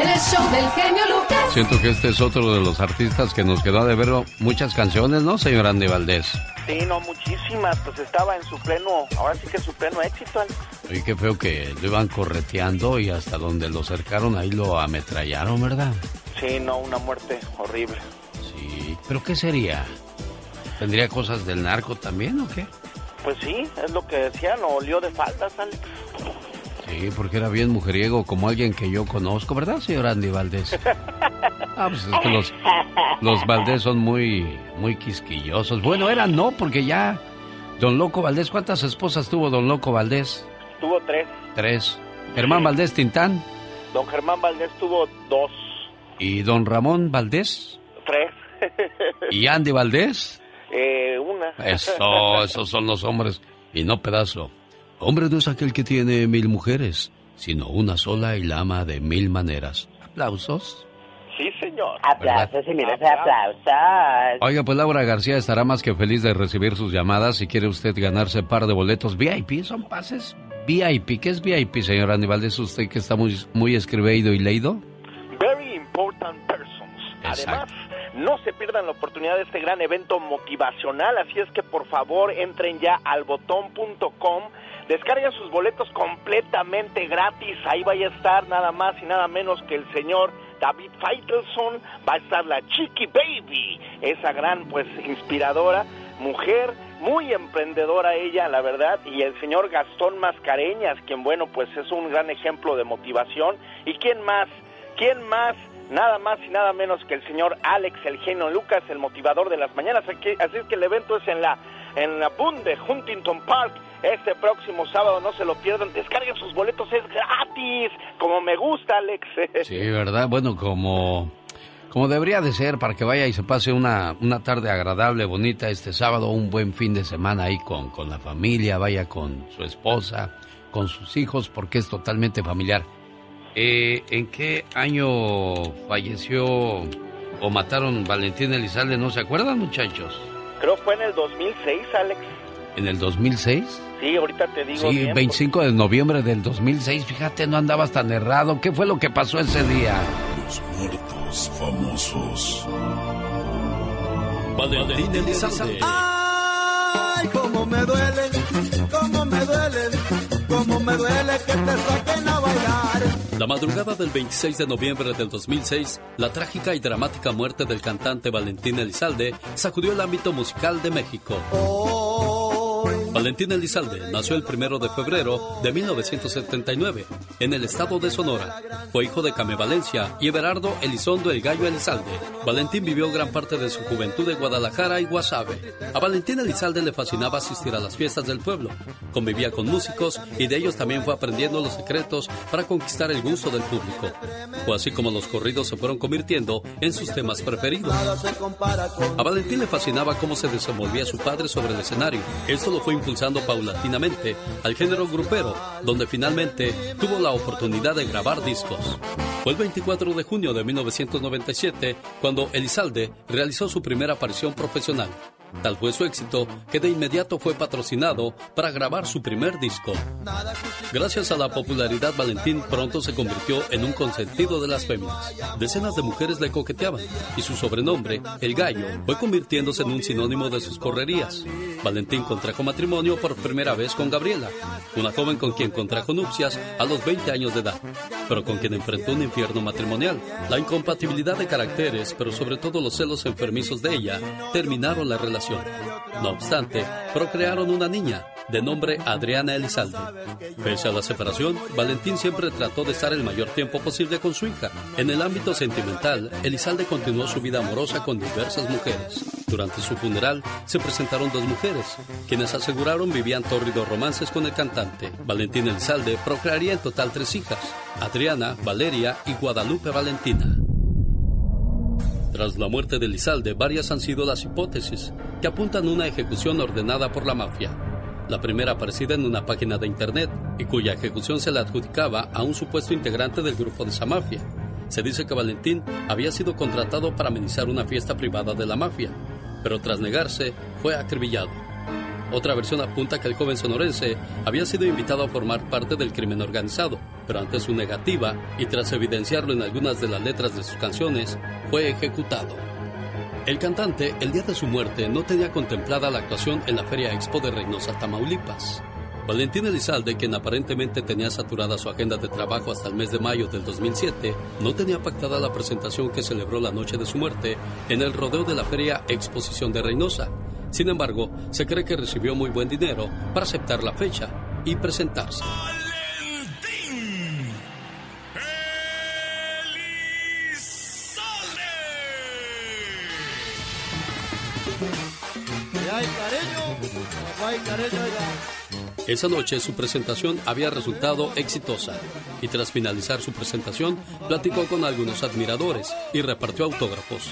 en el show del genio Lucas. Siento que este es otro de los artistas que nos quedó de ver muchas canciones, ¿no, señor Andy Valdés? Sí, no, muchísimas. Pues estaba en su pleno, ahora sí que su pleno éxito. Oye, qué feo que lo iban correteando y hasta donde lo cercaron ahí lo ametrallaron, ¿verdad? Sí, no, una muerte horrible. Sí, pero ¿qué sería? ¿Tendría cosas del narco también o qué? Pues sí, es lo que decían, olió de faldas, Alex. Sí, porque era bien mujeriego, como alguien que yo conozco, ¿verdad, señor Andy Valdés? Ah, pues es que los, los Valdés son muy, muy quisquillosos. Bueno, eran no, porque ya... Don Loco Valdés, ¿cuántas esposas tuvo Don Loco Valdés? Tuvo tres. Tres. ¿Germán Valdés Tintán? Don Germán Valdés tuvo dos. ¿Y don Ramón Valdés? Tres. ¿Y Andy Valdés? Eh, una. Eso, esos son los hombres. Y no pedazo. Hombre no es aquel que tiene mil mujeres, sino una sola y la ama de mil maneras. ¿Aplausos? Sí, señor. Aplausos y miras aplausos. Oiga, pues Laura García estará más que feliz de recibir sus llamadas. Si quiere usted ganarse par de boletos VIP, son pases VIP. ¿Qué es VIP, señor Aníbal? ¿Es usted que está muy, muy escribido y leído? Very important persons. Además, no se pierdan la oportunidad de este gran evento motivacional. Así es que por favor entren ya al botón.com Descarguen sus boletos completamente gratis. Ahí vaya a estar nada más y nada menos que el señor David Feitelson. Va a estar la Chiqui Baby, esa gran, pues, inspiradora mujer, muy emprendedora ella, la verdad. Y el señor Gastón Mascareñas, quien, bueno, pues es un gran ejemplo de motivación. ¿Y quién más? ¿Quién más? Nada más y nada menos que el señor Alex, el genio Lucas, el motivador de las mañanas. Así es que el evento es en la, en la Bunde, Huntington Park este próximo sábado no se lo pierdan. Descarguen sus boletos, es gratis. Como me gusta, Alex. Sí, ¿verdad? Bueno, como, como debería de ser para que vaya y se pase una, una tarde agradable, bonita este sábado, un buen fin de semana ahí con, con la familia, vaya con su esposa, con sus hijos, porque es totalmente familiar. Eh, ¿En qué año falleció o mataron Valentín Elizalde? ¿No se acuerdan, muchachos? Creo fue en el 2006, Alex. ¿En el 2006? Sí, ahorita te digo. Sí, 25 de noviembre del 2006. Fíjate, no andabas tan errado. ¿Qué fue lo que pasó ese día? Los muertos famosos. Valentín Elizalde. Ay, cómo me duele, cómo me duele, cómo me duele que te saquen a. La madrugada del 26 de noviembre del 2006, la trágica y dramática muerte del cantante Valentín Elizalde sacudió el ámbito musical de México. Valentín Elizalde nació el primero de febrero de 1979 en el estado de Sonora. Fue hijo de Came Valencia y Everardo Elizondo el Gallo Elizalde. Valentín vivió gran parte de su juventud en Guadalajara y Guasave. A Valentín Elizalde le fascinaba asistir a las fiestas del pueblo. Convivía con músicos y de ellos también fue aprendiendo los secretos para conquistar el gusto del público. Fue así como los corridos se fueron convirtiendo en sus temas preferidos. A Valentín le fascinaba cómo se desenvolvía su padre sobre el escenario. Esto lo fue impulsando paulatinamente al género grupero, donde finalmente tuvo la oportunidad de grabar discos. Fue el 24 de junio de 1997 cuando Elizalde realizó su primera aparición profesional. Tal fue su éxito que de inmediato fue patrocinado para grabar su primer disco. Gracias a la popularidad, Valentín pronto se convirtió en un consentido de las féminas. Decenas de mujeres le coqueteaban y su sobrenombre, El Gallo, fue convirtiéndose en un sinónimo de sus correrías. Valentín contrajo matrimonio por primera vez con Gabriela, una joven con quien contrajo nupcias a los 20 años de edad, pero con quien enfrentó un infierno matrimonial. La incompatibilidad de caracteres, pero sobre todo los celos enfermizos de ella, terminaron la relación. No obstante, procrearon una niña, de nombre Adriana Elizalde. Pese a la separación, Valentín siempre trató de estar el mayor tiempo posible con su hija. En el ámbito sentimental, Elizalde continuó su vida amorosa con diversas mujeres. Durante su funeral se presentaron dos mujeres, quienes aseguraron vivían tórridos romances con el cantante. Valentín Elizalde procrearía en total tres hijas, Adriana, Valeria y Guadalupe Valentina. Tras la muerte de Elizalde, varias han sido las hipótesis que apuntan a una ejecución ordenada por la mafia. La primera aparecida en una página de internet y cuya ejecución se le adjudicaba a un supuesto integrante del grupo de esa mafia. Se dice que Valentín había sido contratado para amenizar una fiesta privada de la mafia, pero tras negarse fue acribillado. Otra versión apunta que el joven sonorense había sido invitado a formar parte del crimen organizado, pero ante su negativa y tras evidenciarlo en algunas de las letras de sus canciones, fue ejecutado. El cantante, el día de su muerte, no tenía contemplada la actuación en la Feria Expo de Reynosa, Tamaulipas. Valentín Elizalde, quien aparentemente tenía saturada su agenda de trabajo hasta el mes de mayo del 2007, no tenía pactada la presentación que celebró la noche de su muerte en el rodeo de la Feria Exposición de Reynosa. Sin embargo, se cree que recibió muy buen dinero para aceptar la fecha y presentarse. Esa noche su presentación había resultado exitosa y tras finalizar su presentación platicó con algunos admiradores y repartió autógrafos.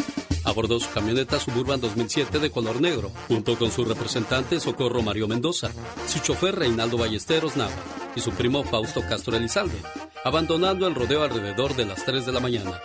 Abordó su camioneta Suburban 2007 de color negro, junto con su representante Socorro Mario Mendoza, su chofer Reinaldo Ballesteros Nava y su primo Fausto Castro Elizalde, abandonando el rodeo alrededor de las 3 de la mañana.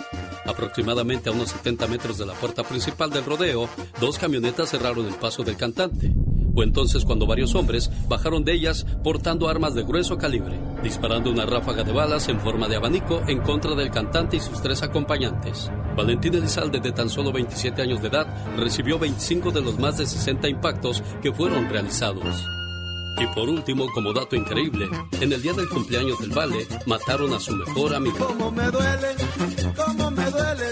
Aproximadamente a unos 70 metros de la puerta principal del rodeo, dos camionetas cerraron el paso del cantante. Fue entonces cuando varios hombres bajaron de ellas portando armas de grueso calibre, disparando una ráfaga de balas en forma de abanico en contra del cantante y sus tres acompañantes. Valentín Elizalde, de tan solo 27 años de edad, recibió 25 de los más de 60 impactos que fueron realizados. Y por último, como dato increíble, en el día del cumpleaños del Vale, mataron a su mejor amigo. Cómo me duele, cómo me duele,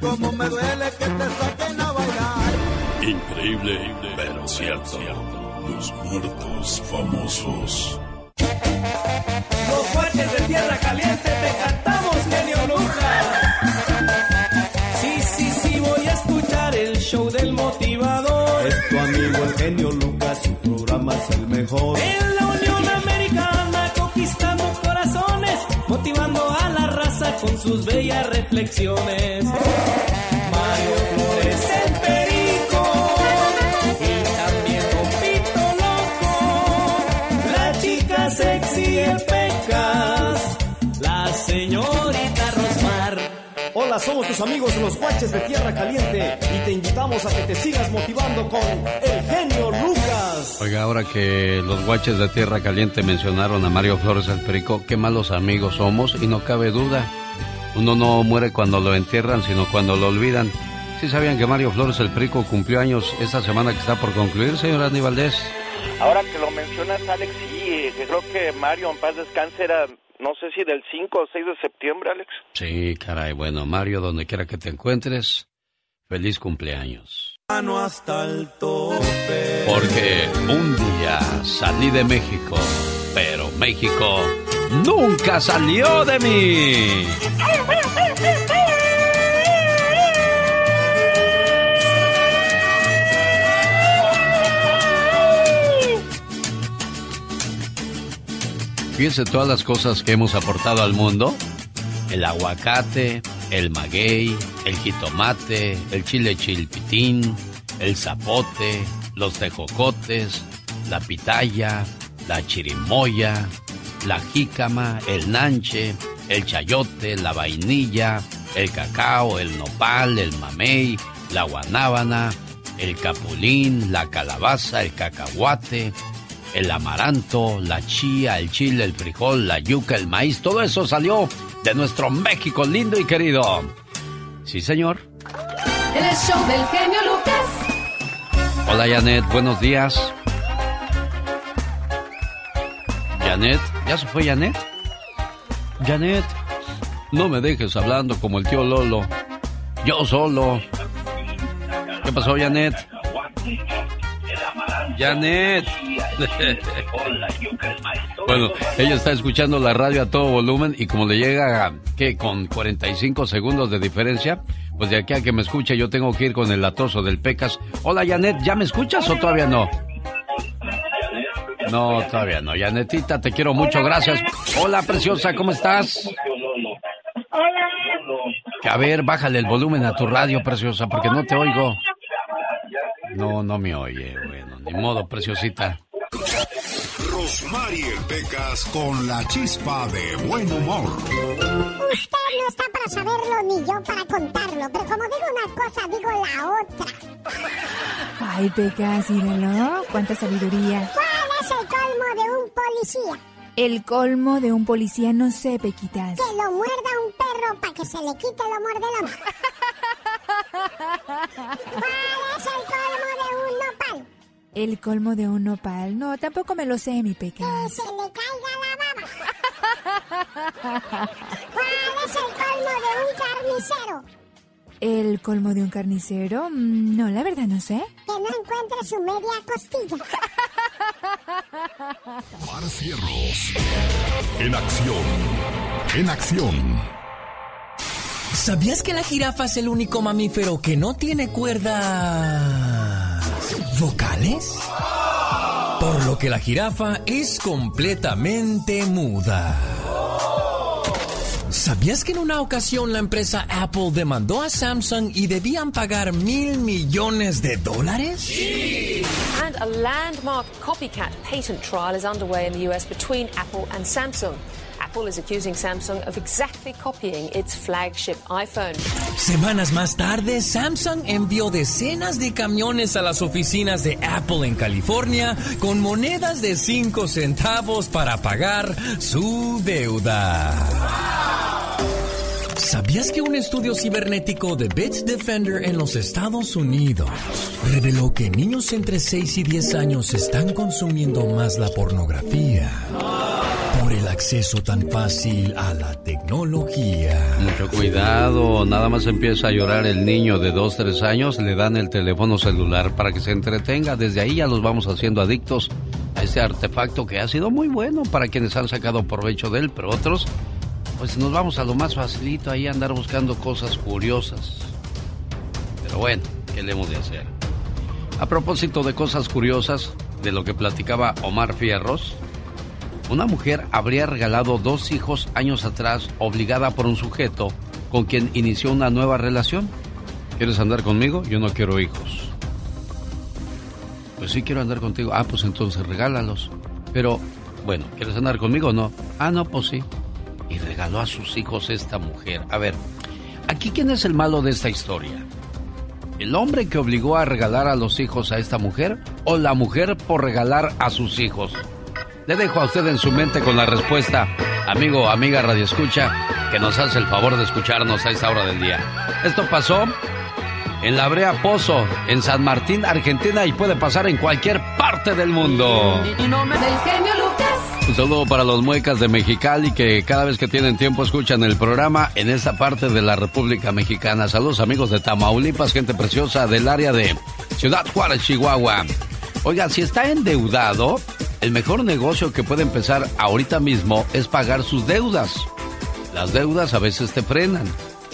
cómo me duele que te saquen a bailar. Increíble, pero cierto. Los muertos famosos. Los fuertes de tierra caliente te cantamos, genio Lucas. Sí, sí, sí, voy a escuchar el show del motivador. Es tu amigo el genio Lucas, su programa es el mejor. En la Unión Americana conquistando corazones, motivando a la raza con sus bellas reflexiones. Somos tus amigos los guaches de Tierra Caliente y te invitamos a que te sigas motivando con el genio Lucas. Oiga, ahora que los guaches de Tierra Caliente mencionaron a Mario Flores el Perico, qué malos amigos somos y no cabe duda. Uno no muere cuando lo entierran, sino cuando lo olvidan. ¿Sí sabían que Mario Flores el Perico cumplió años esta semana que está por concluir, señor Andy Valdés? Ahora que lo mencionas, Alex, sí, creo que Mario en paz descanse era, no sé si del 5 o 6 de septiembre, Alex. Sí, caray. Bueno, Mario, donde quiera que te encuentres, feliz cumpleaños. Mano hasta el tope. Porque un día salí de México, pero México nunca salió de mí. Fíjense todas las cosas que hemos aportado al mundo. El aguacate, el maguey, el jitomate, el chile chilpitín, el zapote, los tejocotes, la pitaya, la chirimoya, la jícama, el nanche, el chayote, la vainilla, el cacao, el nopal, el mamey, la guanábana, el capulín, la calabaza, el cacahuate, el amaranto, la chía, el chile, el frijol, la yuca, el maíz, todo eso salió de nuestro México lindo y querido. Sí, señor. El show del genio Lucas. Hola, Janet, buenos días. Janet, ¿ya se fue Janet? Janet, no me dejes hablando como el tío Lolo. Yo solo. ¿Qué pasó, Janet? Janet. bueno, ella está escuchando la radio a todo volumen y como le llega, que Con 45 segundos de diferencia, pues de aquí a que me escuche yo tengo que ir con el latoso del Pecas. Hola Janet, ¿ya me escuchas o todavía no? No, todavía no. Janetita, te quiero mucho, gracias. Hola, preciosa, ¿cómo estás? Hola. A ver, bájale el volumen a tu radio, preciosa, porque no te oigo. No, no me oye, bueno, ni modo, preciosita. Rosmarie Pecas con la chispa de buen humor. Usted no está para saberlo ni yo para contarlo, pero como digo una cosa, digo la otra. Ay, Pecas, míralo. Cuánta sabiduría. ¿Cuál es el colmo de un policía? El colmo de un policía, no sé, Pequitas. Que lo muerda un perro para que se le quite el amor de la mano. ¿Cuál es el colmo de un nopal? El colmo de un nopal. No, tampoco me lo sé, mi Pecas. Que se le caiga la baba. ¿Cuál es el colmo de un carnicero? ¿El colmo de un carnicero? Mm, No, la verdad no sé. Que no encuentre su media costilla. Omar Fierros. En acción. En acción. ¿Sabías que la jirafa es el único mamífero que no tiene cuerdas vocales? Por lo que la jirafa es completamente muda. ¿Sabías que en una ocasión la empresa Apple demandó a Samsung y debían pagar mil millones de dólares? And a landmark copycat patent trial is underway in the US between Apple and Samsung. Apple is accusing Samsung of exactly copying its flagship iPhone. Semanas más tarde, Samsung envió decenas de camiones a las oficinas de Apple en California con monedas de 5 centavos para pagar su deuda. ¿Sabías que un estudio cibernético de Bitdefender en los Estados Unidos reveló que niños entre 6 y 10 años están consumiendo más la pornografía por el acceso tan fácil a la tecnología? Mucho cuidado, nada más empieza a llorar el niño de 2, 3 años, le dan el teléfono celular para que se entretenga. Desde ahí ya los vamos haciendo adictos a este artefacto que ha sido muy bueno para quienes han sacado provecho de él, pero otros, pues nos vamos a lo más facilito, ahí a andar buscando cosas curiosas. Pero bueno, ¿qué le hemos de hacer? A propósito de cosas curiosas, de lo que platicaba Omar Fierros, una mujer habría regalado dos hijos años atrás obligada por un sujeto con quien inició una nueva relación. ¿Quieres andar conmigo? Yo no quiero hijos. Pues sí quiero andar contigo. Ah, pues entonces regálalos. Pero, bueno, ¿quieres andar conmigo o no? Ah, no, pues sí. Y regaló a sus hijos esta mujer. A ver, aquí quién es el malo de esta historia. ¿El hombre que obligó a regalar a los hijos a esta mujer o la mujer por regalar a sus hijos? Le dejo a usted en su mente con la respuesta, amigo, amiga Radio Escucha, que nos hace el favor de escucharnos a esta hora del día. Esto pasó en la Brea Pozo, en San Martín, Argentina, y puede pasar en cualquier parte del mundo. Del genio Lucas. Un saludo para los muecas de Mexicali que cada vez que tienen tiempo escuchan el programa en esta parte de la República Mexicana. Saludos amigos de Tamaulipas, gente preciosa del área de Ciudad Juárez, Chihuahua. Oiga, si está endeudado, el mejor negocio que puede empezar ahorita mismo es pagar sus deudas. Las deudas a veces te frenan,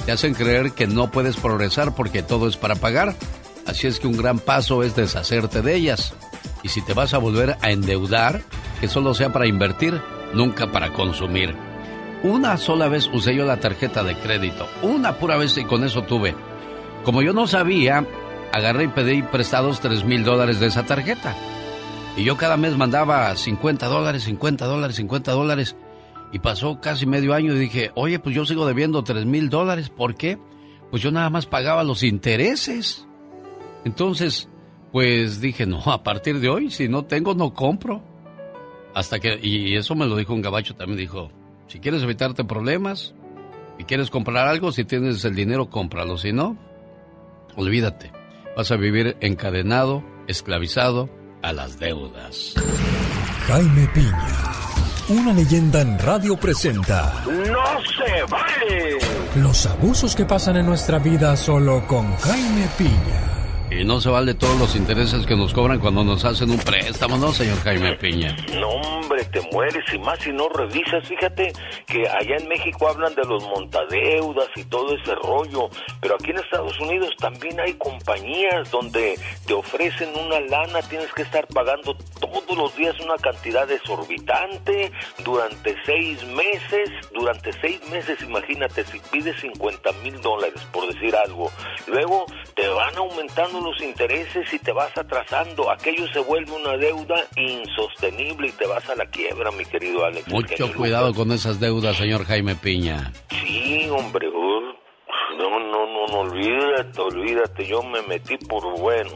te hacen creer que no puedes progresar porque todo es para pagar. Así es que un gran paso es deshacerte de ellas. Y si te vas a volver a endeudar, que solo sea para invertir, nunca para consumir. Una sola vez usé yo la tarjeta de crédito, una pura vez y con eso tuve. Como yo no sabía, agarré y pedí prestados 3 mil dólares de esa tarjeta. Y yo cada mes mandaba 50 dólares, 50 dólares, 50 dólares. Y pasó casi medio año y dije, oye, pues yo sigo debiendo 3 mil dólares. ¿Por qué? Pues yo nada más pagaba los intereses. Entonces, pues dije, no, a partir de hoy, si no tengo, no compro. Hasta que, y eso me lo dijo un gabacho también, dijo, si quieres evitarte problemas y quieres comprar algo, si tienes el dinero, cómpralo. Si no, olvídate. Vas a vivir encadenado, esclavizado a las deudas. Jaime Piña, una leyenda en radio presenta ¡No se vale! los abusos que pasan en nuestra vida solo con Jaime Piña. Y no se vale todos los intereses que nos cobran cuando nos hacen un préstamo, ¿no, señor Jaime Piña? No, hombre, te mueres y más si no revisas. Fíjate que allá en México hablan de los montadeudas y todo ese rollo, pero aquí en Estados Unidos también hay compañías donde te ofrecen una lana, tienes que estar pagando todos los días una cantidad exorbitante durante seis meses. Durante seis meses, imagínate, si pides 50 mil dólares, por decir algo, luego te van aumentando los intereses y te vas atrasando. Aquello se vuelve una deuda insostenible y te vas a la quiebra, mi querido Alex. Mucho cuidado con esas deudas, señor Jaime Piña. Sí, hombre. uh, No, no, no, no, olvídate, olvídate. Yo me metí por bueno,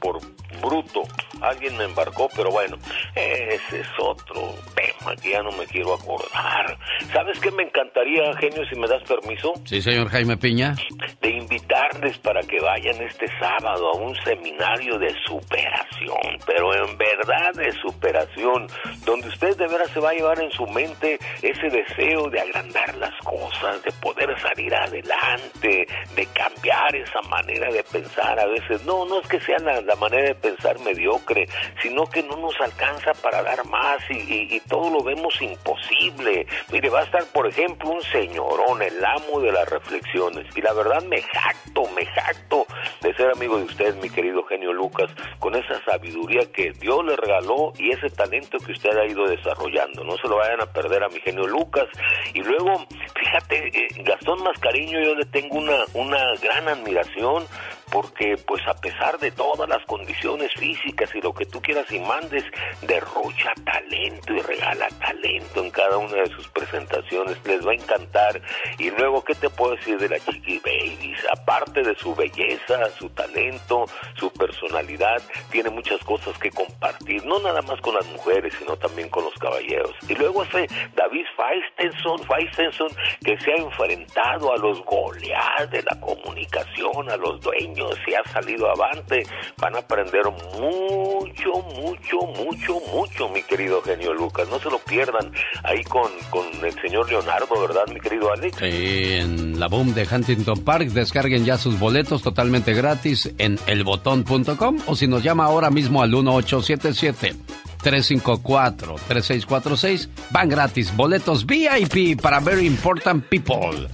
por bruto. Alguien me embarcó, pero bueno, ese es otro tema que ya no me quiero acordar. ¿Sabes qué me encantaría, genio, si me das permiso? Sí, señor Jaime Piña. De invitarles para que vayan este sábado a un seminario de superación, pero en verdad de superación, donde usted de veras se va a llevar en su mente ese deseo de agrandar las cosas, de poder salir adelante, de cambiar esa manera de pensar a veces. No, no es que sea la, manera de pensar mediocre, sino que no nos alcanza para dar más y, todo lo vemos imposible. Mire, va a estar, por ejemplo, un señorón, el amo de las reflexiones, y la verdad me jacto, me jacto de ser amigo de usted, mi querido genio Lucas, con esa sabiduría que Dios le regaló y ese talento que usted ha ido desarrollando. No se lo vayan a perder a mi genio Lucas. Y luego, fíjate, eh, Gastón Mascariño, yo le tengo una, una gran admiración porque pues a pesar de todas las condiciones físicas y lo que tú quieras y mandes, derrocha talento y regala talento en cada una de sus presentaciones, les va a encantar. Y luego, ¿qué te puedo decir de la Chiqui Babies? Aparte de su belleza, su talento, su personalidad, tiene muchas cosas que compartir, no nada más con las mujeres, sino también con los caballeros. Y luego ese David Feistenson, Feistenson que se ha enfrentado a los goleados de la comunicación, a los dueños si ha salido avante, van a aprender mucho, mucho, mucho, mucho, mi querido genio Lucas. No se lo pierdan ahí con, con el señor Leonardo, ¿verdad, mi querido Alex? En la boom de Huntington Park. Descarguen ya sus boletos totalmente gratis en elbotón.com o si nos llama ahora mismo al 1877. 354-3646 van gratis. Boletos VIP para Very Important People.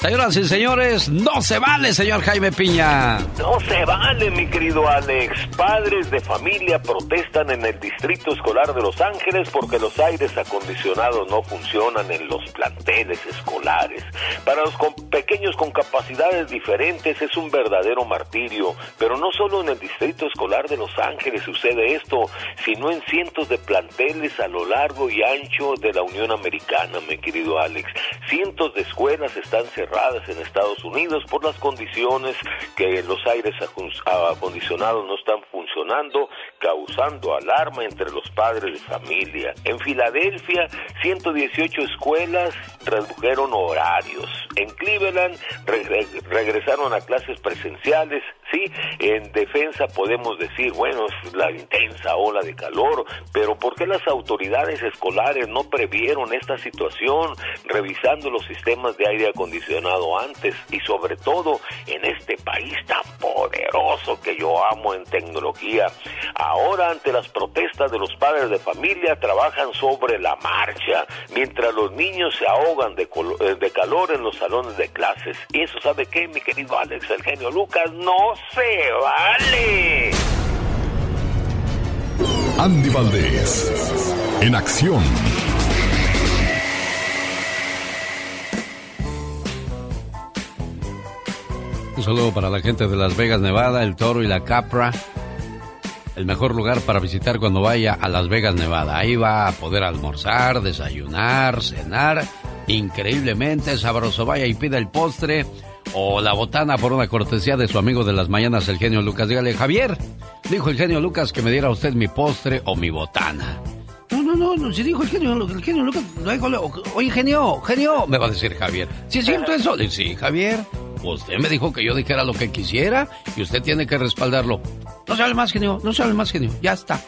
Señoras y señores, no se vale, señor Jaime Piña. No se vale, mi querido Alex. Padres de familia protestan en el Distrito Escolar de Los Ángeles porque los aires acondicionados no funcionan en los planteles escolares. Para los pequeños con capacidades diferentes es un verdadero martirio, pero no solo en el Distrito Escolar de Los Ángeles sucede esto, sino en cientos de planteles a lo largo y ancho de la Unión Americana, mi querido Alex. Cientos de escuelas están cerradas en Estados Unidos por las condiciones que los aires acondicionados no están funcionando, causando alarma entre los padres de familia. En Filadelfia, 118 escuelas redujeron horarios. En Cleveland regresaron a clases presenciales Sí, en defensa podemos decir, bueno, es la intensa ola de calor, pero ¿por qué las autoridades escolares no previeron esta situación revisando los sistemas de aire acondicionado antes y sobre todo en este país tan poderoso que yo amo en tecnología? Ahora ante las protestas de los padres de familia trabajan sobre la marcha, mientras los niños se ahogan de, eh, de calor en los salones de clases. ¿Y eso sabe qué, mi querido Alex, el genio Lucas? No se vale. Andy Valdés, en acción. Un saludo para la gente de Las Vegas, Nevada, el Toro y la Capra. El mejor lugar para visitar cuando vaya a Las Vegas, Nevada. Ahí va a poder almorzar, desayunar, cenar. Increíblemente sabroso. Vaya y pida el postre o la botana por una cortesía de su amigo de las mañanas, el genio Lucas. Dígale, Javier, dijo el genio Lucas que me diera usted mi postre o mi botana. No, no, no, si dijo el genio, el genio Lucas, oye, genio, genio, me va a decir Javier. ¿Si es cierto eso? Sí, Javier, usted me dijo que yo dijera lo que quisiera y usted tiene que respaldarlo. No se hable más, genio, no se hable más, genio, ya está.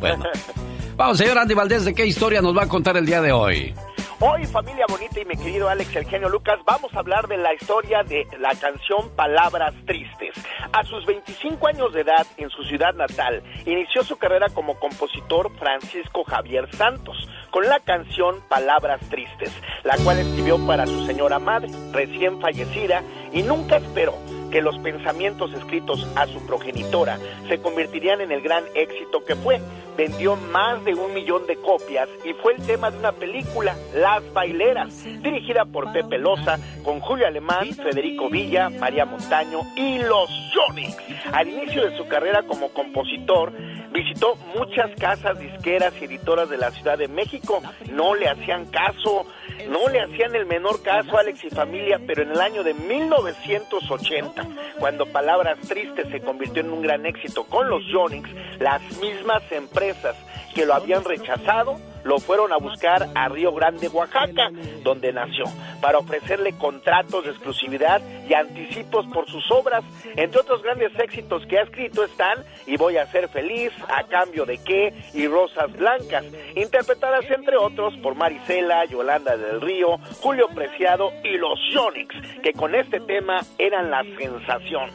Bueno, vamos, señor Andy Valdés, ¿de qué historia nos va a contar el día de hoy? Hoy, familia bonita y mi querido Alex el genio Lucas, vamos a hablar de la historia de la canción Palabras Tristes. A sus 25 años de edad, en su ciudad natal, inició su carrera como compositor Francisco Javier Santos con la canción Palabras Tristes, la cual escribió para su señora madre, recién fallecida, y nunca esperó que los pensamientos escritos a su progenitora se convertirían en el gran éxito que fue. Vendió más de un millón de copias y fue el tema de una película, Las Baileras, dirigida por Pepe Loza, con Julio Alemán, Federico Villa, María Montaño y los Sonics. Al inicio de su carrera como compositor, Visitó muchas casas disqueras y editoras de la Ciudad de México. No le hacían caso, no le hacían el menor caso a Alex y familia, pero en el año de 1980, cuando Palabras Tristes se convirtió en un gran éxito con los Yonix, las mismas empresas que lo habían rechazado lo fueron a buscar a Río Grande, Oaxaca, donde nació, para ofrecerle contratos de exclusividad y anticipos por sus obras. Entre otros grandes éxitos que ha escrito están Y voy a ser feliz, A cambio de qué y Rosas Blancas, interpretadas entre otros por Marisela, Yolanda del Río, Julio Preciado y los Yonix, que con este tema eran la sensación.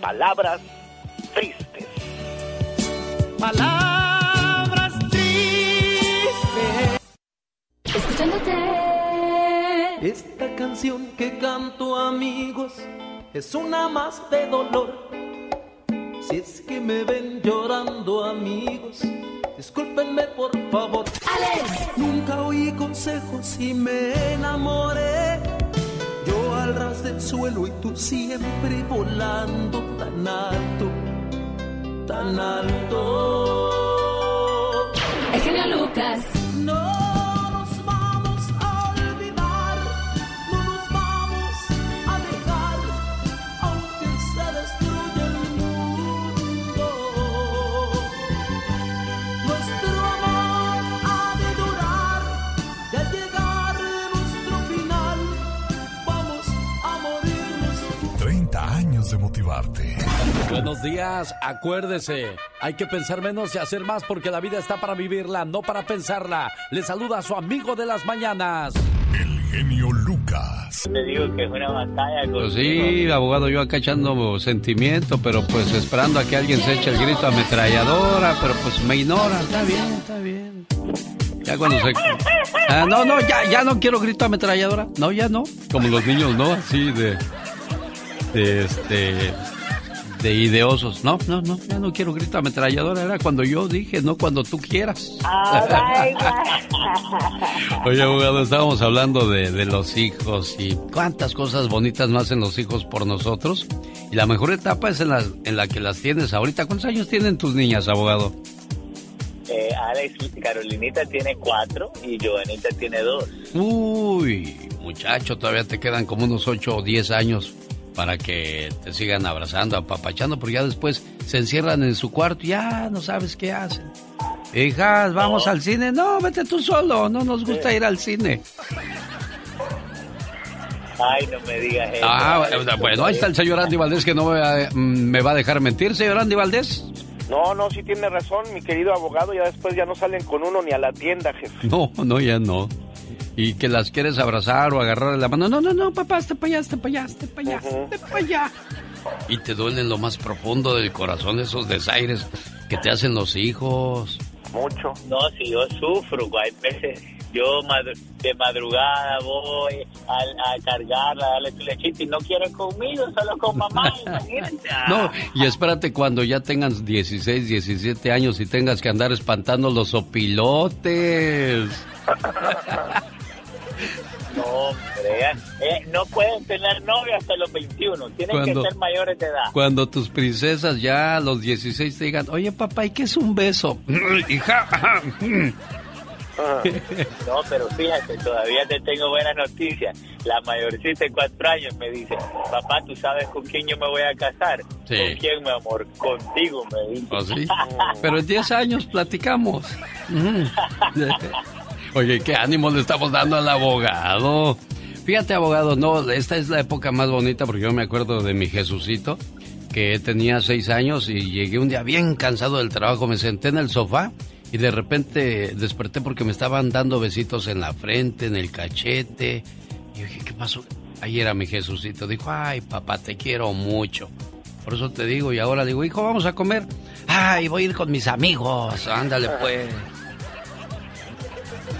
Palabras tristes. Palabras. Escuchándote. Esta canción que canto, amigos, es una más de dolor. Si es que me ven llorando, amigos, discúlpenme por favor. Alex. Nunca oí consejos y me enamoré. Yo al ras del suelo y tú siempre volando tan alto, tan alto. El genio Lucas. No nos vamos a olvidar, no nos vamos a dejar, aunque se destruya el mundo. Nuestro amor ha de durar, y al llegar nuestro final, vamos a morirnos 30 años de motivarte. Buenos días, acuérdese, hay que pensar menos y hacer más porque la vida está para vivirla, no para pensarla. Le saluda a su amigo de las mañanas. El genio Lucas. Te digo que es una batalla con... Pues sí, abogado, yo acá echando sentimiento, pero pues esperando a que alguien se eche el grito ametralladora, pero pues me ignora. Está bien, está bien. Ya cuando se... Ah, no, no, ya, ya no quiero grito ametralladora. No, ya no. Como los niños, ¿no? Así de... De este... De ideosos. No, no, no, ya no quiero grito ametralladora. Era cuando yo dije, no cuando tú quieras. Oye, abogado, estábamos hablando de, de los hijos y cuántas cosas bonitas no hacen los hijos por nosotros. Y la mejor etapa es en la, en la que las tienes ahorita. ¿Cuántos años tienen tus niñas, abogado? Eh, Alex, Carolinita tiene cuatro y Joanita tiene dos. Uy, muchacho, todavía te quedan como unos 8 o 10 años para que te sigan abrazando, apapachando, porque ya después se encierran en su cuarto y ya no sabes qué hacen. Hijas, vamos al cine. No, vete tú solo, no nos gusta ir al cine. Ay, no me digas eso. Ah, bueno, ahí está el señor Andy Valdés que no me va, mm, me va a dejar mentir, señor Andy Valdés. No, no, sí tiene razón, mi querido abogado. Ya después ya no salen con uno ni a la tienda, jefe. No, no, ya no. Y que las quieres abrazar o agarrar de la mano. No, no, no, papá, esté para allá, esté para allá, esté para allá, esté para allá. Y te duele en lo más profundo del corazón esos desaires que te hacen los hijos. Mucho. No, si yo sufro, hay veces yo madru- de madrugada voy a, a cargarla, a darle su lechita y no quiere conmigo, solo con mamá, imagínate. No, y espérate cuando ya tengas 16, 17 años y tengas que andar espantando los opilotes. Eh, no pueden tener novio hasta los 21, tienen Cuando- que ser mayores de edad. Cuando tus princesas ya a los 16 te digan, oye papá, ¿y qué es un beso? Hija. No, pero fíjate, todavía te tengo buena noticia. La mayorcita de cuatro años me dice, papá, ¿tú sabes con quién yo me voy a casar? Sí. ¿Con quién, mi amor? Contigo, me dice. ¿Oh, sí? Pero en 10 años platicamos. Ujú. Oye, qué ánimo le estamos dando al abogado. Fíjate, abogado, no, esta es la época más bonita porque yo me acuerdo de mi Jesucito, que tenía seis años y llegué un día bien cansado del trabajo, me senté en el sofá y de repente desperté porque me estaban dando besitos en la frente, en el cachete. Y dije, ¿qué pasó? Ahí era mi Jesucito. Dijo, ay, papá, te quiero mucho. Por eso te digo, y ahora digo, hijo, vamos a comer. Ay, voy a ir con mis amigos. Ándale, pues.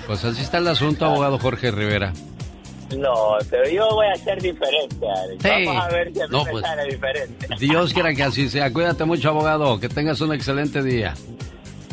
Pues así está el asunto, abogado Jorge Rivera. No, pero yo voy a ser diferente, Alex. Sí. Vamos a ver si a mí No, me pues. sale diferente. Dios quiera que así sea. Cuídate mucho, abogado. Que tengas un excelente día.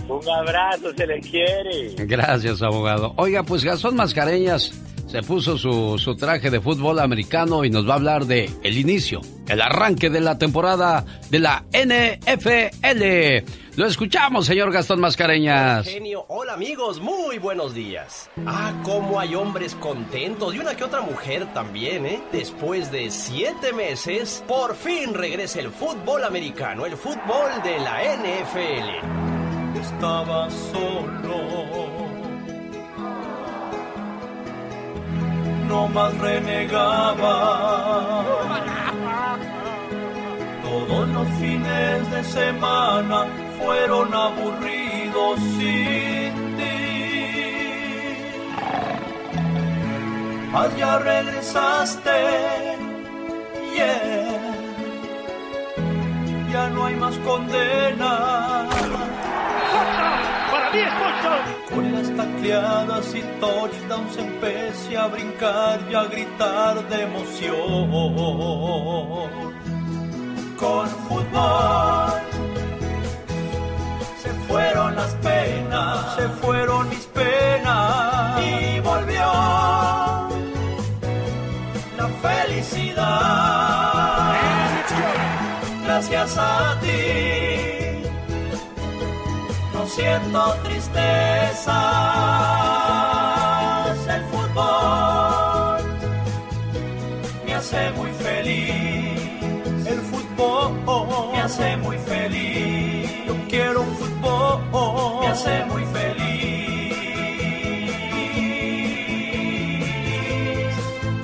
Un abrazo, se les quiere. Gracias, abogado. Oiga, pues Gastón Mascareñas se puso su, su, traje de fútbol americano y nos va a hablar de el inicio, el arranque de la temporada de la NFL. Lo escuchamos, señor Gastón Mascareñas. Genio, hola amigos, muy buenos días. Ah, cómo hay hombres contentos y una que otra mujer también, ¿eh? Después de siete meses, por fin regresa el fútbol americano, el fútbol de la NFL. Estaba solo. No más renegaba. Todos los fines de semana fueron aburridos sin ti. Allá regresaste, yeah. Ya no hay más condena. ¡Para mí es Con las tacleadas y touchdowns empecé a brincar y a gritar de emoción. Con fútbol fueron las penas, se fueron mis penas y volvió la felicidad. Gracias a ti, no siento tristeza. El fútbol me hace muy fútbol me hace muy feliz. Yo quiero un fútbol me hace muy feliz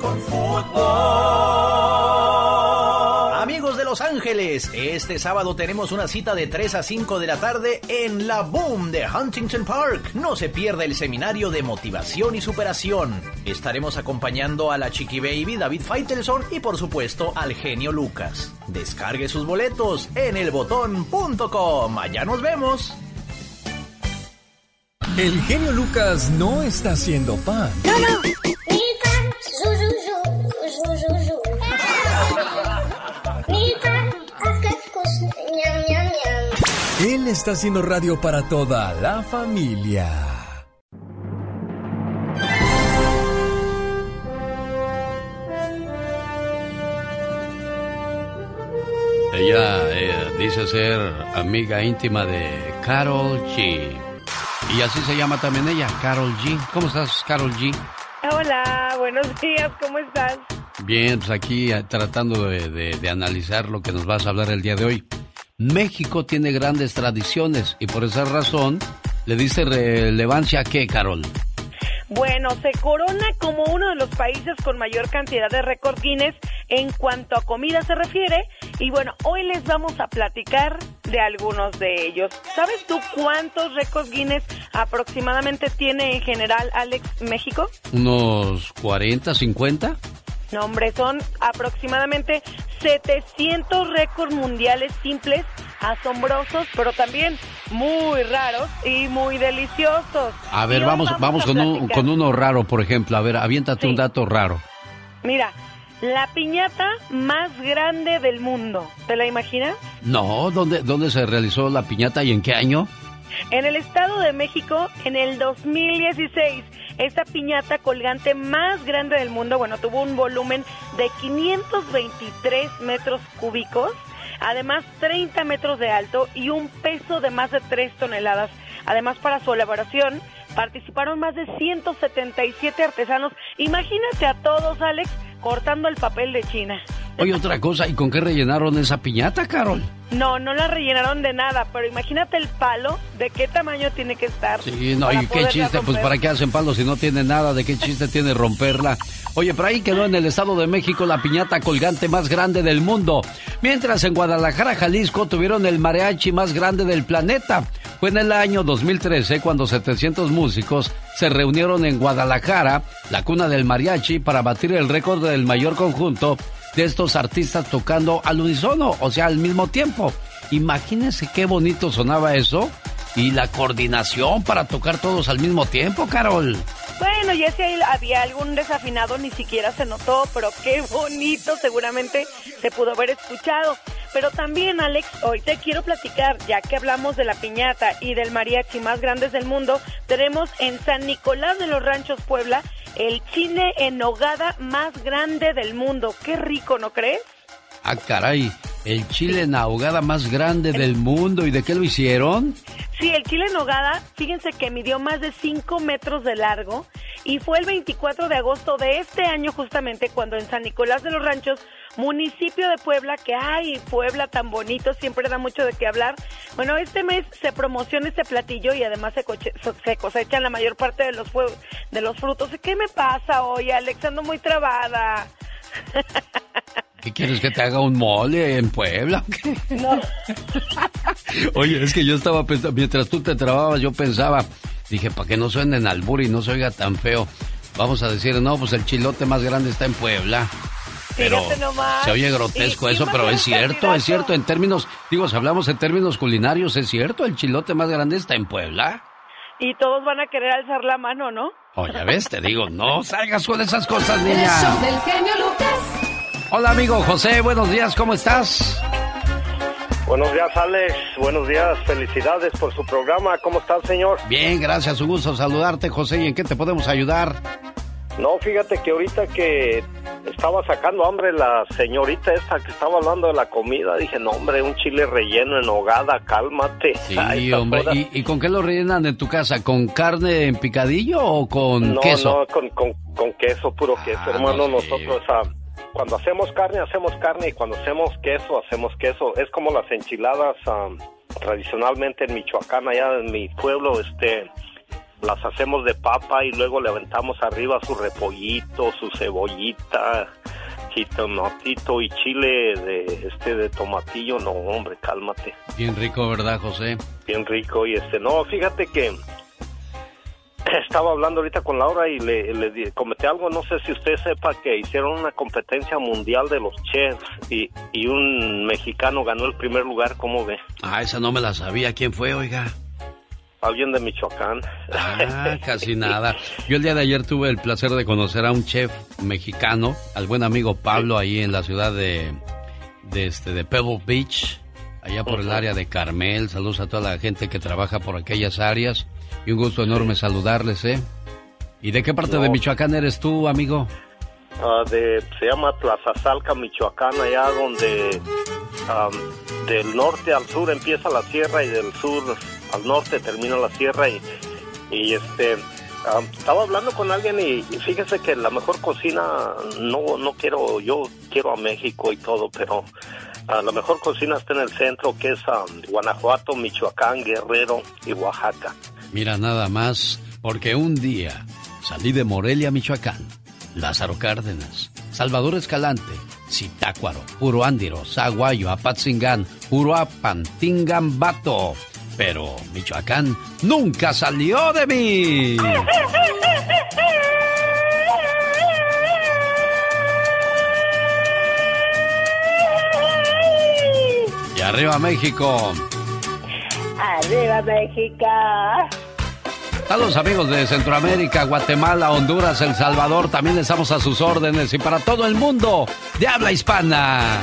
con fútbol. Los Ángeles, este sábado tenemos una cita de 3 a 5 de la tarde en la Boom de Huntington Park. No se pierda el seminario de motivación y superación. Estaremos acompañando a la Chiqui Baby David Faitelson y por supuesto al genio Lucas. Descargue sus boletos en elbotón.com. Allá nos vemos. El genio Lucas no está haciendo pan. No, no. Él está haciendo radio para toda la familia. Ella, ella dice ser amiga íntima de Carol G. Y así se llama también ella, Carol G. ¿Cómo estás, Carol G? Hola, buenos días, ¿cómo estás? Bien, pues aquí eh, tratando de, analizar lo que nos vas a hablar el día de hoy. México tiene grandes tradiciones y por esa razón le dice relevancia a qué, Carol. Bueno, se corona como uno de los países con mayor cantidad de récord Guinness en cuanto a comida se refiere. Y bueno, hoy les vamos a platicar de algunos de ellos. ¿Sabes tú cuántos récords Guinness aproximadamente tiene en general Alex México? Unos 40, 50. No, hombre, son aproximadamente 700 récords mundiales simples, asombrosos, pero también muy raros y muy deliciosos. A ver, vamos, vamos, con, con, uno raro, por ejemplo. A ver, aviéntate un dato raro. Mira, la piñata más grande del mundo. ¿Te la imaginas? No, ¿dónde, dónde se realizó la piñata y en qué año? En el Estado de México, en el 2016. Esta piñata colgante más grande del mundo, bueno, tuvo un volumen de 523 metros cúbicos, además 30 metros de alto y un peso de más de 3 toneladas. Además, para su elaboración participaron más de 177 artesanos. Imagínate a todos, Alex, cortando el papel de China. Oye, otra cosa, ¿y con qué rellenaron esa piñata, Carol? No, no la rellenaron de nada, pero imagínate el palo, de qué tamaño tiene que estar. Sí, no, y qué chiste, pues para qué hacen palos si no tiene nada, de qué chiste tiene romperla. Oye, pero ahí quedó en el Estado de México la piñata colgante más grande del mundo. Mientras en Guadalajara, Jalisco, tuvieron el mariachi más grande del planeta. Fue en el año 2013 cuando 700 músicos se reunieron en Guadalajara, la cuna del mariachi, para batir el récord del mayor conjunto de estos artistas tocando al unísono, o sea, al mismo tiempo. Imagínense qué bonito sonaba eso y la coordinación para tocar todos al mismo tiempo, Carol. Bueno, ya si había algún desafinado ni siquiera se notó, pero qué bonito seguramente se pudo haber escuchado. Pero también, Alex, hoy te quiero platicar, ya que hablamos de la piñata y del mariachi más grandes del mundo, tenemos en San Nicolás de los Ranchos, Puebla, el chile en nogada más grande del mundo. Qué rico, ¿no crees? Ah, caray, el chile en ahogada más grande del mundo. ¿Y de qué lo hicieron? Sí, el chile en nogada, fíjense que midió más de 5 metros de largo y fue el 24 de agosto de este año justamente cuando en San Nicolás de los Ranchos, municipio de Puebla, que ay, Puebla tan bonito, siempre da mucho de qué hablar. Bueno, este mes se promociona este platillo y además se, cosechan la mayor parte de los, de los frutos. ¿Qué me pasa hoy, Alex? Ando muy trabada. ¿Qué quieres que te haga un mole en Puebla? o qué? No. Oye, es que yo estaba pensando, mientras tú te trababas, yo pensaba, dije, para que no suenen albur y no se oiga tan feo, vamos a decir, no, pues el chilote más grande está en Puebla. Pero se oye grotesco eso, pero es cierto, es cierto, en términos, digo, si hablamos en términos culinarios, es cierto, el chilote más grande está en Puebla. Y todos van a querer alzar la mano, ¿no? Oye, ves, te digo, no salgas con esas cosas, El niña. show del genio Lucas. Hola, amigo José, buenos días, ¿cómo estás? Buenos días, Alex. Buenos días. Felicidades por su programa. ¿Cómo está el señor? Bien, gracias, un gusto saludarte, José, ¿y en qué te podemos ayudar? No, fíjate que ahorita que estaba sacando hambre la señorita esta que estaba hablando de la comida, dije, no, hombre, un chile relleno en hogada, cálmate. Sí, hombre. ¿Y, y con qué lo rellenan en tu casa? ¿Con carne en picadillo o con no, queso? no, con, con, con queso, puro queso, Ah, hermano. no. Nosotros, ah, cuando hacemos carne, hacemos carne, y cuando hacemos queso, hacemos queso. Es como las enchiladas tradicionalmente en Michoacán, allá en mi pueblo, este las hacemos de papa y luego le aventamos arriba su repollito, su cebollita, jitomatito y chile de este de tomatillo, no hombre, cálmate, Bien rico, ¿verdad, José? bien rico y este, no, fíjate que estaba hablando ahorita con Laura y le, le comenté algo, no sé si usted sepa que hicieron una competencia mundial de los chefs y, y un mexicano ganó el primer lugar, ¿cómo ve? Ah, esa no me la sabía. ¿Quién fue, oiga? Alguien de Michoacán. Ah, casi nada. Yo el día de ayer tuve el placer de conocer a un chef mexicano, al buen amigo Pablo, ahí en la ciudad de, de, este, de Pebble Beach, allá por el área de Carmel. Saludos a toda la gente que trabaja por aquellas áreas. Y un gusto enorme saludarles, ¿eh? ¿Y de qué parte No. de Michoacán eres tú, amigo? Ah, de, se llama Tlazazalca, Michoacán, allá donde del norte al sur empieza la sierra y del sur al norte termina la sierra y, y este estaba hablando con alguien y, y fíjese que la mejor cocina no no quiero yo quiero a México y todo pero ah, la mejor cocina está en el centro que es Guanajuato, Michoacán, Guerrero y Oaxaca. Mira nada más, porque un día salí de Morelia, Michoacán, Lázaro Cárdenas, Salvador Escalante, Zitácuaro, Uruándiro, Zaguayo, Apatzingán, Uruapan, Tingambato. Pero Michoacán nunca salió de mí. arriba México. Arriba México. Saludos amigos de Centroamérica, Guatemala, Honduras, El Salvador, también estamos a sus órdenes y para todo el mundo de habla hispana.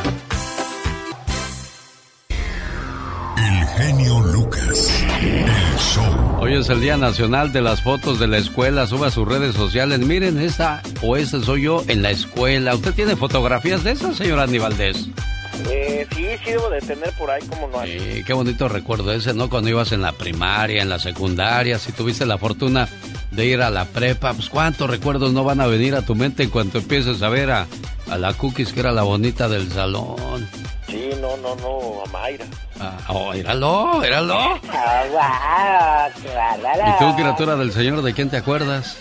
El genio Lucas. El show. Hoy es el Día Nacional de las Fotos de la Escuela, sube a sus redes sociales, miren esta o este soy yo en la escuela. ¿Usted tiene fotografías de esas, señor Andy Valdés? Eh, sí, sí debo de tener por ahí, como no hay. Sí, qué bonito recuerdo ese, ¿no? Cuando ibas en la primaria, en la secundaria, si tuviste la fortuna de ir a la prepa, pues cuántos recuerdos no van a venir a tu mente en cuanto empieces a ver a, a la Cookies, que era la bonita del salón. Sí, no, no, no, a Mayra. Ah, oh, éralo, éralo. Bárbaro. ¿Y tú, criatura del Señor, de quién te acuerdas?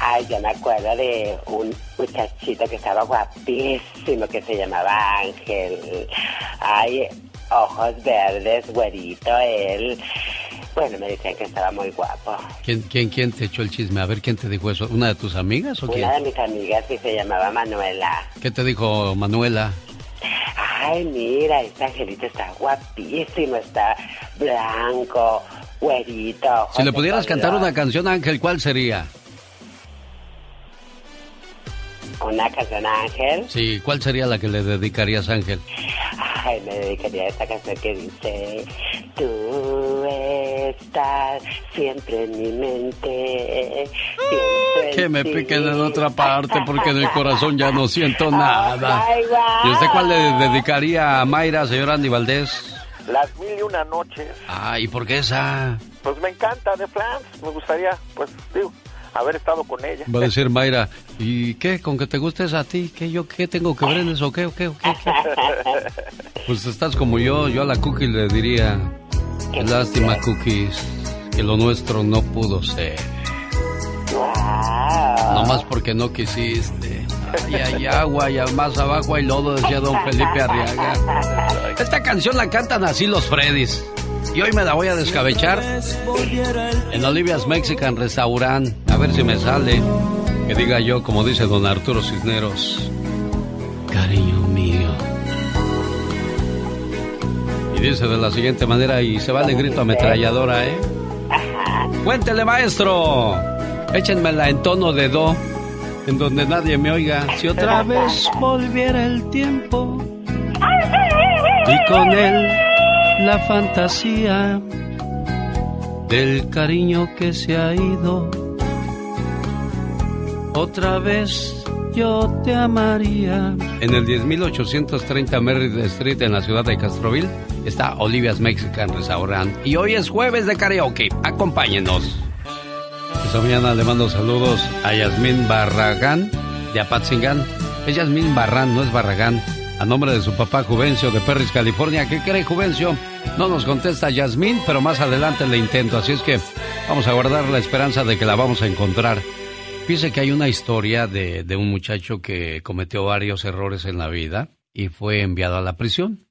Ay, yo me acuerdo de un muchachito que estaba guapísimo, que se llamaba Ángel. Ay, ojos verdes, güerito, él. Bueno, me decían que estaba muy guapo. ¿Quién, quién, quién te echó el chisme? A ver, ¿quién te dijo eso? ¿Una de tus amigas o quién? Una de mis amigas que se llamaba Manuela. ¿Qué te dijo Manuela? Ay, mira, este angelito está guapísimo, está blanco, güerito. Si le pudieras cantar una canción, Ángel, ¿cuál sería? Una canción a Ángel. Sí, ¿cuál sería la que le dedicarías a Ángel? Ay, me dedicaría a esta canción que dice, tú estás siempre en mi mente. Que me piquen en otra parte porque en el corazón ya no siento nada. ¿Y usted cuál le dedicaría a Mayra, señor Andy Valdés? Las mil y una noches. Ah, ¿y por qué esa? Pues me encanta de Flans. Me gustaría, pues, digo, haber estado con ella. Va a decir Mayra, ¿y qué? ¿Con que te gustes a ti? ¿Qué yo qué tengo que ver en eso? ¿Qué? ¿Qué? ¿Qué? qué? Pues estás como yo. Yo a la Cookie le diría, qué lástima, Cookies, que lo nuestro no pudo ser. No más porque no quisiste. Ay, hay agua y más abajo hay lodo, decía don Felipe Arriaga. Esta canción la cantan así los Freddys. Y hoy me la voy a descabechar en Olivia's Mexican Restaurant. A ver si me sale. Que diga yo, como dice don Arturo Cisneros. Cariño mío. Y dice de la siguiente manera, y se va el grito ametralladora, ¿eh? Cuéntele, maestro. Échenmela en tono de do, en donde nadie me oiga. Si otra vez volviera el tiempo y con él la fantasía del cariño que se ha ido, otra vez yo te amaría. En el 10830 Merritt Street en la ciudad de Castroville está Olivia's Mexican Restaurant y hoy es jueves de karaoke. Acompáñenos. Esta mañana le mando saludos a Yasmín Barragán de Apatzingán. Es Yasmín Barrán, no es Barragán. A nombre de su papá Juvencio de Perris, California. ¿Qué cree Juvencio? No nos contesta Yasmín, pero más adelante le intento. Así es que vamos a guardar la esperanza de que la vamos a encontrar. Fíjese que hay una historia de, de un muchacho que cometió varios errores en la vida y fue enviado a la prisión.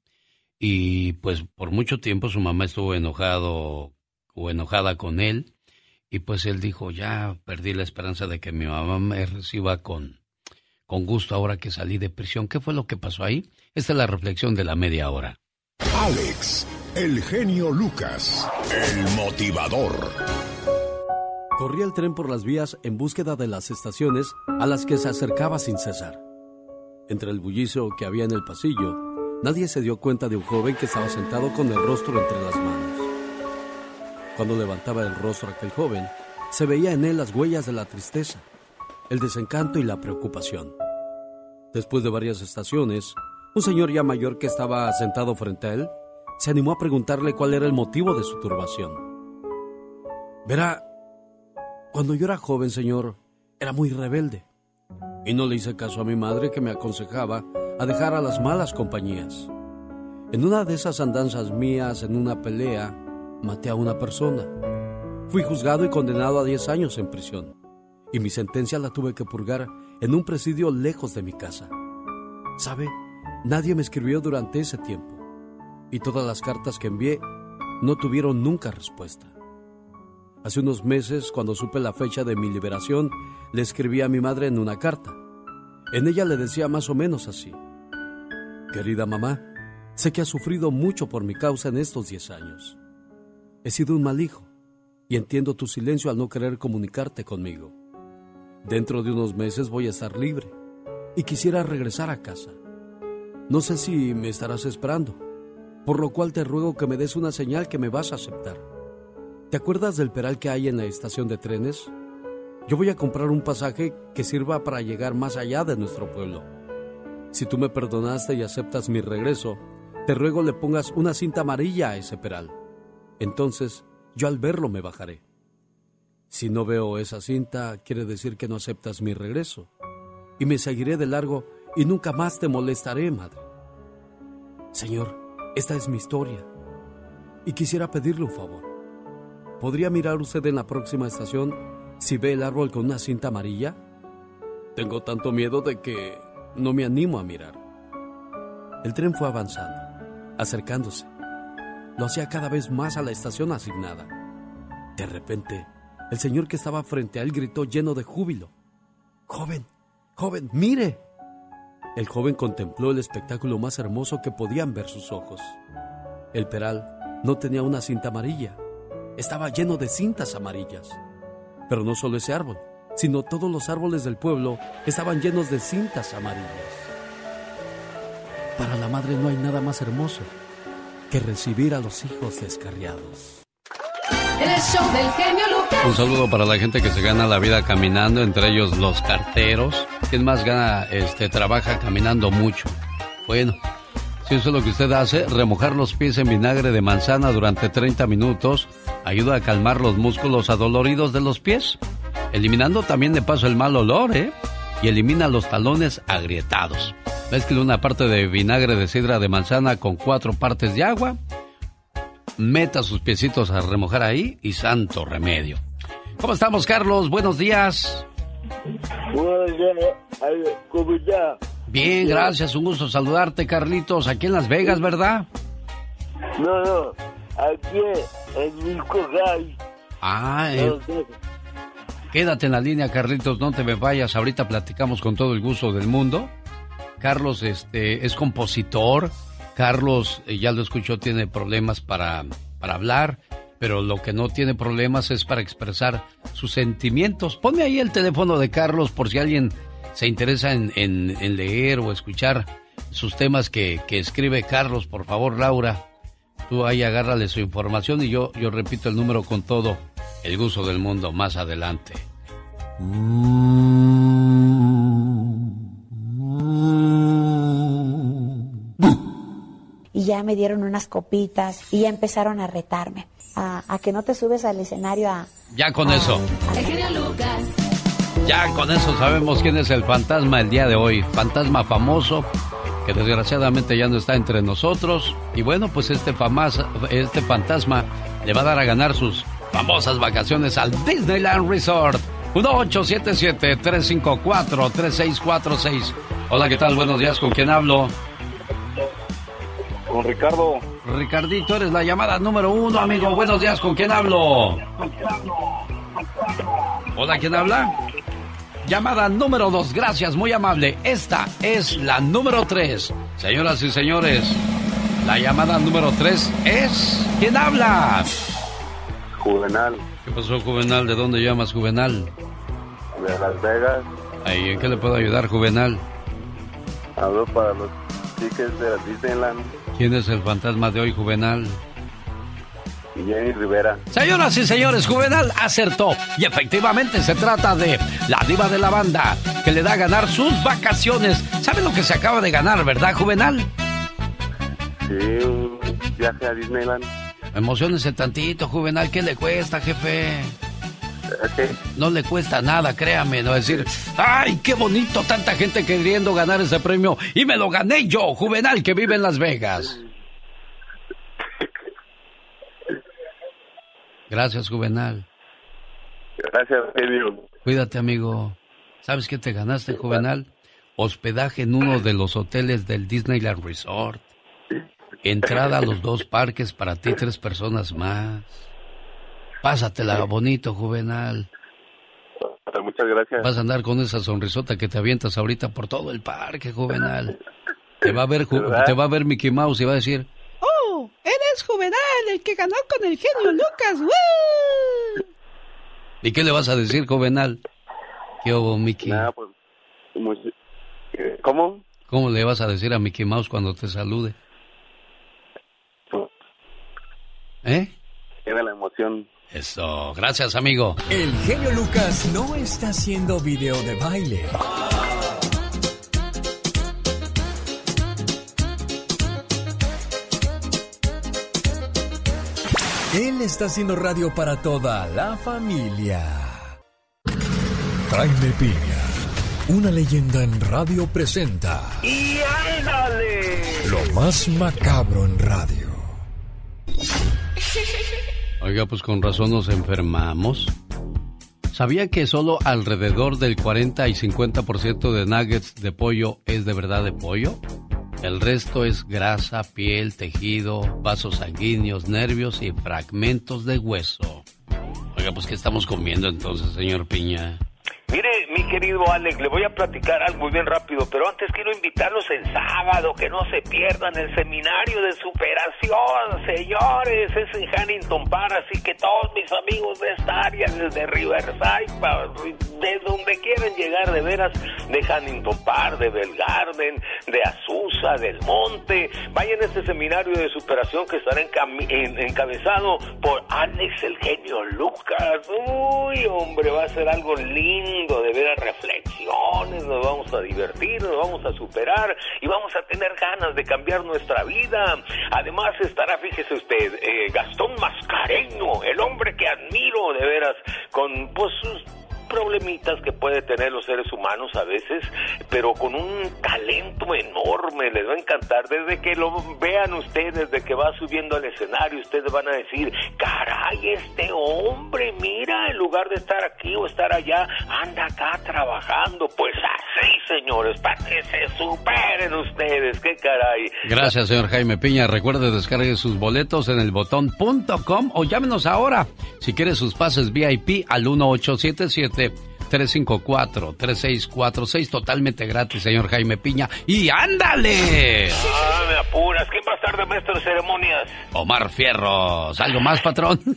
Y pues por mucho tiempo su mamá estuvo enojado o enojada con él y pues él dijo, ya perdí la esperanza de que mi mamá me reciba con, con gusto ahora que salí de prisión. ¿Qué fue lo que pasó ahí? Esta es la reflexión de la media hora. Alex, el genio Lucas, el motivador. Corría el tren por las vías en búsqueda de las estaciones a las que se acercaba sin cesar. Entre el bullicio que había en el pasillo, nadie se dio cuenta de un joven que estaba sentado con el rostro entre las manos. Cuando levantaba el rostro aquel joven, se veía en él las huellas de la tristeza, el desencanto y la preocupación. Después de varias estaciones, un señor ya mayor que estaba sentado frente a él se animó a preguntarle cuál era el motivo de su turbación. Verá, cuando yo era joven, señor, era muy rebelde y no le hice caso a mi madre que me aconsejaba a dejar a las malas compañías. En una de esas andanzas mías, en una pelea, maté a una persona. Fui juzgado y condenado a 10 años en prisión. Y mi sentencia la tuve que purgar en un presidio lejos de mi casa. ¿Sabe? Nadie me escribió durante ese tiempo. Y todas las cartas que envié no tuvieron nunca respuesta. Hace unos meses, cuando supe la fecha de mi liberación, le escribí a mi madre en una carta. En ella le decía más o menos así. Querida mamá, sé que has sufrido mucho por mi causa en estos 10 años. He sido un mal hijo y entiendo tu silencio al no querer comunicarte conmigo. Dentro de unos meses voy a estar libre y quisiera regresar a casa. No sé si me estarás esperando, por lo cual te ruego que me des una señal que me vas a aceptar. ¿Te acuerdas del peral que hay en la estación de trenes? Yo voy a comprar un pasaje que sirva para llegar más allá de nuestro pueblo. Si tú me perdonaste y aceptas mi regreso, te ruego le pongas una cinta amarilla a ese peral entonces yo al verlo me bajaré. Si no veo esa cinta, quiere decir que no aceptas mi regreso. Y me seguiré de largo y nunca más te molestaré, madre. Señor, esta es mi historia. Y quisiera pedirle un favor. ¿Podría mirar usted en la próxima estación si ve el árbol con una cinta amarilla? Tengo tanto miedo de que no me animo a mirar. El tren fue avanzando, acercándose lo hacía cada vez más a la estación asignada. De repente, el señor que estaba frente a él gritó lleno de júbilo. Joven, joven, mire. El joven contempló el espectáculo más hermoso que podían ver sus ojos. El peral no tenía una cinta amarilla, estaba lleno de cintas amarillas. Pero no solo ese árbol, sino todos los árboles del pueblo estaban llenos de cintas amarillas. Para la madre no hay nada más hermoso que recibir a los hijos descarriados. Un saludo para la gente que se gana la vida caminando, entre ellos los carteros. ¿Quién más gana, este, trabaja caminando mucho? Bueno, si eso es lo que usted hace, remojar los pies en vinagre de manzana durante 30 minutos ayuda a calmar los músculos adoloridos de los pies, eliminando también de paso el mal olor, ¿eh? Y elimina los talones agrietados. Mezcle una parte de vinagre de sidra de manzana con cuatro partes de agua meta sus piecitos a remojar ahí y santo remedio. ¿Cómo estamos, Carlos? Buenos días. Buenos días, ¿cómo está? Bien, gracias, un gusto saludarte, Carlitos, aquí en Las Vegas, ¿verdad? No, no, aquí en Milcogal. Ah, eh, quédate en la línea, Carlitos, no te me vayas, ahorita platicamos con todo el gusto del mundo. Carlos este, es compositor, Carlos, eh, ya lo escuchó, tiene problemas para, para hablar, pero lo que no tiene problemas es para expresar sus sentimientos. Ponme ahí el teléfono de Carlos por si alguien se interesa en, en, leer o escuchar sus temas que, que, escribe Carlos. Por favor, Laura, tú ahí agárrale su información y yo, yo repito el número con todo el gusto del mundo más adelante. Y ya me dieron unas copitas y ya empezaron a retarme. A, que no te subes al escenario a... Ya con eso. Ya con eso sabemos quién es el fantasma el día de hoy. Fantasma famoso que desgraciadamente ya no está entre nosotros. Y bueno, pues este, famoso, este fantasma le va a dar a ganar sus famosas vacaciones al Disneyland Resort. 1877-354-3646. Hola, ¿qué tal? Buenos días, ¿con quién hablo? Con Ricardo. Ricardito, eres la llamada número uno, amigo. Buenos días, ¿con quién hablo? Hola, ¿quién habla? Llamada número dos, gracias, muy amable. Esta es la número tres. Señoras y señores, la llamada número tres es... ¿Quién habla? Juvenal. ¿Qué pasó, Juvenal? ¿De dónde llamas, Juvenal? De Las Vegas. Ahí, ¿en qué le puedo ayudar, Juvenal? Hablo para los tickets de Disneyland. ¿Quién es el fantasma de hoy, Juvenal? Jenny Rivera. Señoras y señores, Juvenal acertó. Y efectivamente se trata de la diva de la banda, que le da a ganar sus vacaciones. ¿Sabe lo que se acaba de ganar, verdad, Juvenal? Sí, un viaje a Disneyland. Emociones tantito, Juvenal. ¿Qué le cuesta, jefe? No le cuesta nada, créame, no decir, ¡ay, qué bonito! Tanta gente queriendo ganar ese premio y me lo gané yo, Juvenal, que vive en Las Vegas. Gracias, Juvenal. Gracias, Elio. Cuídate, amigo. ¿Sabes qué te ganaste, Juvenal? Hospedaje en uno de los hoteles del Disneyland Resort. Entrada a los dos parques para ti, tres personas más. Pásatela bonito, Juvenal. Muchas gracias. Vas a andar con esa sonrisota que te avientas ahorita por todo el parque, Juvenal. Te va a ver, te va a ver Mickey Mouse y va a decir, ¡Oh! Eres Juvenal, el que ganó con el genio Lucas. ¿Y qué le vas a decir, Juvenal? ¿Qué hubo, Mickey? Pues, ¿Cómo? ¿Cómo le vas a decir a Mickey Mouse cuando te salude? ¿Eh? Tiene la emoción. Eso, gracias amigo. El genio Lucas no está haciendo video de baile. Él está haciendo radio para toda la familia. Jaime Piña, una leyenda en radio presenta. ¡Y ándale! Lo más macabro en radio. Oiga, pues con razón nos enfermamos. ¿Sabía que solo alrededor del 40 y 50% de nuggets de pollo es de verdad de pollo? El resto es grasa, piel, tejido, vasos sanguíneos, nervios y fragmentos de hueso. Oiga, pues ¿qué estamos comiendo entonces, señor Piña? Mire, mi querido Alex, le voy a platicar algo bien rápido, pero antes quiero invitarlos el sábado, que no se pierdan el seminario de superación, señores, es en Huntington Park, así que todos mis amigos de esta área, desde Riverside, de donde quieran llegar de veras, de Huntington Park, de Belgarden, de Azusa, del Monte, vayan a este seminario de superación que estará encabezado por Alex el genio Lucas. Uy, hombre, va a ser algo lindo de ver reflexiones, nos vamos a divertir, nos vamos a superar y vamos a tener ganas de cambiar nuestra vida. Además estará, fíjese usted, eh, Gastón Mascareño, el hombre que admiro de veras, con pues sus problemitas que puede tener los seres humanos a veces, pero con un talento enorme, les va a encantar. Desde que lo vean ustedes, desde que va subiendo al escenario, ustedes van a decir, caray, este hombre, mira, en lugar de estar aquí o estar allá, anda acá trabajando. Pues así, señores, para que se superen ustedes, qué caray. Gracias, señor Jaime Piña. Recuerde descargue sus boletos en el botón.com o llámenos ahora si quiere sus pases VIP al 1877 354-3646, totalmente gratis, señor Jaime Piña. ¡Y ándale! Ah, me apuras. ¿Quién va a estar de maestro de ceremonias? Omar Fierros. ¿Algo más, patrón?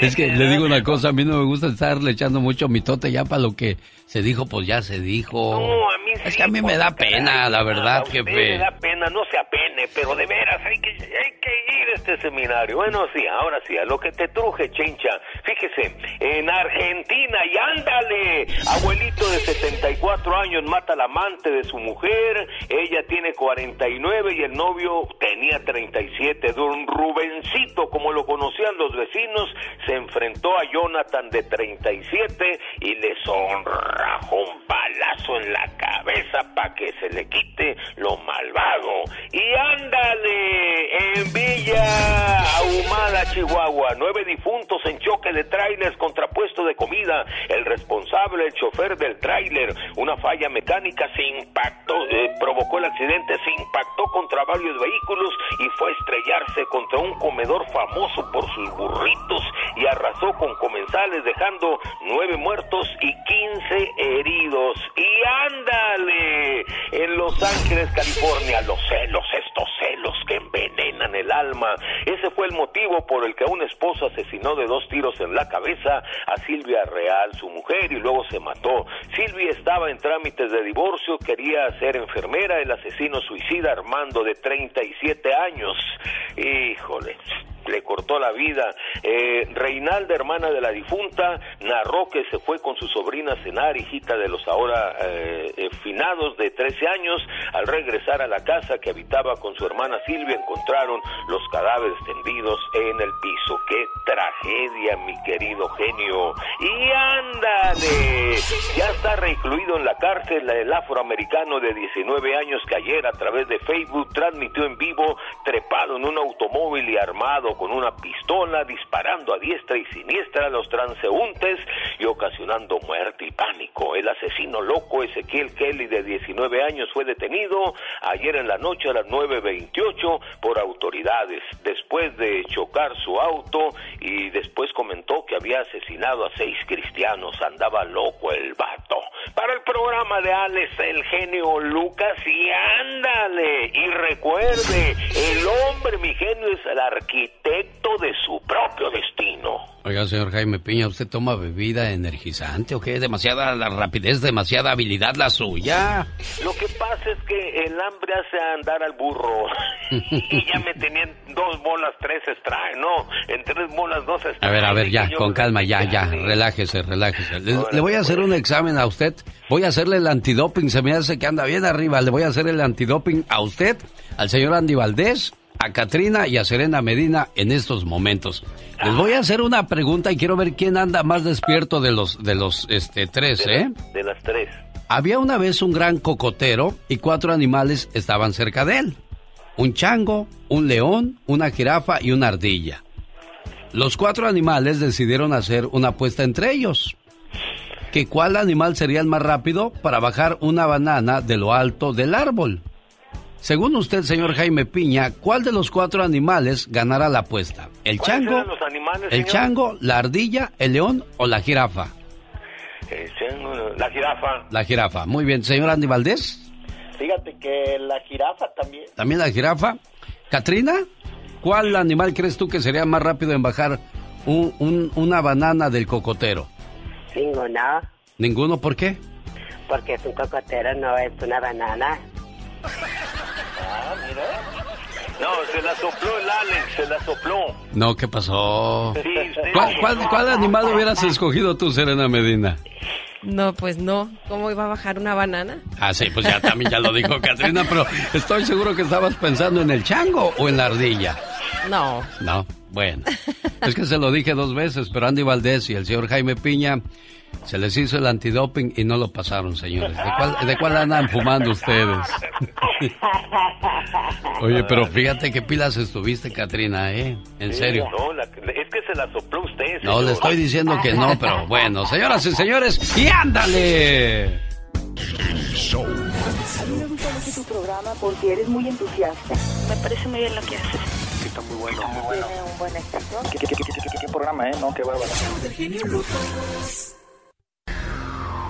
es que le digo una cosa, a mí no me gusta estarle echando mucho mitote ya para lo que se dijo, pues ya se dijo. No, a mí sí, Es que a mí me da pena, la verdad, que Me da pena, no se apene, pero de veras hay que, ir a este seminario. Bueno, sí, ahora sí, a lo que te truje, chincha. Fíjese, en Argentina, y ándale, abuelito de 74 años mata al amante de su mujer, ella tiene 49 y el novio tenía 37. Don Rubencito, como lo conocían los vecinos, se enfrentó a Jonathan de 37 y le sonra un palazo en la cabeza para que se le quite lo malvado. Y ándale, en Villa Ahumada, Chihuahua, nueve difuntos en choque de trailers contrapuesto de comida. El responsable, el chofer del tráiler, una falla mecánica se impactó, eh, provocó el accidente, se impactó contra varios vehículos y fue a estrellarse contra un comedor famoso por sus burritos y arrasó con comensales dejando nueve muertos y quince heridos. Y ándale, en Los Ángeles, California, celos, estos celos que envenenan el alma. Ese fue el motivo por el que un esposo asesinó de dos tiros en la cabeza a Silvia Real, su mujer, y luego se mató. Silvia estaba en trámites de divorcio, quería ser enfermera, el asesino suicida Armando de 37 años. Híjole, le cortó la vida. Eh, Reinalda, hermana de la difunta, narró que se fue con su sobrina cenar, hijita de los ahora eh, eh, finados de 13 años. Al regresar a la casa que habitaba con su hermana Silvia, encontraron los cadáveres tendidos en el piso. ¡Qué tragedia, mi querido genio! ¡Y ándale! Ya está recluido en la cárcel el afroamericano de 19 años que ayer a través de Facebook transmitió en vivo trepado en un automóvil y armado con una pistola, disparando a diestra y siniestra a los transeúntes y ocasionando muerte y pánico. El asesino loco Ezequiel Kelly de 19 años fue detenido ayer en la noche a las 9.28 por autoridades después de chocar su auto y después comentó que había asesinado a seis cristianos. Andaba loco el vato. Para el programa de Alex, el genio Lucas, y ándale. Y recuerde, el hombre, mi genio, es el arquitecto de su propio destino. Oiga, señor Jaime Piña, ¿usted toma bebida energizante o qué? ¿Demasiada la rapidez, demasiada habilidad la suya? Lo que pasa es que el hambre hace andar al burro. y ya me tenían dos bolas, tres extrae. No, en tres bolas, dos extrae. A ver, a ver, ya, con calma, ya, ya, relájese, relájese. Le, le voy a hacer un examen a usted. Voy a hacerle el antidoping. Se me hace que anda bien arriba. Le voy a hacer el antidoping a usted, al señor Andy Valdés a Katrina y a Serena Medina en estos momentos. Les voy a hacer una pregunta y quiero ver quién anda más despierto de los de los este tres, de ¿eh? de las tres. Había una vez un gran cocotero y cuatro animales estaban cerca de él. Un chango, un león, una jirafa y una ardilla. Los cuatro animales decidieron hacer una apuesta entre ellos. Que cuál animal sería el más rápido para bajar una banana de lo alto del árbol. Según usted, señor Jaime Piña, ¿cuál de los cuatro animales ganará la apuesta? ¿El chango, los animales, el chango, la ardilla, el león o la jirafa? La jirafa. La jirafa. Muy bien. Señor Andy Valdés. Fíjate que la jirafa también. ¿También la jirafa? ¿Katrina? ¿Cuál animal crees tú que sería más rápido en bajar un, una banana del cocotero? Ninguno. ¿Ninguno? ¿Por qué? Porque es un cocotero, no es una banana. Ah, mira. No, se la sopló el Alex, se la sopló. No, ¿qué pasó? Sí, sí. ¿Cuál, cuál, cuál animal hubieras escogido tú, Serena Medina? No, pues no. ¿Cómo iba a bajar una banana? Ah, sí, pues ya también ya lo dijo Katrina, pero estoy seguro que estabas pensando en el chango o en la ardilla. No. No, bueno. Es que se lo dije dos veces, pero Andy Valdés y el señor Jaime Piña se les hizo el antidoping y no lo pasaron, señores. ¿De cuál, de cuál andan fumando ustedes? Oye, pero fíjate qué pilas estuviste, Katrina, ¿eh? En serio. No, la- es que se la sopló usted. No, le señor. estoy diciendo que no, pero bueno, señoras y señores, ¡y ándale! A mí me gusta mucho tu programa porque eres muy entusiasta. Me parece muy bien lo que haces. Está muy bueno, muy bueno. Tiene un buen éxito. ¿Qué, qué, qué, qué, qué- qué programa, eh? No, qué bárbaro.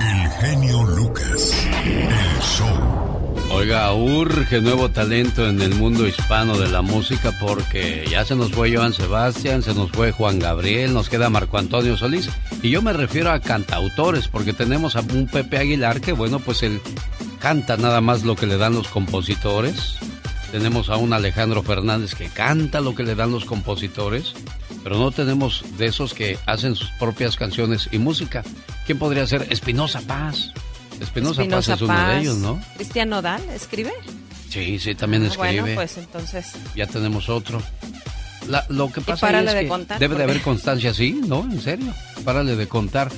El genio Lucas. El show. Oiga, urge nuevo talento en el mundo hispano de la música porque ya se nos fue Joan Sebastián, se nos fue Juan Gabriel, nos queda Marco Antonio Solís. Y yo me refiero a cantautores porque tenemos a un Pepe Aguilar que, bueno, pues él canta nada más lo que le dan los compositores. Tenemos a un Alejandro Fernández que canta lo que le dan los compositores. Pero no tenemos de esos que hacen sus propias canciones y música. ¿Quién podría ser? Espinosa Paz. Espinosa Paz es uno de ellos, ¿no? Cristian Nodal, ¿escribe? Sí, sí, también Ah, escribe. Bueno, pues entonces... Ya tenemos otro. La- lo que pasa es de que contar, debe de haber constancia, sí, ¿no? En serio. Párale de contar.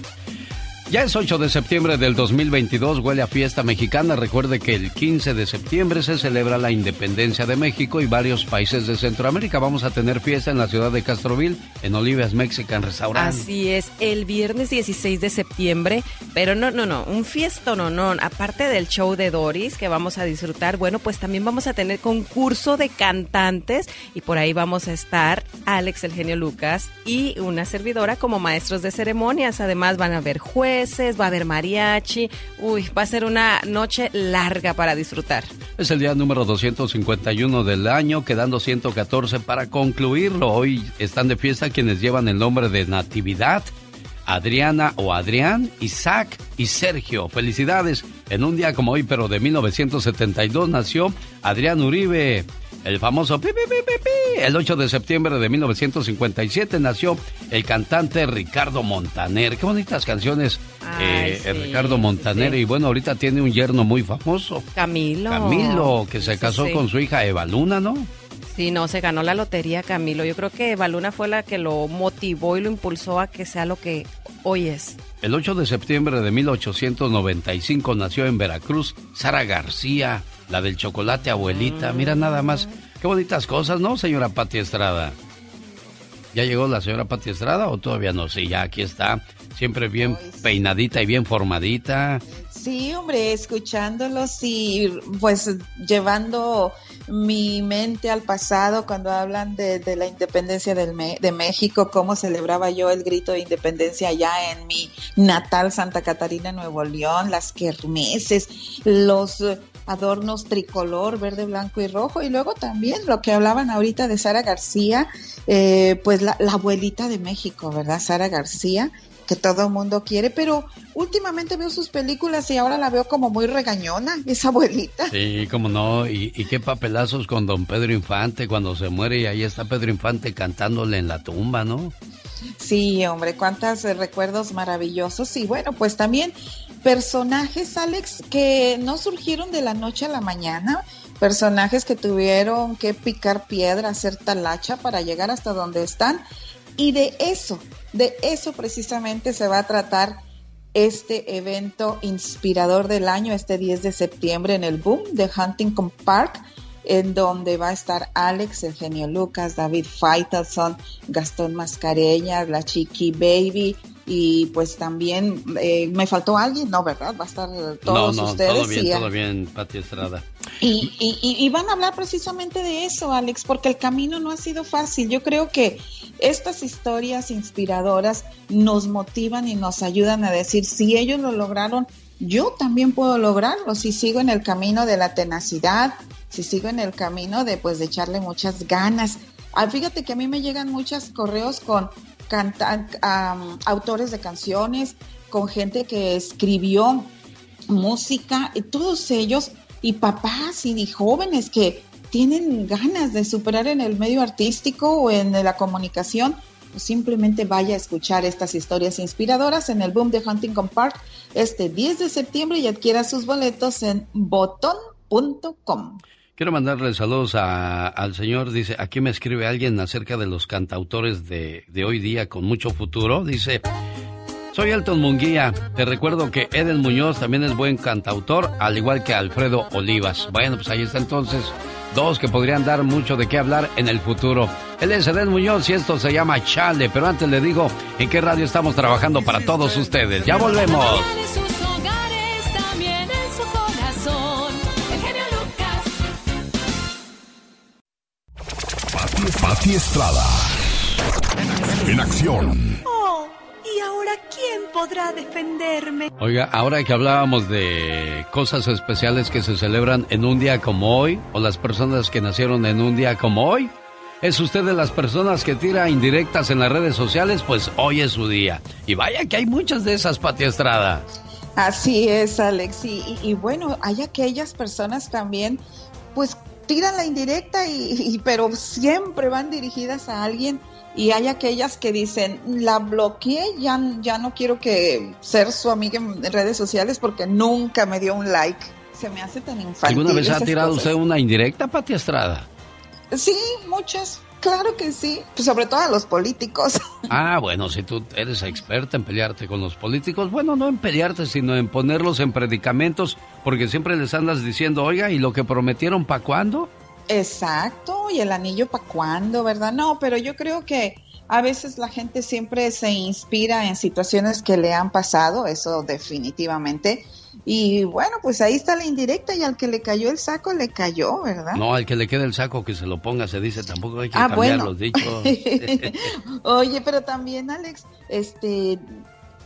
Ya es 8 de septiembre del 2022, huele a fiesta mexicana. Recuerde que el 15 de septiembre se celebra la independencia de México y varios países de Centroamérica. Vamos a tener fiesta en la ciudad de Castroville, en Olivia's Mexican Restaurant. Así es, el viernes 16 de septiembre, pero no, no, no, un fiestón, no, no, aparte del show de Doris que vamos a disfrutar, bueno, pues también vamos a tener concurso de cantantes y por ahí vamos a estar Alex, el genio Lucas y una servidora como maestros de ceremonias, además van a haber jueces, va a haber mariachi, uy, va a ser una noche larga para disfrutar. Es el día número 251 del año, quedando 114 para concluirlo. Hoy están de fiesta quienes llevan el nombre de Natividad, Adriana o Adrián, Isaac y Sergio. Felicidades. En un día como hoy, pero de 1972, nació Adrián Uribe. El famoso pi. El 8 de septiembre de 1957 nació el cantante Ricardo Montaner. Qué bonitas canciones, Ay, eh, sí, Ricardo Montaner. Y bueno, ahorita tiene un yerno muy famoso. Camilo. Camilo, que se casó con su hija Eva Luna, ¿no? Sí, no, se ganó la lotería Camilo. Yo creo que Baluna fue la que lo motivó y lo impulsó a que sea lo que hoy es. El 8 de septiembre de 1895 nació en Veracruz Sara García, la del chocolate abuelita. Mira nada más. Qué bonitas cosas, ¿no, señora Pati Estrada? ¿Ya llegó la señora Pati Estrada o todavía no? Sí, ya aquí está. Siempre bien peinadita y bien formadita. Sí, hombre, escuchándolos y pues llevando mi mente al pasado cuando hablan de, de la independencia del Me- de México, cómo celebraba yo el grito de independencia allá en mi natal Santa Catarina, Nuevo León, las kermeses, los eh, adornos tricolor, verde, blanco y rojo, y luego también lo que hablaban ahorita de Sara García, eh, pues la, la abuelita de México, ¿verdad? Sara García que todo el mundo quiere, pero últimamente veo sus películas y ahora la veo como muy regañona, esa abuelita. Sí, cómo no. Y, y qué papelazos con don Pedro Infante cuando se muere y ahí está Pedro Infante cantándole en la tumba, ¿no? Sí, hombre, cuántos eh, recuerdos maravillosos. Y bueno, pues también personajes, Alex, que no surgieron de la noche a la mañana, personajes que tuvieron que picar piedra, hacer talacha para llegar hasta donde están. Y de eso, de eso precisamente se va a tratar este evento inspirador del año, este 10 de septiembre en el Boom de Huntington Park, en donde va a estar Alex, el genio Lucas, David Faitelson, Gastón Mascareñas, la Chiqui Baby y pues también eh, me faltó alguien, no, ¿verdad? Va a estar todos no, no, ustedes todo bien, y, todo bien, Pati Estrada. Y, y, van a hablar precisamente de eso, Alex, porque el camino no ha sido fácil. Yo creo que estas historias inspiradoras nos motivan y nos ayudan a decir, si ellos lo lograron, yo también puedo lograrlo si sigo en el camino de la tenacidad, si sigo en el camino de pues de echarle muchas ganas. Ah, fíjate que a mí me llegan muchos correos con autores de canciones, con gente que escribió música, y todos ellos, y papás y jóvenes que tienen ganas de superar en el medio artístico o en la comunicación, pues simplemente vaya a escuchar estas historias inspiradoras en el Boom de Huntington Park este 10 de septiembre y adquiera sus boletos en botón.com. Quiero mandarle saludos al señor. Dice, aquí me escribe alguien acerca de los cantautores de, de hoy día con mucho futuro. Dice, soy Elton Munguía. Te recuerdo que Eden Muñoz también es buen cantautor, al igual que Alfredo Olivas. Bueno, pues ahí está entonces dos que podrían dar mucho de qué hablar en el futuro. Él es Eden Muñoz y esto se llama Chale, pero antes le digo en qué radio estamos trabajando para todos ustedes. Ya volvemos. Pati Estrada. En acción. Oh, ¿y ahora quién podrá defenderme? Oiga, ahora que hablábamos de cosas especiales que se celebran en un día como hoy, o las personas que nacieron en un día como hoy, ¿Es usted de las personas que tira indirectas en las redes sociales? Pues hoy es su día. Y vaya que hay muchas de esas, Pati Estrada. Así es, Alex. Y, y, bueno, hay aquellas personas también, pues tiran la indirecta, y, pero siempre van dirigidas a alguien y hay aquellas que dicen, la bloqueé, ya, ya no quiero que ser su amiga en redes sociales porque nunca me dio un like. Se me hace tan infantil. ¿Alguna vez ha tirado usted una indirecta, Pati Estrada? Sí, muchas. Claro que sí, pues sobre todo a los políticos. Ah, bueno, si tú eres experta en pelearte con los políticos, bueno, no en pelearte, sino en ponerlos en predicamentos, porque siempre les andas diciendo, oiga, ¿y lo que prometieron para cuándo? Exacto, y el anillo para cuándo, ¿verdad? No, pero yo creo que a veces la gente siempre se inspira en situaciones que le han pasado, eso definitivamente, y bueno, pues ahí está la indirecta y al que le cayó el saco le cayó, ¿verdad? No, al que le quede el saco que se lo ponga, se dice, tampoco hay que ah, cambiar los dichos. Oye, pero también Alex, este,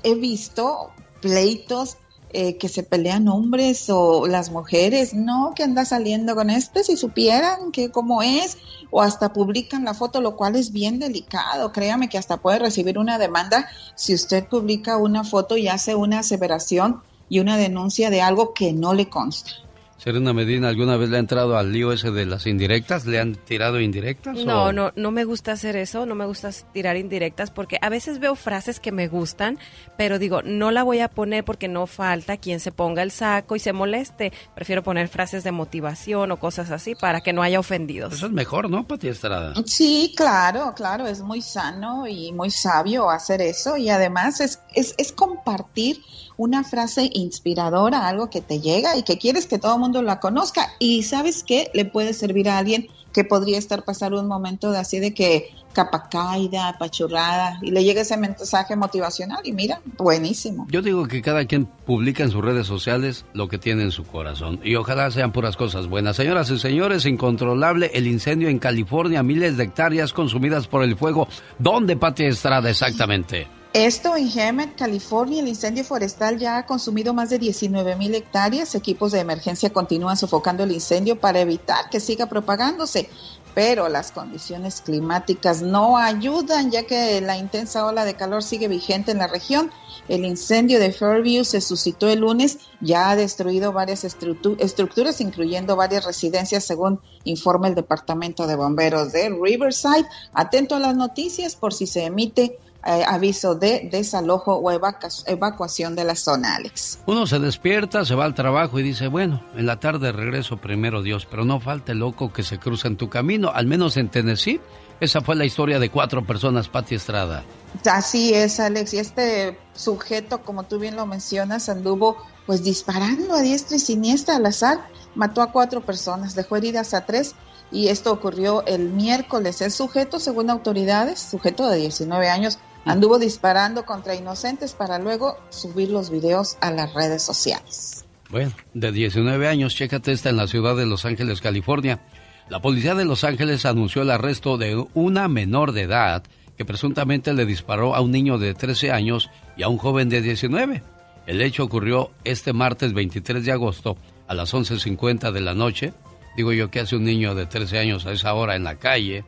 he visto pleitos eh, que se pelean hombres o las mujeres, no, que anda saliendo con este, si supieran que cómo es, o hasta publican la foto, lo cual es bien delicado, créame que hasta puede recibir una demanda si usted publica una foto y hace una aseveración y una denuncia de algo que no le consta. Serena Medina, ¿alguna vez le ha entrado al lío ese de las indirectas? ¿Le han tirado indirectas? No, no, no me gusta hacer eso, no me gusta tirar indirectas porque a veces veo frases que me gustan, pero digo, no la voy a poner porque no falta quien se ponga el saco y se moleste. Prefiero poner frases de motivación o cosas así para que no haya ofendidos. Eso es mejor, ¿no, Pati Estrada? Sí, claro, claro, es muy sano y muy sabio hacer eso y además es, es, es compartir una frase inspiradora, algo que te llega y que quieres que todo el mundo la conozca. Y sabes qué, le puede servir a alguien que podría estar pasando un momento de así de que capa caída, apachurrada, y le llega ese mensaje motivacional y mira, buenísimo. Yo digo que cada quien publica en sus redes sociales lo que tiene en su corazón y ojalá sean puras cosas buenas. Señoras y señores, incontrolable el incendio en California, miles de hectáreas consumidas por el fuego. ¿Dónde, Pati Estrada, exactamente? Esto en Hemet, California, el incendio forestal ya ha consumido más de 19 mil hectáreas. Equipos de emergencia continúan sofocando el incendio para evitar que siga propagándose, pero las condiciones climáticas no ayudan ya que la intensa ola de calor sigue vigente en la región. El incendio de Fairview se suscitó el lunes, ya ha destruido varias estructuras, incluyendo varias residencias, según informa el Departamento de Bomberos de Riverside. Atento a las noticias por si se emite eh, aviso de desalojo o evacuación de la zona, Alex. Uno se despierta, se va al trabajo y dice, bueno, en la tarde regreso primero Dios, pero no falta el loco que se cruza en tu camino, al menos en Tennessee. Esa fue la historia de cuatro personas, Pati Estrada. Así es, Alex, y este sujeto, como tú bien lo mencionas, anduvo pues disparando a diestra y siniestra al azar, mató a cuatro personas, dejó heridas a tres y esto ocurrió el miércoles. El sujeto, según autoridades, sujeto de 19 años, anduvo disparando contra inocentes para luego subir los videos a las redes sociales. Bueno, de 19 años, chécate esta en la ciudad de Los Ángeles, California. La policía de Los Ángeles anunció el arresto de una menor de edad que presuntamente le disparó a un niño de 13 años y a un joven de 19. El hecho ocurrió este martes 23 de agosto a las 11.50 de la noche. Digo yo que hace un niño de 13 años a esa hora en la calle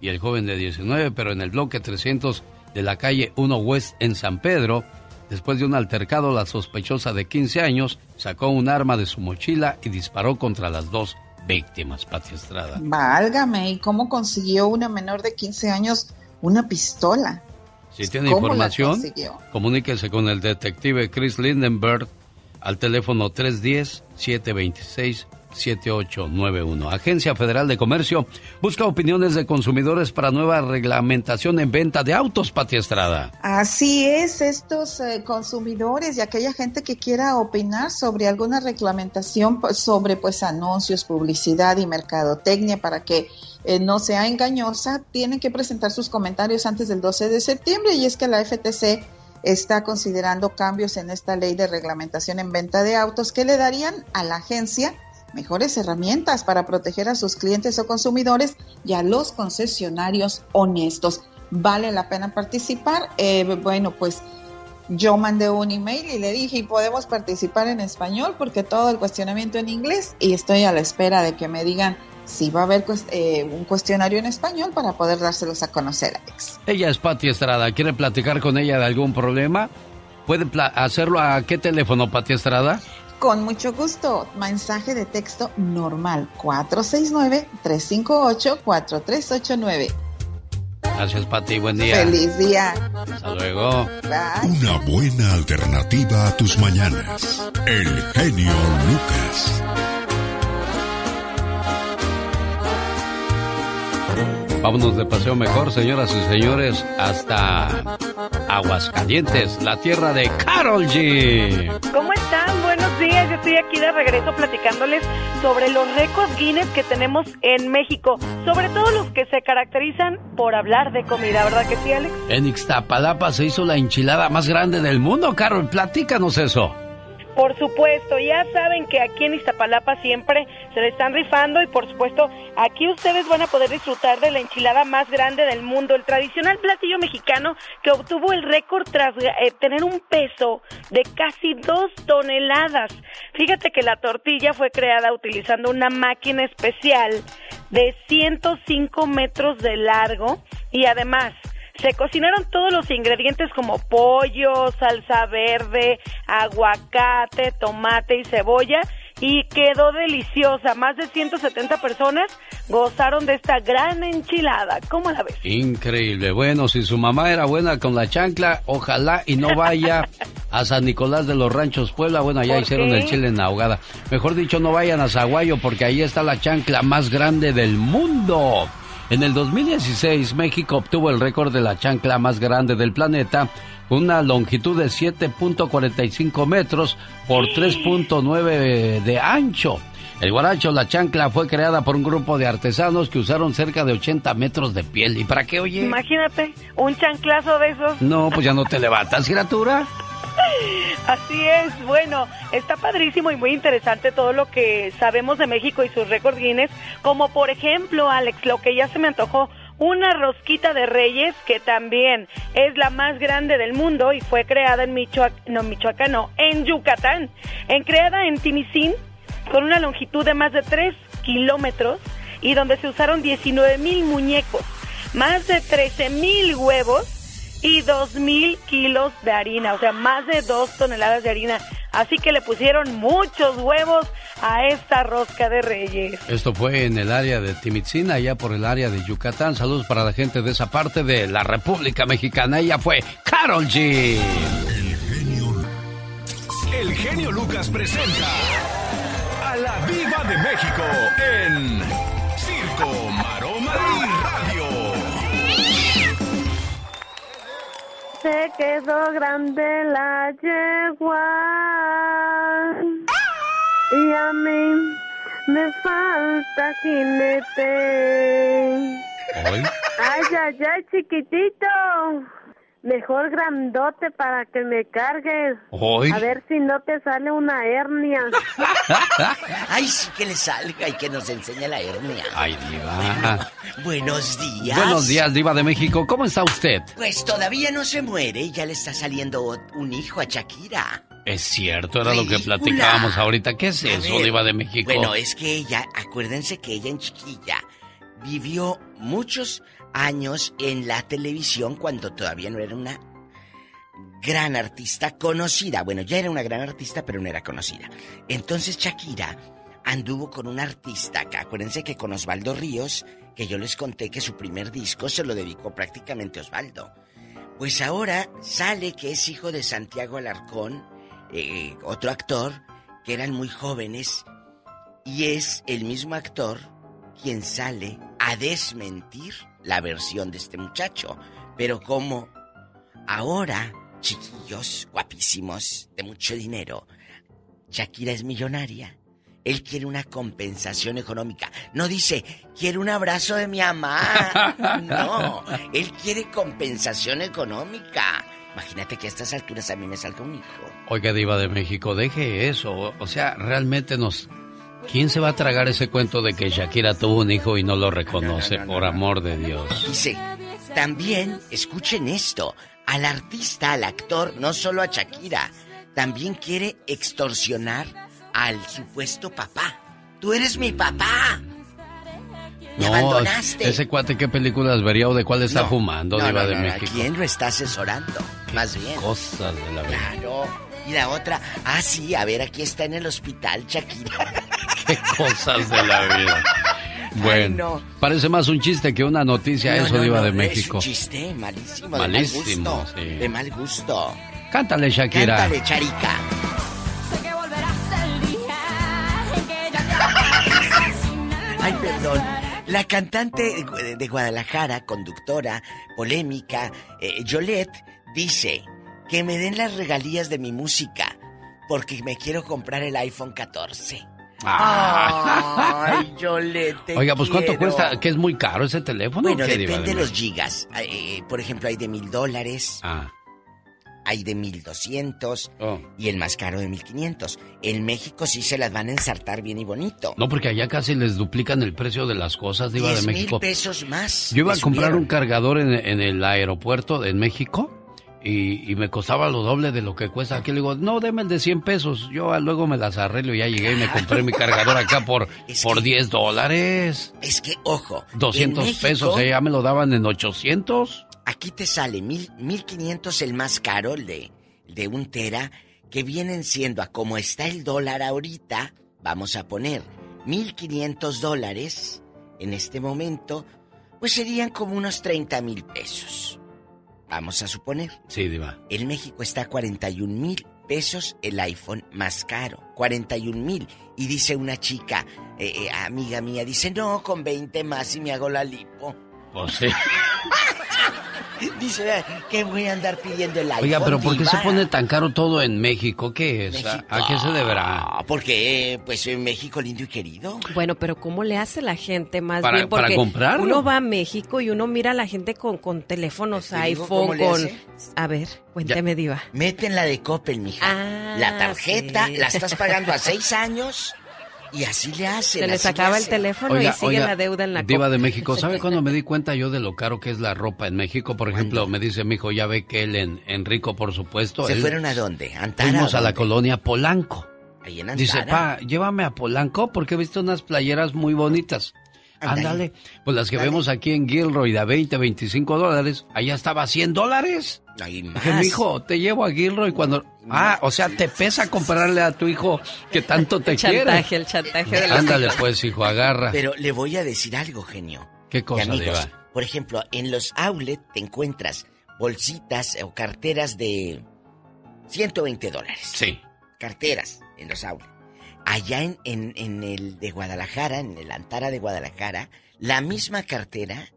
y el joven de 19, pero en el bloque 300 de la calle 1 West en San Pedro, Después de un altercado, la sospechosa de 15 años sacó un arma de su mochila y disparó contra las dos víctimas, Pati Estrada. Válgame, ¿y cómo consiguió una menor de 15 años una pistola? Si tiene información, comuníquese con el detective Chris Lindenberg al teléfono 310 726 7891. Agencia Federal de Comercio busca opiniones de consumidores para nueva reglamentación en venta de autos, Pati Estrada. Así es, estos eh, consumidores y aquella gente que quiera opinar sobre alguna reglamentación pues, sobre pues anuncios, publicidad y mercadotecnia para que eh, no sea engañosa, tienen que presentar sus comentarios antes del 12 de septiembre y es que la FTC está considerando cambios en esta ley de reglamentación en venta de autos que le darían a la agencia mejores herramientas para proteger a sus clientes o consumidores y a los concesionarios honestos. Vale la pena participar. Eh, bueno, pues yo mandé un email y le dije, ¿y podemos participar en español? Porque todo el cuestionamiento en inglés y estoy a la espera de que me digan si va a haber eh, un cuestionario en español para poder dárselos a conocer, Alex. Ella es Patti Estrada. ¿Quiere platicar con ella de algún problema? ¿Puede hacerlo a qué teléfono, Patti Estrada? Con mucho gusto. Mensaje de texto normal 469-358-4389. Gracias, Pati. Buen día. Feliz día. Hasta luego. Una buena alternativa a tus mañanas. El genio Lucas. Vámonos de paseo mejor, señoras y señores, hasta Aguascalientes, la tierra de Carol G. ¿Cómo están? Buenos días. Yo estoy aquí de regreso platicándoles sobre los récords Guinness que tenemos en México, sobre todo los que se caracterizan por hablar de comida, ¿verdad que sí, Alex? En Ixtapalapa se hizo la enchilada más grande del mundo, Carol. Platícanos eso. Por supuesto, ya saben que aquí en Iztapalapa siempre se le están rifando y por supuesto aquí ustedes van a poder disfrutar de la enchilada más grande del mundo, el tradicional platillo mexicano que obtuvo el récord tras eh, tener un peso de casi dos toneladas. Fíjate que la tortilla fue creada utilizando una máquina especial de 105 metros de largo y además se cocinaron todos los ingredientes como pollo, salsa verde, aguacate, tomate y cebolla y quedó deliciosa. Más de 170 personas gozaron de esta gran enchilada. ¿Cómo la ves? Increíble. Bueno, si su mamá era buena con la chancla, ojalá y no vaya a San Nicolás de los Ranchos Puebla. Bueno, allá hicieron el chile en ahogada. Mejor dicho, no vayan a Zaguayo porque ahí está la chancla más grande del mundo. En el 2016, México obtuvo el récord de la chancla más grande del planeta, con una longitud de 7.45 metros por 3.9 de ancho. El guaracho, la chancla, fue creada por un grupo de artesanos que usaron cerca de 80 metros de piel. ¿Y para qué, oye? Imagínate, un chanclazo de esos. No, pues ya no te levantas, criatura. Así es, bueno, está padrísimo y muy interesante todo lo que sabemos de México y sus récords Guinness, como por ejemplo, Alex, lo que ya se me antojó, una rosquita de reyes que también es la más grande del mundo y fue creada en Michoacán, no, Michoacán, no, en Yucatán, en creada en Timicín con una longitud de más de 3 kilómetros y donde se usaron 19 mil muñecos, más de 13 mil huevos y dos mil kilos de harina, o sea, más de dos toneladas de harina. Así que le pusieron muchos huevos a esta rosca de reyes. Esto fue en el área de Timitzina, allá por el área de Yucatán. Saludos para la gente de esa parte de la República Mexicana. Ella fue Carol G. El genio. El genio Lucas presenta a la Viva de México en Circo, Maroma y se quedó grande la yegua y a mí me falta jinete. Ay, ay, ay, chiquitito. Mejor grandote para que me cargues. A ver si no te sale una hernia. Ay, sí que le salga y que nos enseñe la hernia. Ay, diva. Buenos días. Buenos días, diva de México. ¿Cómo está usted? Pues todavía no se muere y ya le está saliendo un hijo a Shakira. Es cierto, era lo que platicábamos ahorita. ¿Qué es A eso, ver, diva de México? Bueno, es que ella, acuérdense que ella en chiquilla vivió muchos años en la televisión cuando todavía no era una gran artista conocida. Bueno, ya era una gran artista, pero no era conocida. Entonces Shakira anduvo con un artista, que acuérdense que con Osvaldo Ríos, que yo les conté que su primer disco se lo dedicó prácticamente a Osvaldo. Pues ahora sale que es hijo de Santiago Alarcón, eh, otro actor, que eran muy jóvenes, y es el mismo actor quien sale a desmentir la versión de este muchacho. Pero como ahora, chiquillos guapísimos, de mucho dinero, Shakira es millonaria. Él quiere una compensación económica. No dice, quiero un abrazo de mi mamá. No, él quiere compensación económica. Imagínate que a estas alturas a mí me salga un hijo. Oiga, diva de México, deje eso. O sea, realmente nos... ¿Quién se va a tragar ese cuento de que Shakira tuvo un hijo y no lo reconoce? Por amor de Dios. Dice, también, escuchen esto, al artista, al actor, no solo a Shakira, también quiere extorsionar al supuesto papá. Tú eres mi papá. Me No, abandonaste. ese cuate, ¿qué películas vería o de cuál está fumando, diva de no, ¿A México? quién lo está asesorando? Más bien. Cosas de la vida. Claro. Y la otra, ah, sí, a ver, aquí está en el hospital, Shakira. Qué cosas de la vida. Bueno, parece más un chiste que una noticia No, eso, no, diva no, de Es México. un chiste malísimo, Malísimo, de mal gusto. sí. De mal gusto. Cántale, Shakira. Cántale, Charica. Ay, perdón. La cantante de- de Guadalajara, conductora, polémica, eh, Yolette, dice que me den las regalías de mi música porque me quiero comprar el iPhone 14. Ah. Ay, Yolette. te Oiga, pues ¿cuánto quiero. cuesta? ¿Que es muy caro ese teléfono? Bueno, depende de los México? gigas. Eh, eh, por ejemplo, hay de mil dólares. Ah. Hay de mil doscientos. Oh. Y el más caro de mil quinientos. En México sí se las van a ensartar bien y bonito. No, porque allá casi les duplican el precio de las cosas, diva de Diez mil México. pesos más. Yo iba le a comprar subieron. un cargador en, en el aeropuerto de México y, y me costaba lo doble de lo que cuesta aquí. Le digo, no, deme el de 100 pesos. Yo ah, luego me las arreglo y ya llegué y me compré mi cargador acá por, por 10 dólares. Es que, ojo. 200 en México, pesos, ¿eh? ya me lo daban en 800. Aquí te sale mil, mil quinientos el más caro, el de, de un tera, que vienen siendo a como está el dólar ahorita, vamos a poner mil quinientos dólares en este momento, pues serían como unos 30 mil pesos. Vamos a suponer. Sí, diva. En México está a 41 mil pesos el iPhone más caro. 41 mil. Y dice una chica, eh, eh, amiga mía, dice, no, con 20 más y me hago la lipo. Pues sí. Dice, que voy a andar pidiendo el iPhone. Oiga, pero ¿por qué se diva?" pone tan caro todo en México? ¿Qué es? ¿A- ¿A qué se deberá? Ah, porque, pues, en México lindo y querido. Bueno, pero ¿cómo le hace la gente más Para- bien? para Porque comprarlo. uno va a México y uno mira a la gente con, con teléfonos Te iPhone, con... A ver, cuénteme, Diva. Meten la de Coppel, mija. Ah, la tarjeta sí. la estás pagando a seis años y así le hacen. Se les acaba el teléfono y sigue la deuda en la Diva copa. de México, ¿sabe cuándo me di cuenta yo de lo caro que es la ropa en México? Por ejemplo, me dice mi hijo, ya ve que él en, en Rico, por supuesto. ¿Se él- fueron a dónde? ¿Antara? Fuimos a la ¿Dónde? colonia Polanco. Ahí en Antara. Dice, pa, llévame a Polanco porque he visto unas playeras muy bonitas. Ándale. Pues las que Dale. vemos aquí en Gilroy de a 20, 25 dólares, allá estaba a 100 dólares. Ahí más. mijo, te llevo a Gilroy cuando... Ah, o sea, te pesa comprarle a tu hijo que tanto te El quiere. chantaje, el chantaje de los Ándale pues, hijo, agarra. Pero le voy a decir algo, genio. ¿Qué Y cosa, amigos, Diva? por ejemplo, en los outlets te encuentras bolsitas o carteras de 120 dólares. Sí. Carteras en los outlets. Allá en, en, en el de Guadalajara, en el Antara de Guadalajara, la misma cartera,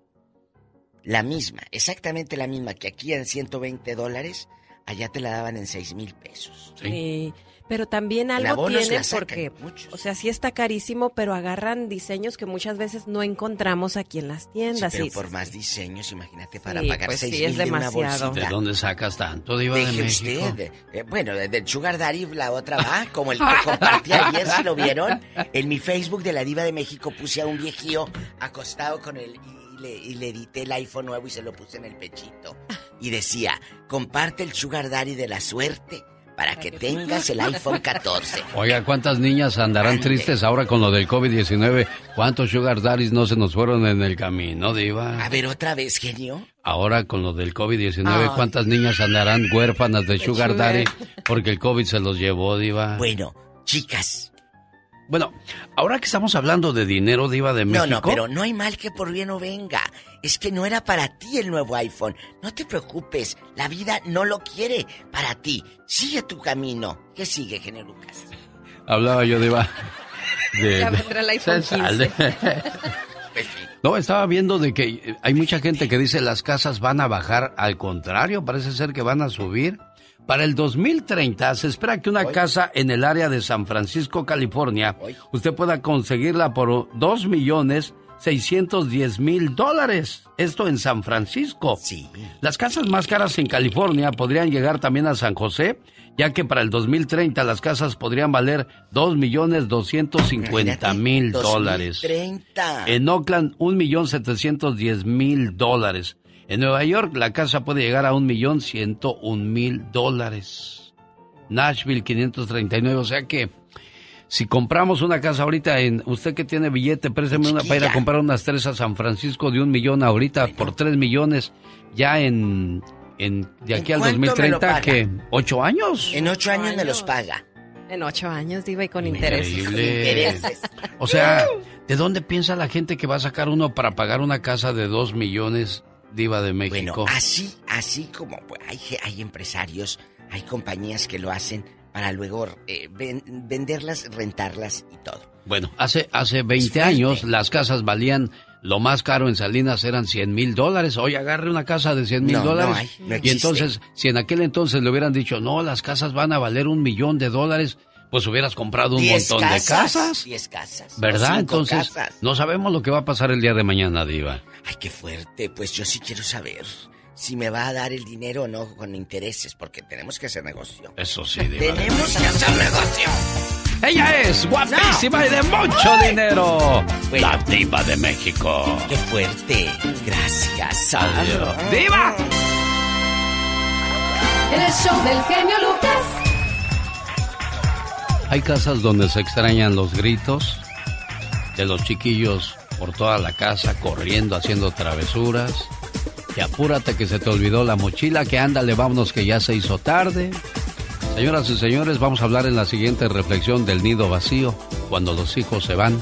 la misma, exactamente la misma que aquí en 120 dólares, allá te la daban en seis mil pesos. Sí. Pero también algo tiene porque, o sea, sí está carísimo, pero agarran diseños que muchas veces no encontramos aquí en las Sí, tiendas. pero y- por más diseños, imagínate, para Sí, pagar pues seis sí, es mil de una demasiado. bolsita. ¿De dónde sacas tanto, Diva de Deje México? usted. eh, bueno, del Sugar Daddy la otra va, como el que compartí ayer, si lo vieron. En mi Facebook de la Diva de México puse a un viejío acostado con el... Y le, y le edité el iPhone nuevo y se lo puse en el pechito. Y decía, comparte el Sugar Daddy de la suerte para que tengas el iPhone 14. Oiga, ¿cuántas niñas andarán tristes ahora con lo del COVID-19? ¿Cuántos sugar daddies no se nos fueron en el camino, Diva? A ver, otra vez, genio. Ahora con lo del COVID-19, Ay. ¿cuántas niñas andarán huérfanas de sugar. daddy porque el COVID se los llevó, Diva? Bueno, chicas. Bueno, ahora que estamos hablando de dinero, Diva de México... No, no, pero no hay mal que por bien no venga. Es que no era para ti el nuevo iPhone. No te preocupes, la vida no lo quiere para ti. Sigue tu camino. ¿Qué sigue, genio Lucas? Hablaba yo, Diva, de... Ya vendrá el iPhone. 15. No, estaba viendo de que eh, hay mucha gente que dice las casas van a bajar, al contrario, parece ser que van a subir. Para el 2030 se espera que una casa en el área de San Francisco, California, usted pueda conseguirla por 2 millones 610 mil dólares. Esto en San Francisco. Sí. Las casas más caras en California podrían llegar también a San José, ya que para el 2030 las casas podrían valer 2 millones 250 mil dólares. 2030. En Oakland, un millón setecientos diez mil dólares. En Nueva York, la casa puede llegar a un millón ciento un mil dólares. Nashville, 539. O sea que, si compramos una casa ahorita en... Usted que tiene billete, présteme una para ir a comprar unas tres a San Francisco de un millón ahorita por tres millones. Ya en... en de aquí al me lo 2030, paga? que ¿Ocho años? En ocho años me los paga. En ocho años, Diva, y con intereses. Increíble. O sea, ¿de dónde piensa la gente que va a sacar uno para pagar una casa de dos millones, Diva de México? Bueno, así, así como pues, hay, hay empresarios, hay compañías que lo hacen para luego eh, ven- venderlas, rentarlas y todo. Bueno, hace, hace 20 años las casas valían, lo más caro en Salinas eran 100 mil dólares. Hoy agarre una casa de 100 mil No, no dólares. hay, no y entonces, si en aquel entonces le hubieran dicho, no, las casas van a valer un millón de dólares, pues hubieras comprado un Diez montón de casas. Diez casas. ¿Verdad? Entonces, casas. no sabemos lo que va a pasar el día de mañana, Diva. Ay, qué fuerte. Pues yo sí quiero saber si me va a dar el dinero o no con intereses, porque tenemos que hacer negocio. Eso sí, Diva. Tenemos que hacer negocio. Ella es guapísima y de mucho dinero. La diva de México. Qué fuerte. Gracias. Adiós. ¡Diva! En el show del genio Lucas. Hay casas donde se extrañan los gritos de los chiquillos por toda la casa, corriendo, haciendo travesuras. Que apúrate que se te olvidó la mochila, que ándale, vámonos que ya se hizo tarde. Señoras y señores, vamos a hablar en la siguiente reflexión del nido vacío, cuando los hijos se van.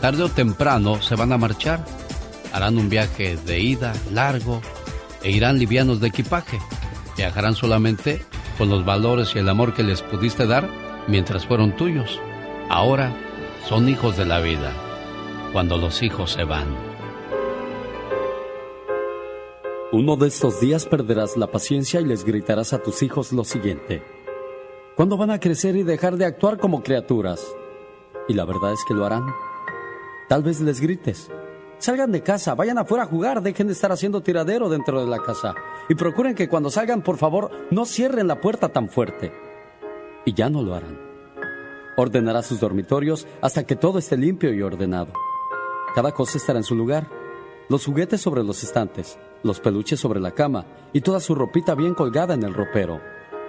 Tarde o temprano se van a marchar. Harán un viaje de ida largo e irán livianos de equipaje. Viajarán solamente con los valores y el amor que les pudiste dar mientras fueron tuyos. Ahora son hijos de la vida. Cuando los hijos se van. Uno de estos días perderás la paciencia y les gritarás a tus hijos lo siguiente. ¿Cuándo van a crecer y dejar de actuar como criaturas? Y la verdad es que lo harán. Tal vez les grites. Salgan de casa, vayan afuera a jugar, dejen de estar haciendo tiradero dentro de la casa. Y procuren que cuando salgan, por favor, no cierren la puerta tan fuerte. Y ya no lo harán. Ordenará sus dormitorios hasta que todo esté limpio y ordenado. Cada cosa estará en su lugar. Los juguetes sobre los estantes, los peluches sobre la cama y toda su ropita bien colgada en el ropero.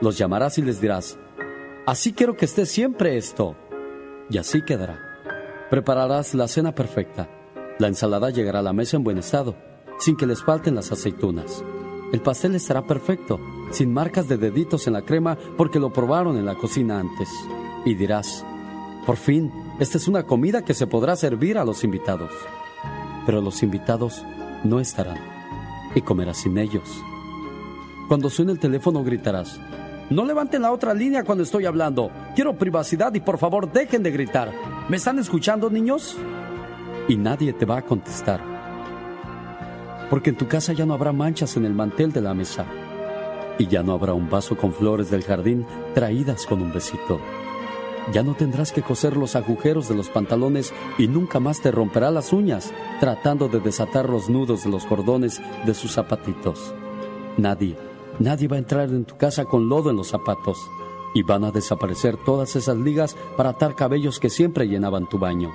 Los llamarás y les dirás, así quiero que esté siempre esto. Y así quedará. Prepararás la cena perfecta. La ensalada llegará a la mesa en buen estado, sin que les falten las aceitunas. El pastel estará perfecto, sin marcas de deditos en la crema porque lo probaron en la cocina antes. Y dirás, por fin, esta es una comida que se podrá servir a los invitados. Pero los invitados no estarán y comerás sin ellos. Cuando suene el teléfono gritarás, no levanten la otra línea cuando estoy hablando. Quiero privacidad y por favor dejen de gritar. ¿Me están escuchando, niños? Y nadie te va a contestar. Porque en tu casa ya no habrá manchas en el mantel de la mesa. Y ya no habrá un vaso con flores del jardín traídas con un besito. Ya no tendrás que coser los agujeros de los pantalones y nunca más te romperá las uñas tratando de desatar los nudos de los cordones de sus zapatitos. Nadie, nadie va a entrar en tu casa con lodo en los zapatos y van a desaparecer todas esas ligas para atar cabellos que siempre llenaban tu baño.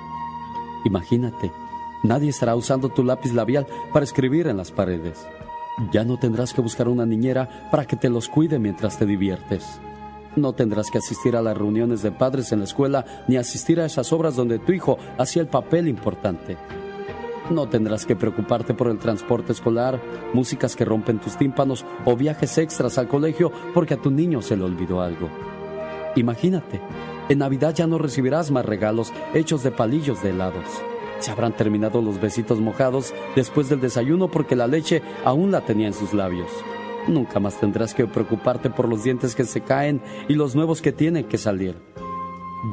Imagínate, nadie estará usando tu lápiz labial para escribir en las paredes. Ya no tendrás que buscar una niñera para que te los cuide mientras te diviertes. No tendrás que asistir a las reuniones de padres en la escuela ni asistir a esas obras donde tu hijo hacía el papel importante. No tendrás que preocuparte por el transporte escolar, músicas que rompen tus tímpanos o viajes extras al colegio porque a tu niño se le olvidó algo. Imagínate, en Navidad ya no recibirás más regalos hechos de palillos de helados. Se habrán terminado los besitos mojados después del desayuno porque la leche aún la tenía en sus labios. Nunca más tendrás que preocuparte por los dientes que se caen y los nuevos que tienen que salir.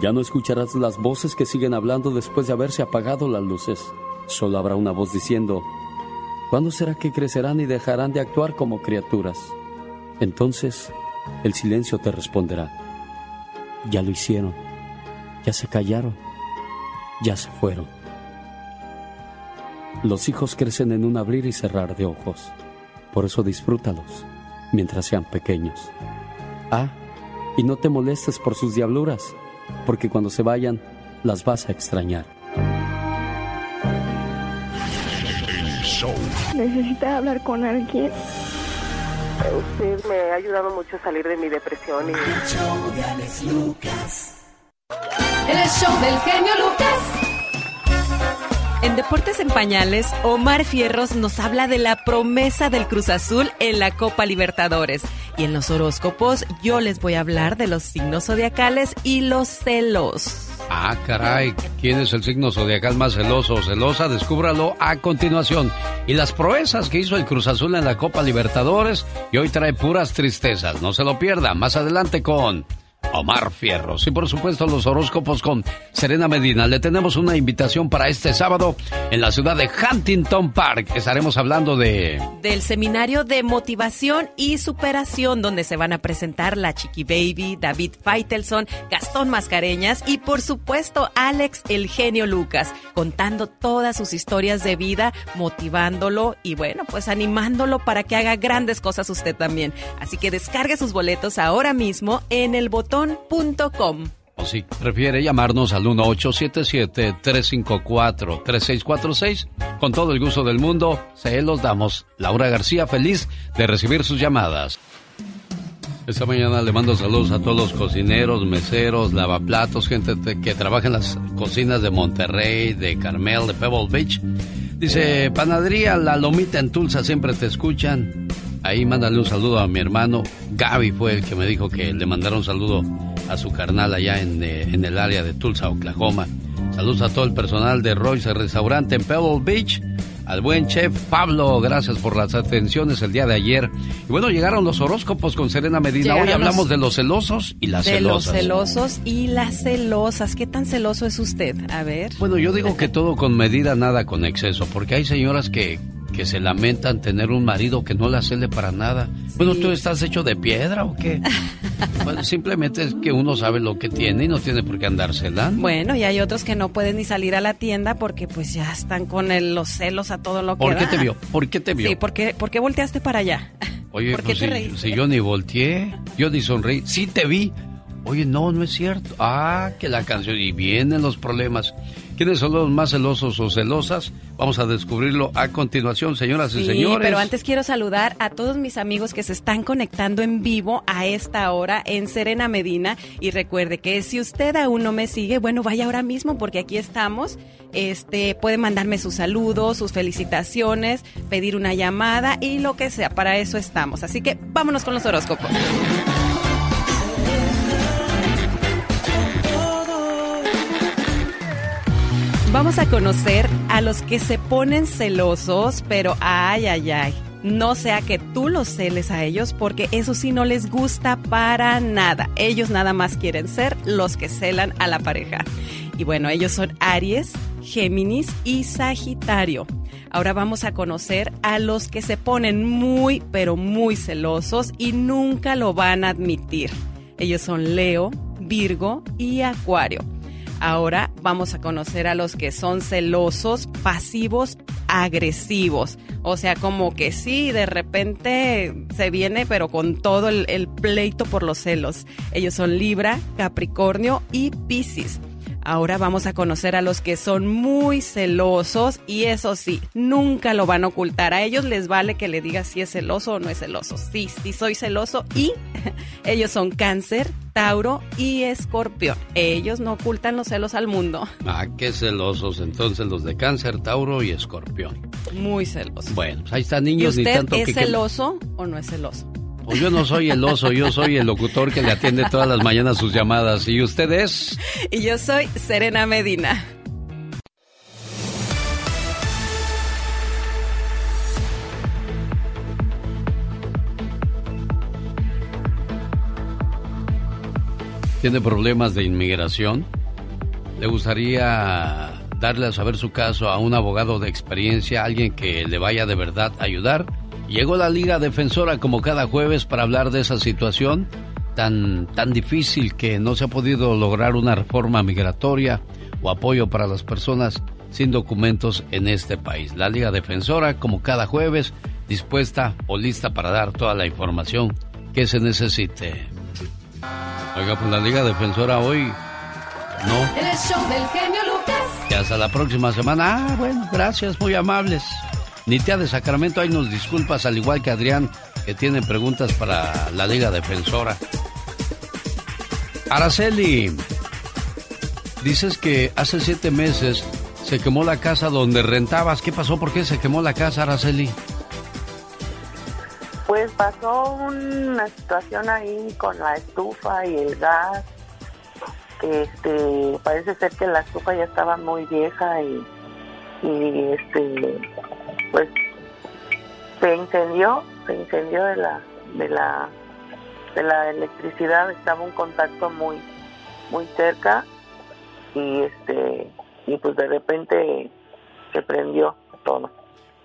Ya no escucharás las voces que siguen hablando después de haberse apagado las luces. Solo habrá una voz diciendo, ¿cuándo será que crecerán y dejarán de actuar como criaturas? Entonces, el silencio te responderá, ya lo hicieron, ya se callaron, ya se fueron. Los hijos crecen en un abrir y cerrar de ojos, por eso disfrútalos mientras sean pequeños. Ah, y no te molestes por sus diabluras, porque cuando se vayan, las vas a extrañar. ¿Necesita hablar con alguien? Usted me ha ayudado mucho a salir de mi depresión. Y... El show del genio Lucas. En Deportes en Pañales, Omar Fierros nos habla de la promesa del Cruz Azul en la Copa Libertadores. Y en los horóscopos yo les voy a hablar de los signos zodiacales y los celos. Ah, caray, ¿quién es el signo zodiacal más celoso o celosa? Descúbralo a continuación. Y las proezas que hizo el Cruz Azul en la Copa Libertadores y hoy trae puras tristezas. No se lo pierda. Más adelante con Omar Fierros. Y por supuesto los horóscopos con Serena Medina. Le tenemos una invitación para este sábado en la ciudad de Huntington Park. Estaremos hablando de... Del seminario de motivación y superación donde se van a presentar la Chiqui Baby, David Feitelson, Gastón Mascareñas y por supuesto Alex el genio Lucas, contando todas sus historias de vida, motivándolo y bueno, pues animándolo para que haga grandes cosas usted también. Así que descargue sus boletos ahora mismo en el botón o si prefiere llamarnos al 1877-354-3646, con todo el gusto del mundo, se los damos. Laura García, feliz de recibir sus llamadas. Esta mañana le mando saludos a todos los cocineros, meseros, lavaplatos, gente que trabaja en las cocinas de Monterrey, de Carmel, de Pebble Beach. Dice, panadería La Lomita en Tulsa, siempre te escuchan. Ahí mándale un saludo a mi hermano. Gaby fue el que me dijo que le mandara un saludo a su carnal allá en, eh, en el área de Tulsa, Oklahoma. Saludos a todo el personal de Royce Restaurante en Pebble Beach. Al buen chef Pablo, gracias por las atenciones el día de ayer. Y bueno, llegaron los horóscopos con Serena Medina. Hoy hablamos de los celosos y las celosas. De los celosos y las celosas. ¿Qué tan celoso es usted? A ver. Bueno, yo digo que todo con medida, nada con exceso, porque hay señoras que que se lamentan tener un marido que no la cele para nada. Bueno, ¿tú estás hecho de piedra o qué? bueno, simplemente es que uno sabe lo que tiene y no tiene por qué andar celando. Bueno, y hay otros que no pueden ni salir a la tienda porque pues ya están con los celos a todo lo que ¿Por qué te vio? ¿Por qué te vio? Sí, ¿por qué, volteaste para allá? Oye, ¿Por pues si, si yo ni volteé, yo ni sonreí, sí te vi. Oye, no, no es cierto. Ah, que la canción. Y vienen los problemas. ¿Quiénes son los más celosos o celosas? Vamos a descubrirlo a continuación, señoras y señores. Pero antes quiero saludar a todos mis amigos que se están conectando en vivo a esta hora en Serena Medina. Y recuerde que si usted aún no me sigue, bueno, vaya ahora mismo porque aquí estamos. Este, puede mandarme sus saludos, sus felicitaciones, pedir una llamada y lo que sea. Para eso estamos. Así que vámonos con los horóscopos. Vamos a conocer a los que se ponen celosos, pero ay, ay, ay. No sea que tú los celes a ellos porque eso sí no les gusta para nada. Ellos nada más quieren ser los que celan a la pareja. Y bueno, ellos son Aries, Géminis y Sagitario. Ahora vamos a conocer a los que se ponen muy, pero muy celosos y nunca lo van a admitir. Ellos son Leo, Virgo y Acuario. Ahora vamos a conocer a los que son celosos, pasivos, agresivos. O sea, como que sí, de repente se viene, pero con todo el, pleito por los celos. Ellos son Libra, Capricornio y Piscis. Ahora vamos a conocer a los que son muy celosos y eso sí, nunca lo van a ocultar. A ellos les vale que le digas si es celoso o no es celoso. Sí, sí soy celoso y ellos son cáncer, Tauro y Escorpión. Ellos no ocultan los celos al mundo. Ah, qué celosos entonces los de cáncer, Tauro y Escorpión. Muy celosos. Bueno, pues ahí están niños ¿Y usted ni tanto es que... celoso o no es celoso? Pues yo no soy el oso, yo soy el locutor que le atiende todas las mañanas sus llamadas. ¿Y usted es? Y yo soy Serena Medina. ¿Tiene problemas de inmigración? ¿Le gustaría darle a saber su caso a un abogado de experiencia, alguien que le vaya de verdad a ayudar? Llegó la Liga Defensora como cada jueves para hablar de esa situación tan, tan difícil que no se ha podido lograr una reforma migratoria o apoyo para las personas sin documentos en este país. La Liga Defensora, como cada jueves, dispuesta o lista para dar toda la información que se necesite. Oiga, pues la Liga Defensora hoy no. El show del genio Lucas. Y hasta la próxima semana. Ah, bueno, gracias, muy amables. Nitia de Sacramento, ahí nos disculpas, al igual que Adrián, que tiene preguntas para la Liga Defensora. Araceli, dices que hace siete meses se quemó la casa donde rentabas. ¿Qué pasó? ¿Por qué se quemó la casa, Araceli? Pues pasó una situación ahí con la estufa y el gas. Este, parece ser que la estufa ya estaba muy vieja y, y este, pues se incendió, se incendió de la, de la, de la electricidad. Estaba un contacto muy, muy cerca y este, y pues de repente se prendió todo.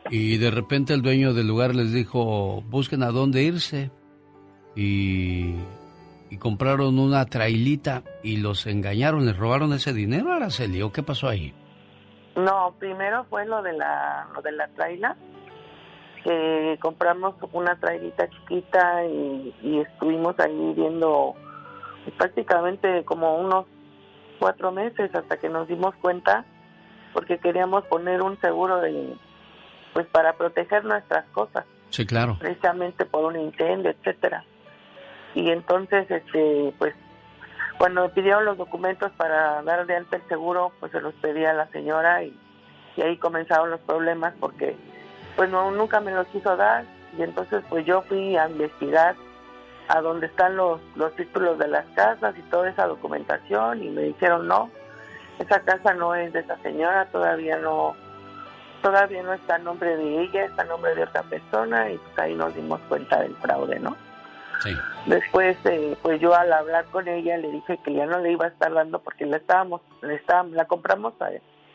Y de repente el dueño del lugar les dijo, busquen a dónde irse. Y, y compraron una trailita y los engañaron, les robaron ese dinero, Araceli, ¿o qué pasó ahí? No, primero fue lo de la, lo de la traila, que compramos una trailita chiquita y, y estuvimos ahí viendo pues, prácticamente como unos cuatro meses hasta que nos dimos cuenta, porque queríamos poner un seguro de, pues para proteger nuestras cosas, Sí, claro. precisamente por un incendio, etcétera. Y entonces, este, pues, cuando me pidieron los documentos para dar de alta el seguro, pues se los pedí a la señora y, ahí comenzaron los problemas porque, pues, no, nunca me los quiso dar y entonces, pues, yo fui a investigar a dónde están los, los títulos de las casas y toda esa documentación y me dijeron no, esa casa no es de esa señora, todavía no, todavía no está a nombre de ella, está a nombre de otra persona y pues ahí nos dimos cuenta del fraude, ¿no? Después, eh, pues yo al hablar con ella le dije que ya no le iba a estar dando porque la estábamos, la, estábamos, la compramos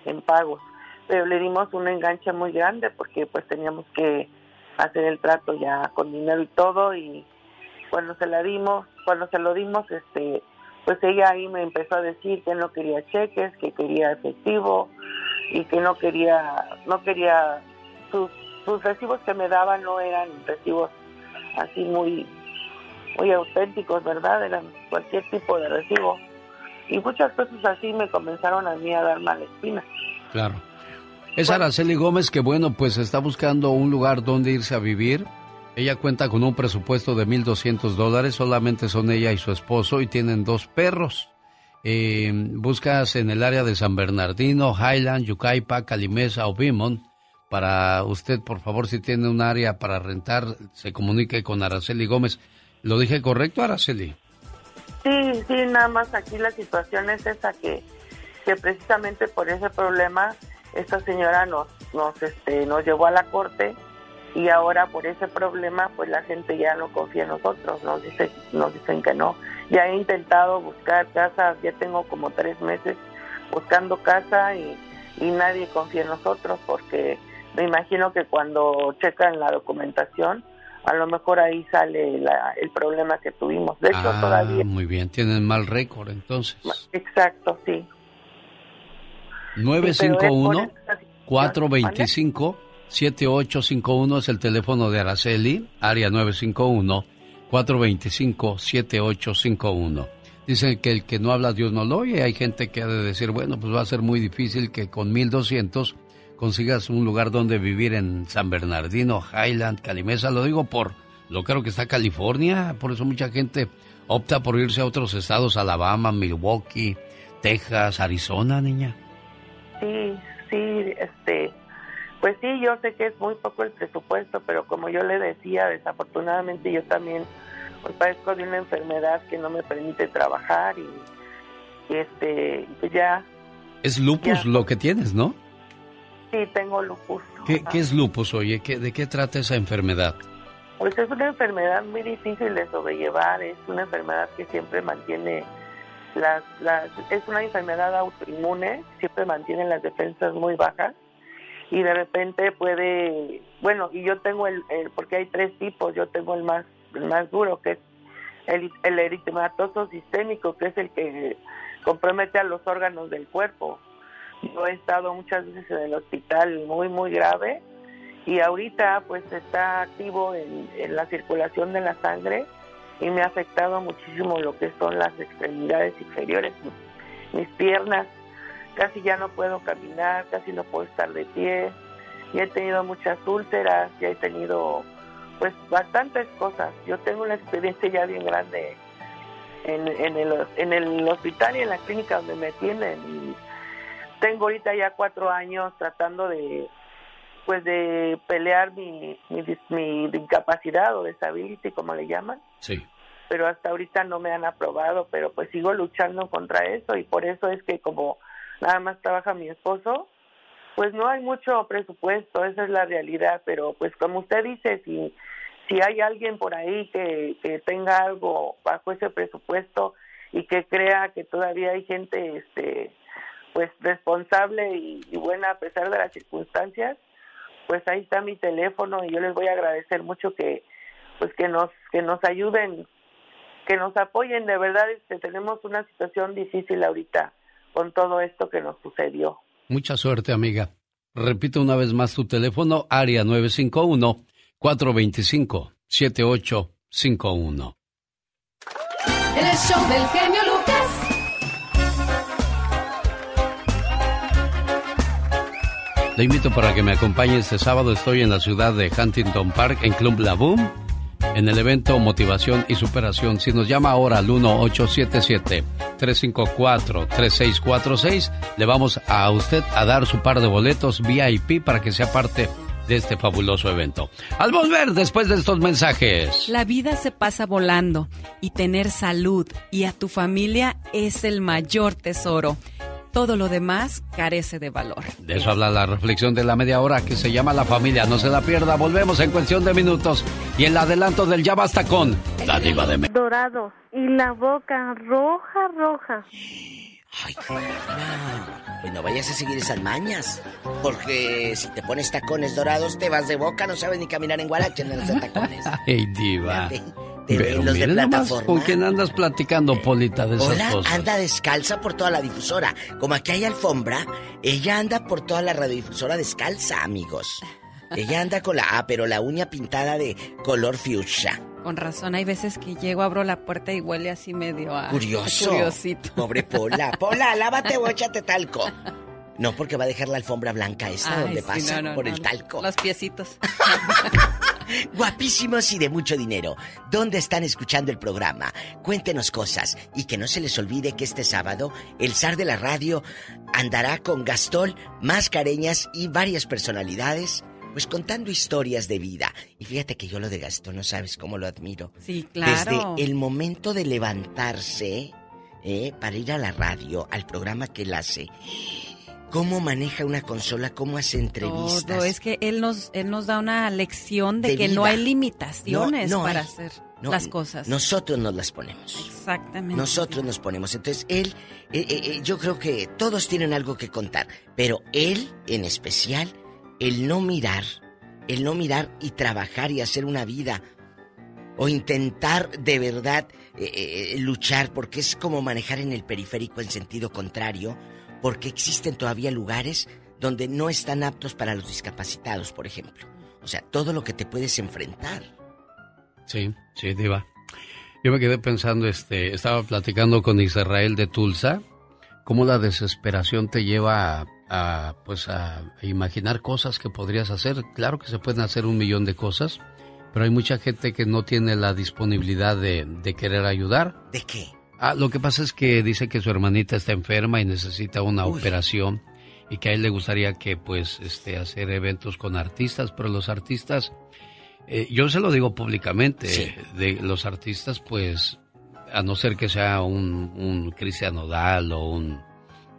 en pagos, pero le dimos un enganche muy grande porque pues teníamos que hacer el trato ya con dinero y todo y cuando se la dimos, cuando se lo dimos, este, pues ella ahí me empezó a decir que no quería cheques, que quería efectivo y que no quería, no quería, sus, sus recibos que me daban no eran recibos así muy, muy auténticos, ¿verdad? Eran cualquier tipo de recibo. Y muchas cosas así me comenzaron a mí a dar mala espina. Claro. Es Araceli Gómez que, bueno, pues está buscando un lugar donde irse a vivir. Ella cuenta con un presupuesto de 1.200 dólares, solamente son ella y su esposo y tienen dos perros. Eh, buscas en el área de San Bernardino, Highland, Yucaipa, Calimesa o Beaumont. Para usted, por favor, si tiene un área para rentar, se comunique con Araceli Gómez. ¿Lo dije correcto, Araceli? Sí, sí, nada más aquí la situación es esa que, que precisamente por ese problema esta señora nos, nos, este, nos llevó a la corte y ahora por ese problema pues la gente ya no confía en nosotros, nos dice, nos dicen que no. Ya he intentado buscar casas, ya tengo como tres meses buscando casa y, y nadie confía en nosotros porque me imagino que cuando checan la documentación, a lo mejor ahí sale el problema que tuvimos. De hecho, ah, todavía. Muy bien, tienen mal récord entonces. Exacto, sí. 951 425 7851 es el teléfono de Araceli, área 951 425 7851. Dicen que el que no habla Dios no lo oye. Hay gente que ha de decir, bueno, pues va a ser muy difícil que con 1200 consigas un lugar donde vivir en San Bernardino, Highland, Calimesa. Lo digo por lo creo que está California. Por eso mucha gente opta por irse a otros estados, Alabama, Milwaukee, Texas, Arizona, niña. Sí, sí, este, pues sí, yo sé que es muy poco el presupuesto, pero como yo le decía, desafortunadamente yo también pues, padezco de una enfermedad que no me permite trabajar y, este, pues ya. Es lupus lo que tienes, ¿no? Sí, tengo lupus. ¿Qué, es lupus, oye? ¿Qué, ¿De qué trata esa enfermedad? Pues es una enfermedad muy difícil de sobrellevar, es una enfermedad que siempre mantiene las, las es una enfermedad autoinmune, siempre mantiene las defensas muy bajas y de repente puede, bueno, y yo tengo el, porque hay tres tipos, yo tengo el más, el más duro, que es el, el eritematoso sistémico, que es el que compromete a los órganos del cuerpo. Yo he estado muchas veces en el hospital muy, muy grave y ahorita pues está activo en, la circulación de la sangre y me ha afectado muchísimo lo que son las extremidades inferiores, mis piernas casi ya no puedo caminar, casi no puedo estar de pie, y he tenido muchas úlceras, y he tenido pues bastantes cosas. Yo tengo una experiencia ya bien grande en, en, el, en el hospital y en la clínica donde me tienen. Y tengo ahorita ya cuatro años tratando de pues de pelear mi, mi, mi discapacidad o disability, como le llaman. Sí. Pero hasta ahorita no me han aprobado, pero pues sigo luchando contra eso y por eso es que como nada más trabaja mi esposo, pues no hay mucho presupuesto, esa es la realidad, pero pues como usted dice, si, si hay alguien por ahí que, que tenga algo bajo ese presupuesto y que crea que todavía hay gente este pues responsable y, y buena a pesar de las circunstancias, pues ahí está mi teléfono y yo les voy a agradecer mucho que pues que nos que nos ayuden que nos apoyen de verdad este tenemos una situación difícil ahorita con todo esto que nos sucedió. Mucha suerte, amiga. Repito una vez más tu teléfono, área 951-425-7851. El show del genio Lucas. Le invito para que me acompañe este sábado. Estoy en la ciudad de Huntington Park, en Club La Boom en el evento Motivación y Superación. Si nos llama ahora al 1877-354-3646, le vamos a usted a dar su par de boletos VIP para que sea parte de este fabuloso evento. Al volver después de estos mensajes. La vida se pasa volando y tener salud y a tu familia es el mayor tesoro todo lo demás carece de valor. De eso habla la reflexión de la media hora que se llama La familia. No se la pierda. Volvemos en cuestión de minutos. Y el adelanto del Ya Basta con la diva de México. Dorado. Y la boca roja, roja. Ay, pues no vayas a seguir esas mañas. Porque si te pones tacones dorados, te vas de boca, no sabes ni caminar en guarache en los tacones. Ay, diva. Pero los de plataforma. ¿Con quién andas platicando, Polita, de esas Hola, cosas? anda descalza por toda la difusora. Como aquí hay alfombra, ella anda por toda la radiodifusora descalza, amigos. Ella anda con la A, pero la uña pintada de color fuchsia. Con razón, hay veces que llego, abro la puerta y huele así medio a... Curioso. curiosito. Pobre Pola. Pola, lávate o échate talco. No, porque va a dejar la alfombra blanca esa Ay, donde sí, pasa no, no, por no, el talco. Los piecitos. Guapísimos y de mucho dinero. ¿Dónde están escuchando el programa? Cuéntenos cosas y que no se les olvide que este sábado el zar de la radio andará con Gastón, Mascareñas y varias personalidades, pues contando historias de vida. Y fíjate que yo lo de Gastón no sabes cómo lo admiro. Sí, claro. Desde el momento de levantarse eh, para ir a la radio, al programa que él hace. ¿Cómo maneja una consola? ¿Cómo hace entrevistas? Todo, es que él nos, él nos da una lección de, De que no hay limitaciones No, no para hay. hacer No, las cosas. Nosotros nos las ponemos. Exactamente. Nosotros nos ponemos. Entonces, él, eh, eh, eh, yo creo que todos tienen algo que contar, pero él en especial el no mirar, el no mirar y trabajar y hacer una vida o intentar de verdad eh, luchar porque es como manejar en el periférico en sentido contrario, porque existen todavía lugares donde no están aptos para los discapacitados, por ejemplo. O sea, todo lo que te puedes enfrentar. Sí, sí, diva. Yo me quedé pensando, este, estaba platicando con Israel de Tulsa, cómo la desesperación te lleva a, pues a imaginar cosas que podrías hacer. Claro que se pueden hacer un millón de cosas, pero hay mucha gente que no tiene la disponibilidad de, querer ayudar. ¿De qué? Ah, lo que pasa es que dice que su hermanita está enferma y necesita una operación y que a él le gustaría que pues este hacer eventos con artistas, pero los artistas eh, yo se lo digo públicamente, de los artistas, pues, a no ser que sea un, un Cristian Nodal o un...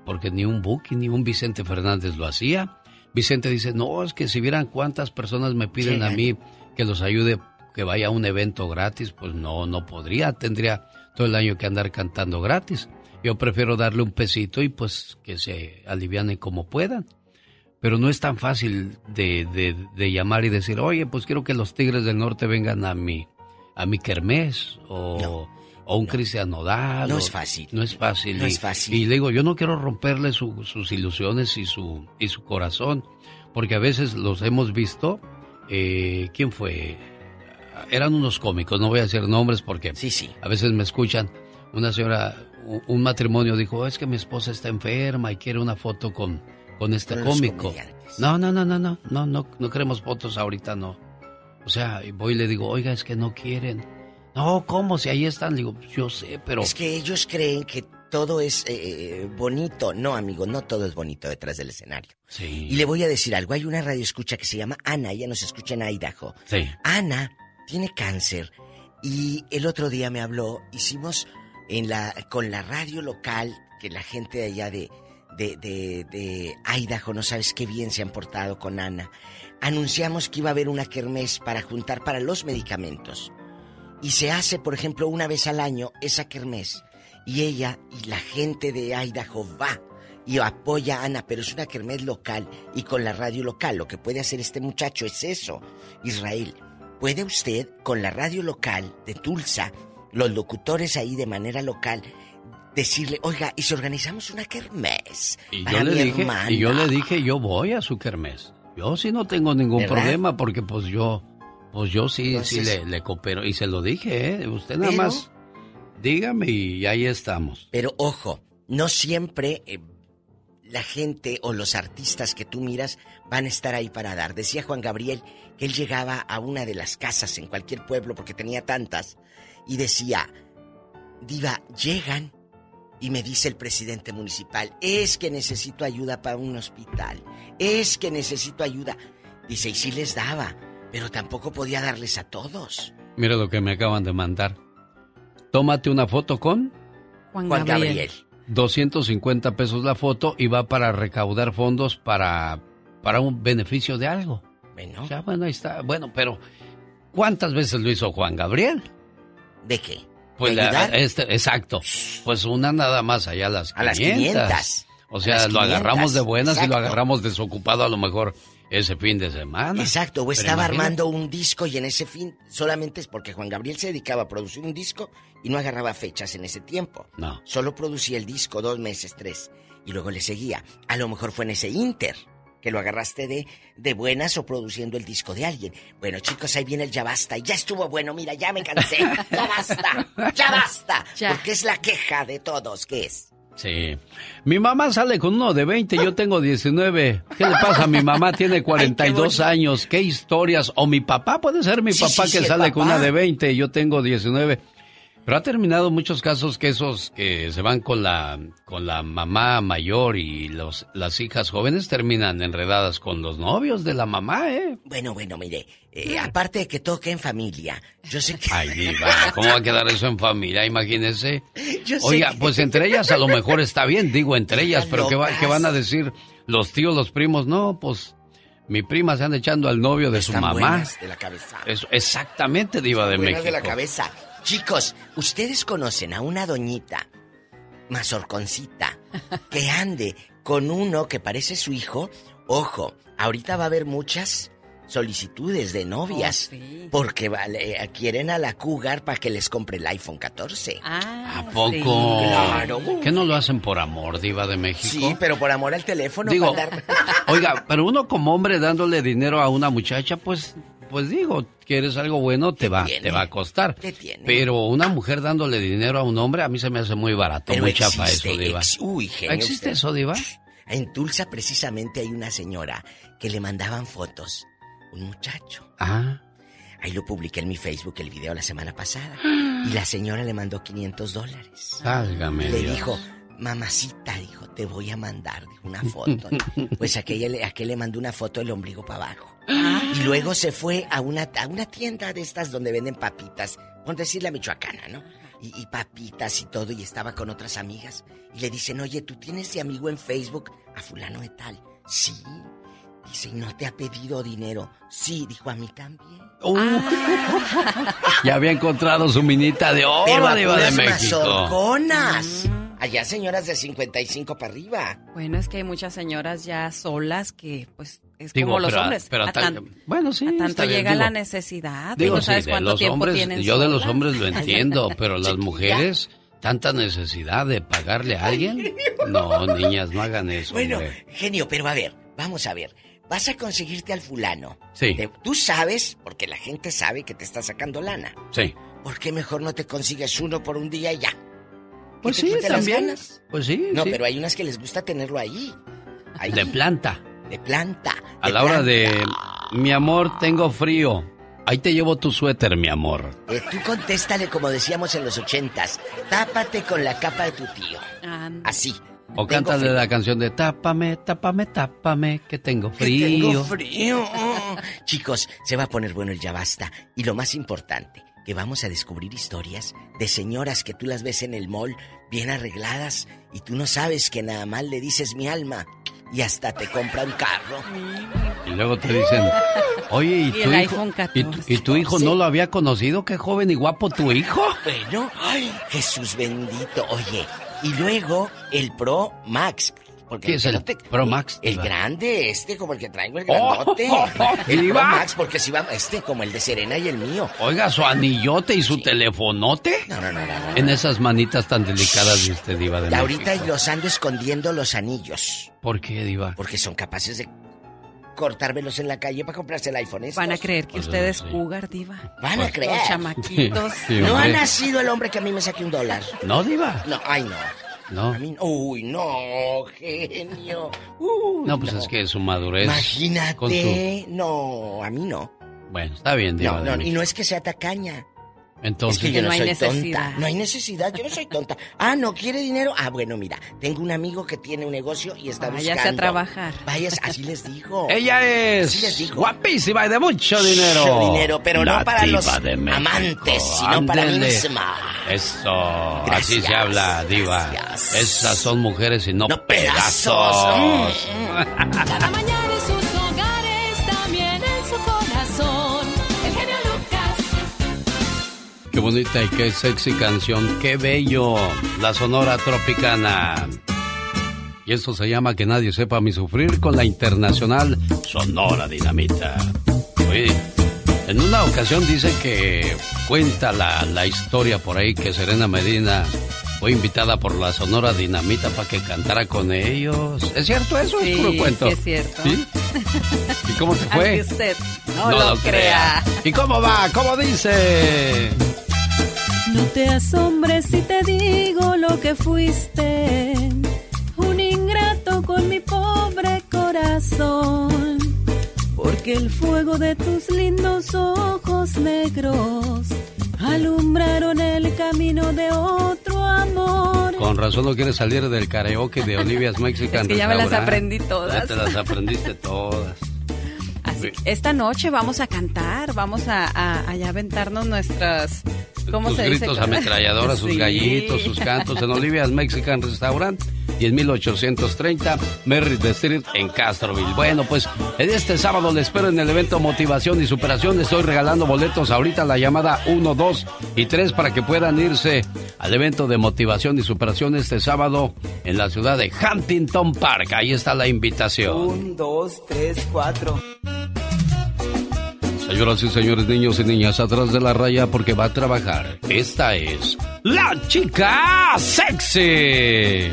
Porque ni un Buki ni un Vicente Fernández lo hacía. Vicente dice, no, es que si vieran cuántas personas me piden a mí que los ayude, que vaya a un evento gratis, pues no, no podría, tendría todo el año que andar cantando gratis. Yo prefiero darle un pesito y pues que se aliviane como puedan pero no es tan fácil de, de, llamar y decir, oye, pues quiero que los Tigres del Norte vengan a mi, a mi kermés o, o un no. Cristian Nodal. No es fácil. No es fácil. No y, es fácil. Y le digo, yo no quiero romperle sus ilusiones y su, y su corazón, porque a veces los hemos visto. Eh, ¿Quién fue? Eran unos cómicos, no voy a decir nombres porque sí, sí. a veces me escuchan. Una señora, un matrimonio dijo, es que mi esposa está enferma y quiere una foto con con este cómico. No, no, no, no, no, no, no, no queremos fotos ahorita, no. O sea, voy y le digo, oiga, es que no quieren. No, ¿cómo? Si ahí están, digo, yo sé, pero... Es que ellos creen que todo es eh, eh, bonito. No, amigo, no todo es bonito detrás del escenario. Sí. Y le voy a decir algo. Hay una radio escucha que se llama Ana, ella nos escucha en Idaho. Sí. Ana tiene cáncer y el otro día me habló, hicimos en la con la radio local que la gente de allá de de, de, de Idaho, no sabes qué bien se han portado con Ana. Anunciamos que iba a haber una kermés para juntar para los medicamentos. Y se hace, por ejemplo, una vez al año esa kermés. Y ella y la gente de Idaho va y apoya a Ana, pero es una kermés local y con la radio local. Lo que puede hacer este muchacho es eso. Israel, ¿puede usted con la radio local de Tulsa, los locutores ahí de manera local, decirle, oiga, ¿y si organizamos una kermés? Y yo, le dije, y yo le dije, yo voy a su kermés. Yo sí no tengo ningún problema porque pues yo, pues yo sí, sí le, le, coopero. Y se lo dije, ¿eh? Usted nada más dígame y ahí estamos. Pero ojo, no siempre eh, la gente o los artistas que tú miras van a estar ahí para dar. Decía Juan Gabriel que él llegaba a una de las casas en cualquier pueblo porque tenía tantas y decía, diva, llegan y me dice el presidente municipal, es que necesito ayuda para un hospital, es que necesito ayuda. Dice, y sí les daba, pero tampoco podía darles a todos. Mira lo que me acaban de mandar. Tómate una foto con Juan, Gabriel. 250 pesos la foto y va para recaudar fondos para, para un beneficio de algo. Bueno. Ya, bueno, ahí está. Bueno, pero ¿cuántas veces lo hizo Juan Gabriel? ¿De qué? Pues este, exacto. Pues una nada más allá a las 500. A las 500. O sea, lo agarramos de buenas y lo agarramos desocupado a lo mejor ese fin de semana. Exacto, o estaba armando un disco y en ese fin solamente es porque Juan Gabriel se dedicaba a producir un disco y no agarraba fechas en ese tiempo. No. Solo producía el disco dos meses, tres. Y luego le seguía. A lo mejor fue en ese inter que lo agarraste de, de buenas o produciendo el disco de alguien. Bueno, chicos, ahí viene el ya basta. Y ya estuvo bueno, mira, ya me cansé. Ya basta, ya basta. Porque es la queja de todos, ¿qué es? Sí. Mi mamá sale con uno de 20, yo tengo 19. ¿Qué le pasa? Mi mamá tiene 42 años. ¿Qué historias? O mi papá, puede ser mi papá que sale con una de 20 y yo tengo 19. Pero ha terminado muchos casos que esos que se van con la con la mamá mayor y los las hijas jóvenes terminan enredadas con los novios de la mamá, ¿eh? Bueno, bueno, mire, eh, aparte de que toque en familia, yo sé que... Ay, diva, ¿cómo va a quedar eso en familia? Imagínese. Oiga, pues entre ellas a lo mejor está bien, digo entre ellas, pero ¿qué, ¿qué, van a decir los tíos, los primos? No, pues mi prima se anda echando al novio de su mamá. de la cabeza. Eso, exactamente, diva de México. de la cabeza. Chicos, ¿ustedes conocen a una doñita mazorconcita que ande con uno que parece su hijo Ojo, ahorita va a haber muchas solicitudes de novias. Oh, Porque vale, quieren a la cougar para que les compre el iPhone 14. Ah, ¿A poco? Claro. ¿Qué no lo hacen por amor, diva de México? Sí, pero por amor al teléfono. Digo, para dar- oiga, pero uno como hombre dándole dinero a una muchacha, pues, pues digo, quieres algo bueno, te va, te va a costar. Pero una mujer dándole dinero a un hombre, a mí se me hace muy barato, Pero muy chafa existe, eso, diva. ex- uy, genio ¿Existe usted. eso, diva? En Tulsa precisamente hay una señora que le mandaban fotos. Un muchacho. Ah. Ahí lo publiqué en mi Facebook el video la semana pasada. Y la señora le mandó 500 dólares. Válgame Le Dios. dijo, mamacita, dijo, te voy a mandar una foto. Pues aquella, aquel le mandó una foto del ombligo para abajo. Y luego se fue a una, a una tienda de estas donde venden papitas, por decir la michoacana, ¿no? Y, y papitas y todo, y estaba con otras amigas. Y le dicen, oye, ¿tú tienes de amigo en Facebook a fulano de tal? Sí. Dice, ¿y no te ha pedido dinero? Sí, dijo, a mí también. Uh. Ya había encontrado su minita de oro, Pero a de México. Allá señoras de 55 para arriba. Bueno, es que hay muchas señoras ya solas que, pues, es Digo, como los pero hombres. pero a tan- bueno, sí, a tanto llega digo. la necesidad. y Digo, no sí, sabes de cuánto los tiempo hombres, tienen yo de los hombres lo entiendo, pero las mujeres, tanta necesidad de pagarle a alguien. No, niñas, no hagan eso. Bueno, hombre. genio, pero a ver, vamos a ver. Vas a conseguirte al fulano. Sí. Te- Tú sabes, porque la gente sabe que te está sacando lana. Sí. ¿Por qué mejor no te consigues uno por un día y ya? Pues ¿Que te sí, quite las también. ganas? Pues sí, No, sí. pero hay unas que les gusta tenerlo ahí. Ahí. De planta. De planta. A la hora de, mi amor, tengo frío. Ahí te llevo tu suéter, mi amor. Eh, tú contéstale como decíamos en los ochentas. Tápate con la capa de tu tío. Así. O cántale la canción de Tápame, tápame, tápame, que tengo Que frío. Tengo frío. Chicos, se va a poner bueno el ya basta. Y lo más importante, que vamos a descubrir historias de señoras que tú las ves en el mall, bien arregladas, y tú no sabes que nada más le dices mi alma. Y hasta te compra un carro. Y luego te dicen, oye, ¿y Y tu hijo? iPhone ¿Y tu, y tu hijo no lo había conocido? ¿Qué joven y guapo tu hijo? Bueno, ay, Jesús bendito. Oye, y luego el Pro Max. Porque ¿Qué es el te- Pro Max, El grande, este, como el que traigo, el Oh, grandote. oh, oh, el Pro diva. Max, porque si va, este, como el de Serena y el mío. Oiga, su anillote y su telefonote. No, no, no, no, no. En esas manitas tan delicadas de usted, Diva de Ahorita los ando escondiendo los anillos. ¿Por qué, Diva? Porque son capaces de cortármelos en la calle para comprarse el iPhone. estos. Van a creer que usted es cougar, diva. Van a creer. Los chamaquitos. Sí, no ha nacido el hombre que a mí me saque un dólar. No, Diva. No, ay, no. No. A mí no. Uy, no, genio. Uy, No, pues es que su madurez. Imagínate. Con su... No, a mí no. Bueno, está bien, Diva No, de no, y no es que sea tacaña. Entonces, es que yo no, no hay soy necesidad. tonta. No hay necesidad, yo no soy tonta. Ah, ¿no quiere dinero? Ah, bueno, mira, tengo un amigo que tiene un negocio y está Váyase buscando. a trabajar. Vayas, así les digo. Ella Así les es digo. guapísima y de mucho dinero. Mucho dinero, pero La no para los amantes, sino para mí misma. Eso, así Gracias, se habla, Diva. Esas son mujeres y no, pedazos. pedazos. Cada mañana Qué bonita y qué sexy canción, qué bello. La Sonora Tropicana. Y esto se llama Que nadie sepa mi sufrir con la internacional Sonora Dinamita. Oye, en una ocasión dice que cuenta la, la historia por ahí que Serena Medina fue invitada por la Sonora Dinamita para que cantara con ellos. ¿Es cierto eso? Sí, es puro cuento. sí es cierto. ¿Sí? ¿Y cómo te fue? Aunque usted no, lo, crea. ¿Y cómo va? ¿Cómo dice? No te asombres si te digo lo que fuiste, un ingrato con mi pobre corazón, porque el fuego de tus lindos ojos negros alumbraron el camino de otro amor. Con razón no quieres salir del karaoke de Olivia's Mexican Es que ya me las Restaurant. aprendí todas. Ya te las aprendiste todas. Así que esta noche vamos a cantar, vamos a, a, allá aventarnos nuestras... ¿Cómo sus se dice? gritos ametralladoras, sus Sí. gallitos, sus cantos en Olivia's Mexican Restaurant. 10830 Merritt Street en Castroville. Bueno, pues en este sábado le espero en el evento Motivación y Superación. Estoy regalando boletos ahorita la llamada 1, 2 y 3 para que puedan irse al evento de Motivación y Superación este sábado en la ciudad de Huntington Park. Ahí está la invitación. 1, 2, 3, 4. Señoras y señores, niños y niñas, atrás de la raya porque va a trabajar. Esta es la chica sexy.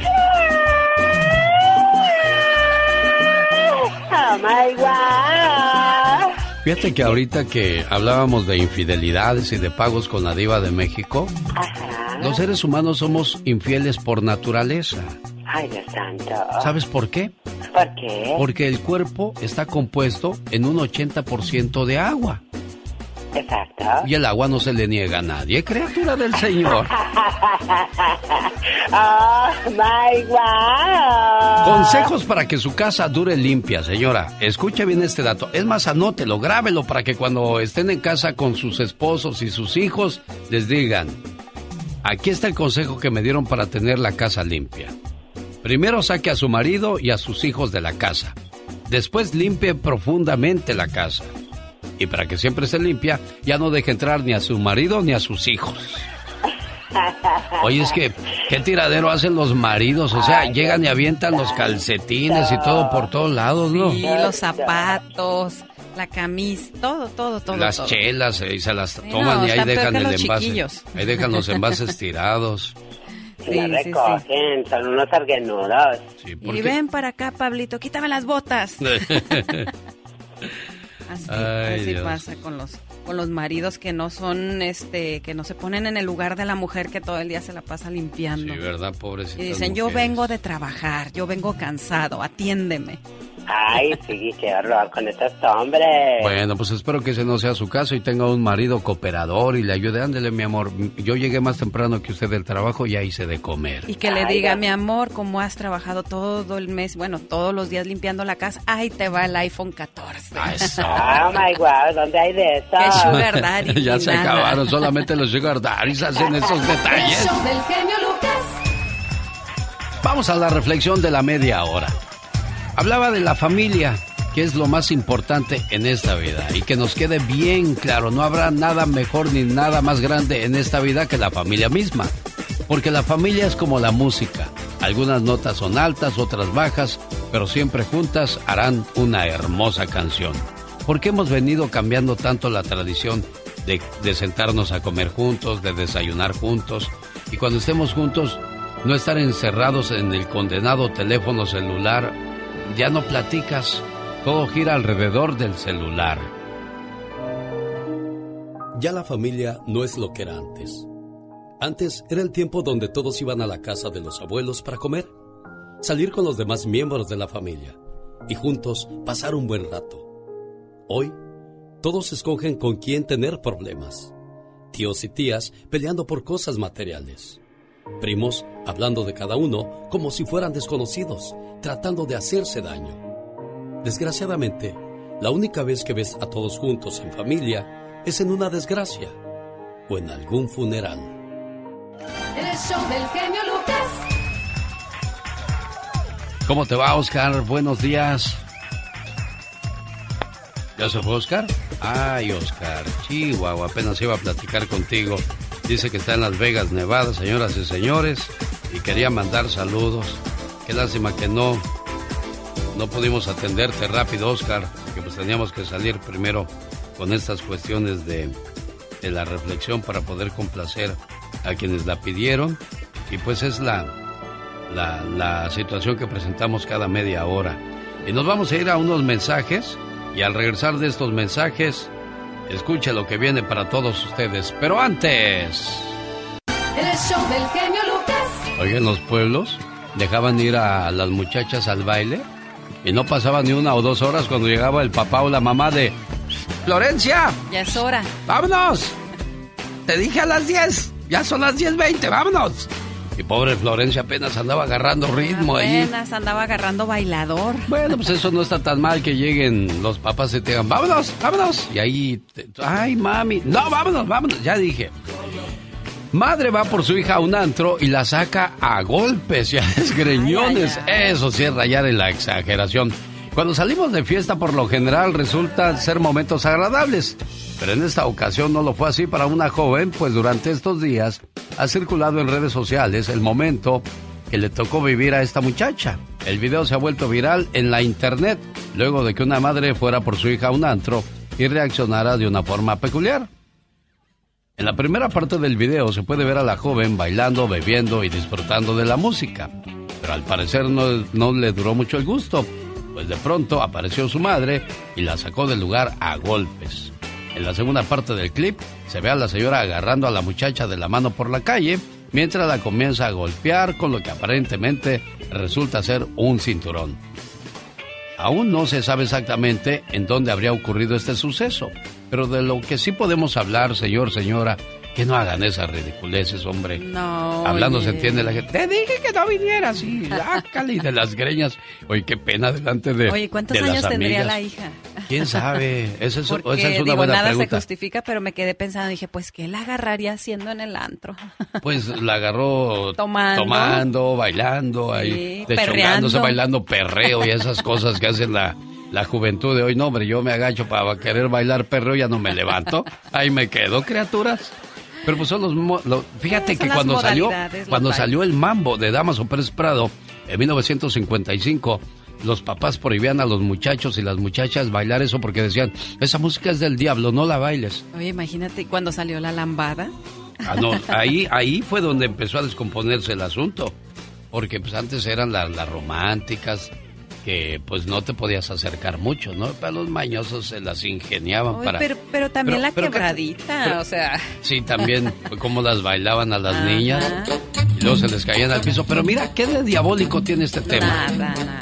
Oh my God. Fíjate que ahorita que hablábamos de infidelidades y de pagos con la diva de México, los seres humanos somos infieles por naturaleza. Ay, Dios santo. ¿Sabes por qué? ¿Por qué? Porque el cuerpo está compuesto en un 80% de agua. Exacto. Y el agua no se le niega a nadie, criatura del Señor. oh my God. Consejos para que su casa dure limpia, señora. Escuche bien este dato. Es más, anótelo, grábelo para que cuando estén en casa con sus esposos y sus hijos les digan, aquí está el consejo que me dieron para tener la casa limpia. Primero saque a su marido y a sus hijos de la casa. Después limpie profundamente la casa. Y para que siempre se limpia, ya no deje entrar ni a su marido ni a sus hijos. Oye, es que, ¿qué tiradero hacen los maridos? O sea, llegan y avientan los calcetines y todo por todos lados, ¿no? Sí, los zapatos, la camisa, todo, todo, todo. Las todo. chelas eh, y se las Sí, toman no, y ahí dejan el los envase. chiquillos. Ahí dejan los envases tirados. Sí, no recogen, son unos arguenudos. Y ven para acá, Pablito, quítame las botas. Así, Ay, así pasa con los con los maridos que no son este que no se ponen en el lugar de la mujer que todo el día se la pasa limpiando. Sí, ¿verdad, pobrecita? y dicen, "Yo vengo de trabajar, yo vengo cansado, atiéndeme." Ay, sí, qué horror con estos hombres. Bueno, pues espero que ese no sea su caso y tenga un marido cooperador y le ayude. Ándele, mi amor. Yo llegué más temprano que usted del trabajo y ya hice de comer. Y que le diga, "Mi amor, como has trabajado todo el mes, bueno, todos los días limpiando la casa, ahí te va el iPhone 14." Oh my God, ¿dónde hay de eso? Qué sugar daddy, ya se nada. acabaron. Solamente los sugar daddies hacen esos detalles. show del genio Lucas. Vamos a la reflexión de la media hora. Hablaba de la familia, que es lo más importante en esta vida. Y que nos quede bien claro, no habrá nada mejor ni nada más grande en esta vida que la familia misma. Porque la familia es como la música. Algunas notas son altas, otras bajas, pero siempre juntas harán una hermosa canción. ¿Por qué hemos venido cambiando tanto la tradición de, de sentarnos a comer juntos, de desayunar juntos? Y cuando estemos juntos, no estar encerrados en el condenado teléfono celular. Ya no platicas, todo gira alrededor del celular. Ya la familia no es lo que era antes. Antes era el tiempo donde todos iban a la casa de los abuelos para comer, salir con los demás miembros de la familia y juntos pasar un buen rato. Hoy, todos escogen con quién tener problemas. Tíos y tías peleando por cosas materiales. Primos hablando de cada uno como si fueran desconocidos, tratando de hacerse daño. Desgraciadamente, la única vez que ves a todos juntos en familia es en una desgracia o en algún funeral. El show del genio Lucas. ¿Cómo te va, Oscar? Buenos días. ¿Ya se fue, Oscar? Ay, Oscar, Chihuahua, apenas iba a platicar contigo. Dice que está en Las Vegas, Nevada, señoras y señores, y quería mandar saludos. Qué lástima que no, no pudimos atenderte rápido, Oscar, porque pues teníamos que salir primero con estas cuestiones de, de la reflexión para poder complacer a quienes la pidieron. Y pues es la, la, la situación que presentamos cada media hora. Y nos vamos a ir a unos mensajes y al regresar de estos mensajes, escuche lo que viene para todos ustedes. Pero antes, El show del genio Lucas. oigan, en los pueblos dejaban ir a las muchachas al baile y no pasaba ni una o dos horas cuando llegaba el papá o la mamá de Florencia, Ya es hora. vámonos. Te dije a las 10, ya son las 10.20, vámonos. Y pobre Florencia apenas andaba agarrando ritmo ahí. Apenas andaba agarrando bailador. Bueno, pues eso no está tan mal que lleguen los papás y te digan, vámonos, vámonos. Y ahí, te- ay, mami, no, vámonos, vámonos, ya dije. Madre va por su hija a un antro y la saca a golpes y a desgreñones. Eso sí es rayar en la exageración. Cuando salimos de fiesta por lo general resultan ser momentos agradables, pero en esta ocasión no lo fue así para una joven, pues durante estos días ha circulado en redes sociales el momento que le tocó vivir a esta muchacha. El video se ha vuelto viral en la internet luego de que una madre fuera por su hija a un antro y reaccionara de una forma peculiar. En la primera parte del video se puede ver a la joven bailando, bebiendo y disfrutando de la música, pero al parecer no, no le duró mucho el gusto pues de pronto apareció su madre y la sacó del lugar a golpes. En la segunda parte del clip se ve a la señora agarrando a la muchacha de la mano por la calle mientras la comienza a golpear con lo que aparentemente resulta ser un cinturón. Aún no se sabe exactamente en dónde habría ocurrido este suceso, pero de lo que sí podemos hablar, señor, señora, que no hagan esas ridiculeces, hombre. No. Hablando se entiende la gente. Te dije que no vinieras, sí, y de las greñas. Oye, qué pena delante de. Oye, ¿cuántos de años las tendría amigas. la hija? ¿Quién sabe? Esa es, Porque, esa es una digo, buena nada pregunta. se justifica, pero me quedé pensando, dije, pues, ¿qué la agarraría haciendo en el antro? Pues la agarró Tomando. tomando, bailando, ahí, Sí, bailando perreo y esas cosas que hacen la, la juventud de hoy. No, hombre, yo me agacho para querer bailar perreo, ya no me levanto. Ahí me quedo, criaturas. Pero pues son los... mo- lo- fíjate Eh, son que cuando salió, los cuando salió el mambo de Damaso Pérez Prado en 1955, los papás prohibían a los muchachos y las muchachas bailar eso porque decían, esa música es del diablo, no la bailes. Oye, imagínate cuando salió la lambada. Ah, no, ahí, ahí fue donde empezó a descomponerse el asunto. Porque pues antes eran la- las románticas que pues no te podías acercar mucho, ¿no? Para los mañosos se las ingeniaban para... pero, pero también Pero- la pero ¿qué- quebradita, pero- o sea. Sí, también cómo las bailaban a las Ajá. niñas y luego se les caían al piso. Pero mira, ¿qué de diabólico tiene este tema? Nada, nada.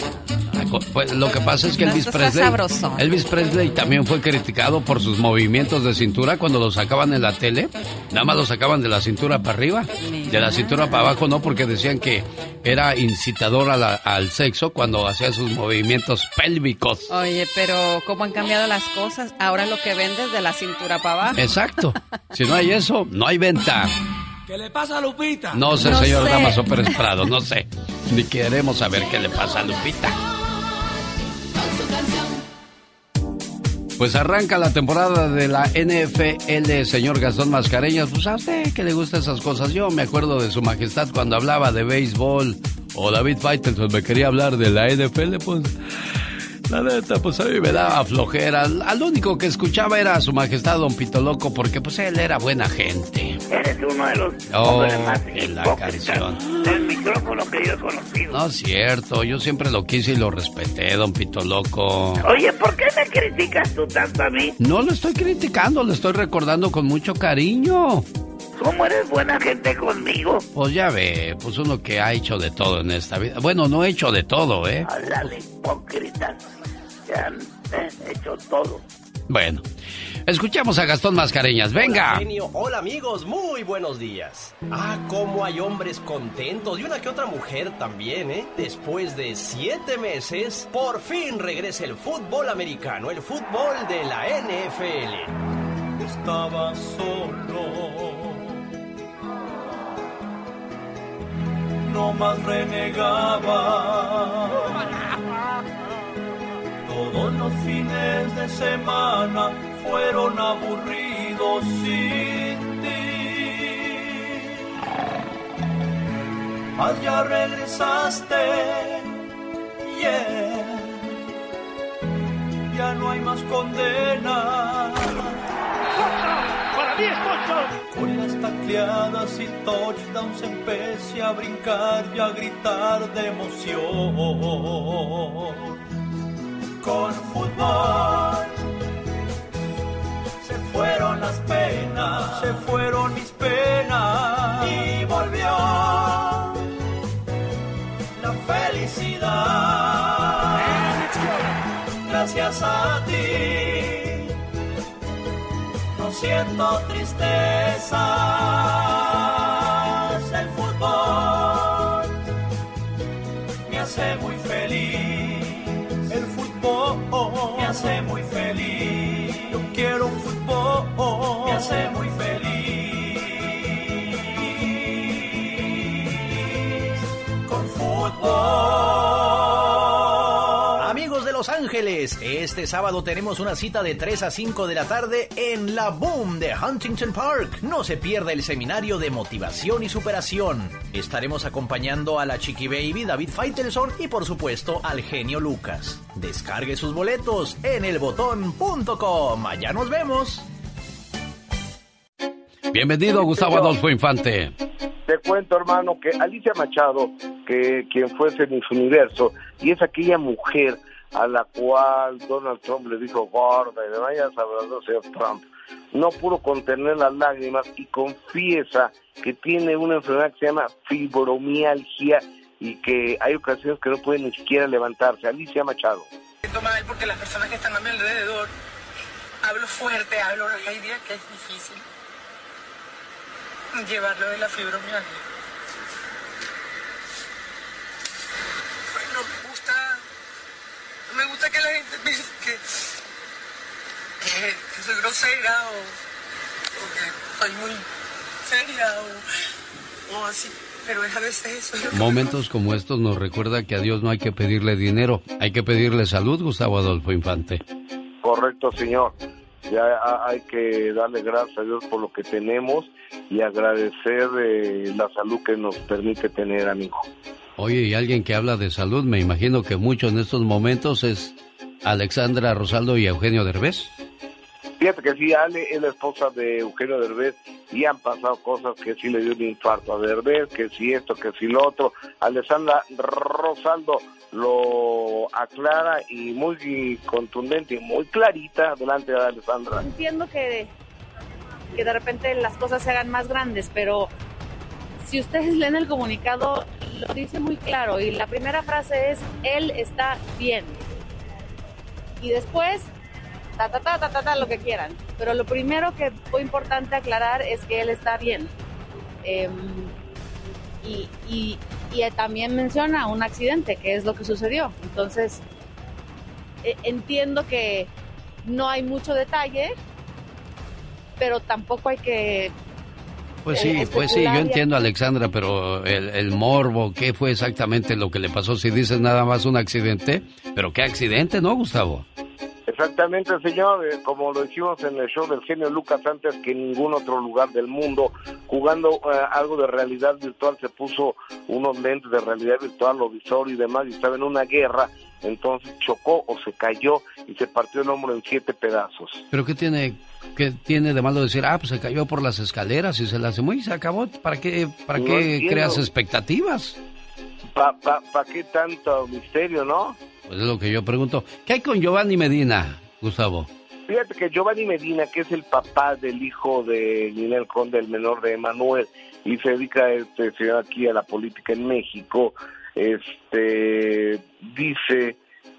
Pues, lo que pasa es que Elvis Presley. Elvis Presley también fue criticado por sus movimientos de cintura cuando lo sacaban en la tele. Nada más lo sacaban de la cintura para arriba, de la cintura para abajo no, porque decían que era incitador a la- al sexo cuando hacía sus movimientos pélvicos. Oye, pero ¿cómo han cambiado las cosas? Ahora lo que vendes de la cintura para abajo. Exacto. Si no hay eso, no hay venta. ¿Qué le pasa a Lupita? No sé, No señor sé. Damaso Pérez Prado, no sé. Ni queremos saber qué le pasa a Lupita. Pues arranca la temporada de la NFL, señor Gastón Mascareñas. Pues a usted que le gustan esas cosas. Yo me acuerdo de su majestad cuando hablaba de béisbol o David Faitelson me quería hablar de la NFL, pues la neta, pues a mí me daba flojera. Al único que escuchaba era a su majestad Don Pito Loco porque pues él era buena gente. Eres uno de los Oh, más en la hipócritas canción. del micrófono que yo he conocido. No es cierto, yo siempre lo quise y lo respeté, Don Pito Loco. Oye, ¿por qué me criticas tú tanto a mí? No lo estoy criticando, lo estoy recordando con mucho cariño. ¿Cómo eres buena gente conmigo? Pues ya ve, pues uno que ha hecho de todo en esta vida. Bueno, no he hecho de todo, ¿eh? Háblale, hipócritas. Que han eh, hecho todo. Bueno, escuchemos a Gastón Mascareñas, venga. Hola, genio. Hola amigos, muy buenos días. Ah, cómo hay hombres contentos y una que otra mujer también, ¿eh? Después de siete meses, por fin regresa el fútbol americano, el fútbol de la NFL. Estaba solo. No más renegaba. Todos los fines de semana fueron aburridos sin ti. Ya regresaste. Yeah. Ya no hay más condena. ¡Para mí Con las tacleadas y touchdowns empecé a brincar y a gritar de emoción. Con fútbol se fueron las penas, se fueron mis penas y volvió la felicidad. Gracias a ti siento tristezas. El fútbol me hace muy feliz. El fútbol me hace muy feliz. Yo quiero un fútbol. Me hace muy feliz. Con fútbol. Ángeles. Este sábado tenemos una cita de 3 a 5 de la tarde en La Boom de Huntington Park. No se pierda el seminario de motivación y superación. Estaremos acompañando a la Chiqui Baby David Faitelson y por supuesto al genio Lucas. Descargue sus boletos en elbotón.com. Allá nos vemos. Bienvenido, Gustavo Adolfo Infante. Te cuento, hermano, que Alicia Machado, que quien fuese Miss Universo, y es aquella mujer a la cual Donald Trump le dijo gorda y le vayas hablando señor Trump, no pudo contener las lágrimas y confiesa que tiene una enfermedad que se llama fibromialgia y que hay ocasiones que no puede ni siquiera levantarse. Alicia Machado. mal porque las personas que están a mi alrededor hablo fuerte, hablo hay días que es difícil llevarlo de la fibromialgia. Pues no me gusta, no me gusta que la gente piense que, que, que soy grosera o, o que soy muy seria o, o así. Pero es a veces eso. Momentos como estos nos recuerda que a Dios no hay que pedirle dinero, hay que pedirle salud, Gustavo Adolfo Infante. Correcto, señor. Ya hay que darle gracias a Dios por lo que tenemos y agradecer eh, la salud que nos permite tener, amigo. Oye, y alguien que habla de salud, me imagino que mucho en estos momentos es Alexandra Rosaldo y Eugenio Derbez. Fíjate que sí, Ale es la esposa de Eugenio Derbez y han pasado cosas que sí le dio un infarto a Derbez, que sí esto, que sí lo otro. Alexandra Rosaldo lo aclara y muy contundente y muy clarita delante de Alessandra. Entiendo que, que de repente las cosas se hagan más grandes, pero si ustedes leen el comunicado, lo dice muy claro y la primera frase es, él está bien. Y después, ta, ta, ta, ta, ta, ta, lo que quieran. Pero lo primero que fue importante aclarar es que él está bien. Em, y, y, y también menciona un accidente, que es lo que sucedió. Entonces, e- entiendo que no hay mucho detalle, pero tampoco hay que... Pues eh, sí, pues sí, yo entiendo, Alexandra, pero el, el morbo, ¿qué fue exactamente lo que le pasó? Si dices nada más un accidente, pero ¿qué accidente, no, Gustavo? Exactamente, señor, eh, como lo dijimos en el show del genio Lucas antes que en ningún otro lugar del mundo, jugando eh, algo de realidad virtual, se puso unos lentes de realidad virtual, lo visor y demás, y estaba en una guerra, entonces chocó o se cayó y se partió el hombro en siete pedazos. ¿Pero qué tiene, qué tiene de malo decir, ah, pues se cayó por las escaleras y se las y se acabó? ¿Para qué, para No qué entiendo. creas expectativas? ¿Para pa, pa qué tanto misterio, no? Pues es lo que yo pregunto. ¿Qué hay con Giovanni Medina, Gustavo? Fíjate que Giovanni Medina, que es el papá del hijo de Ninel Conde, el menor de Emanuel, y se dedica este señor aquí a la política en México, este dice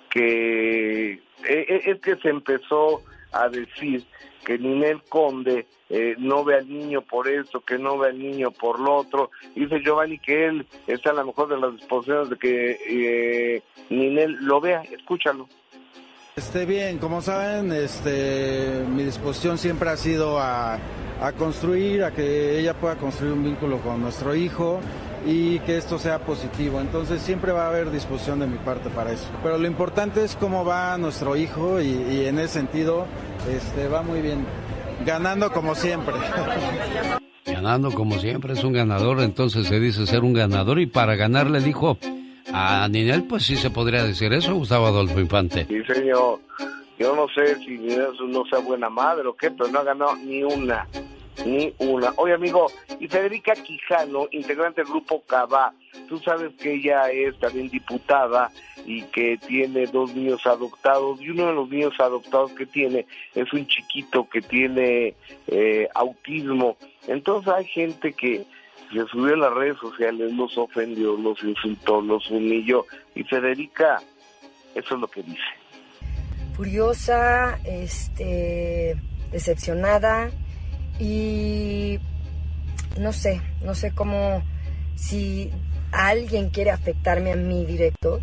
que eh, eh, es que se empezó a decir que Ninel Conde eh, no ve al niño por esto, que no ve al niño por lo otro. Dice Giovanni que él está a la mejor de las disposiciones de que eh, Ninel lo vea. Escúchalo. Esté bien, como saben, este, mi disposición siempre ha sido a, a construir, a que ella pueda construir un vínculo con nuestro hijo y que esto sea positivo. Entonces siempre va a haber disposición de mi parte para eso. Pero lo importante es cómo va nuestro hijo y, y en ese sentido este, va muy bien, ganando como siempre. Ganando como siempre, es un ganador, entonces se dice ser un ganador y para ganar le dijo a Ninel, pues sí se podría decir eso, Gustavo Adolfo Infante. Sí, señor. Yo no sé si eso no sea buena madre o qué, pero no ha ganado ni una. Ni una. Oye, amigo, y Federica Quijano, integrante del grupo Cabá, tú sabes que ella es también diputada y que tiene dos niños adoptados, y uno de los niños adoptados que tiene es un chiquito que tiene eh, autismo. Entonces hay gente que se subió a las redes sociales, los ofendió, los insultó, los humilló, y Federica, eso es lo que dice. furiosa, este, decepcionada y no sé, no sé cómo si alguien quiere afectarme a mí directo,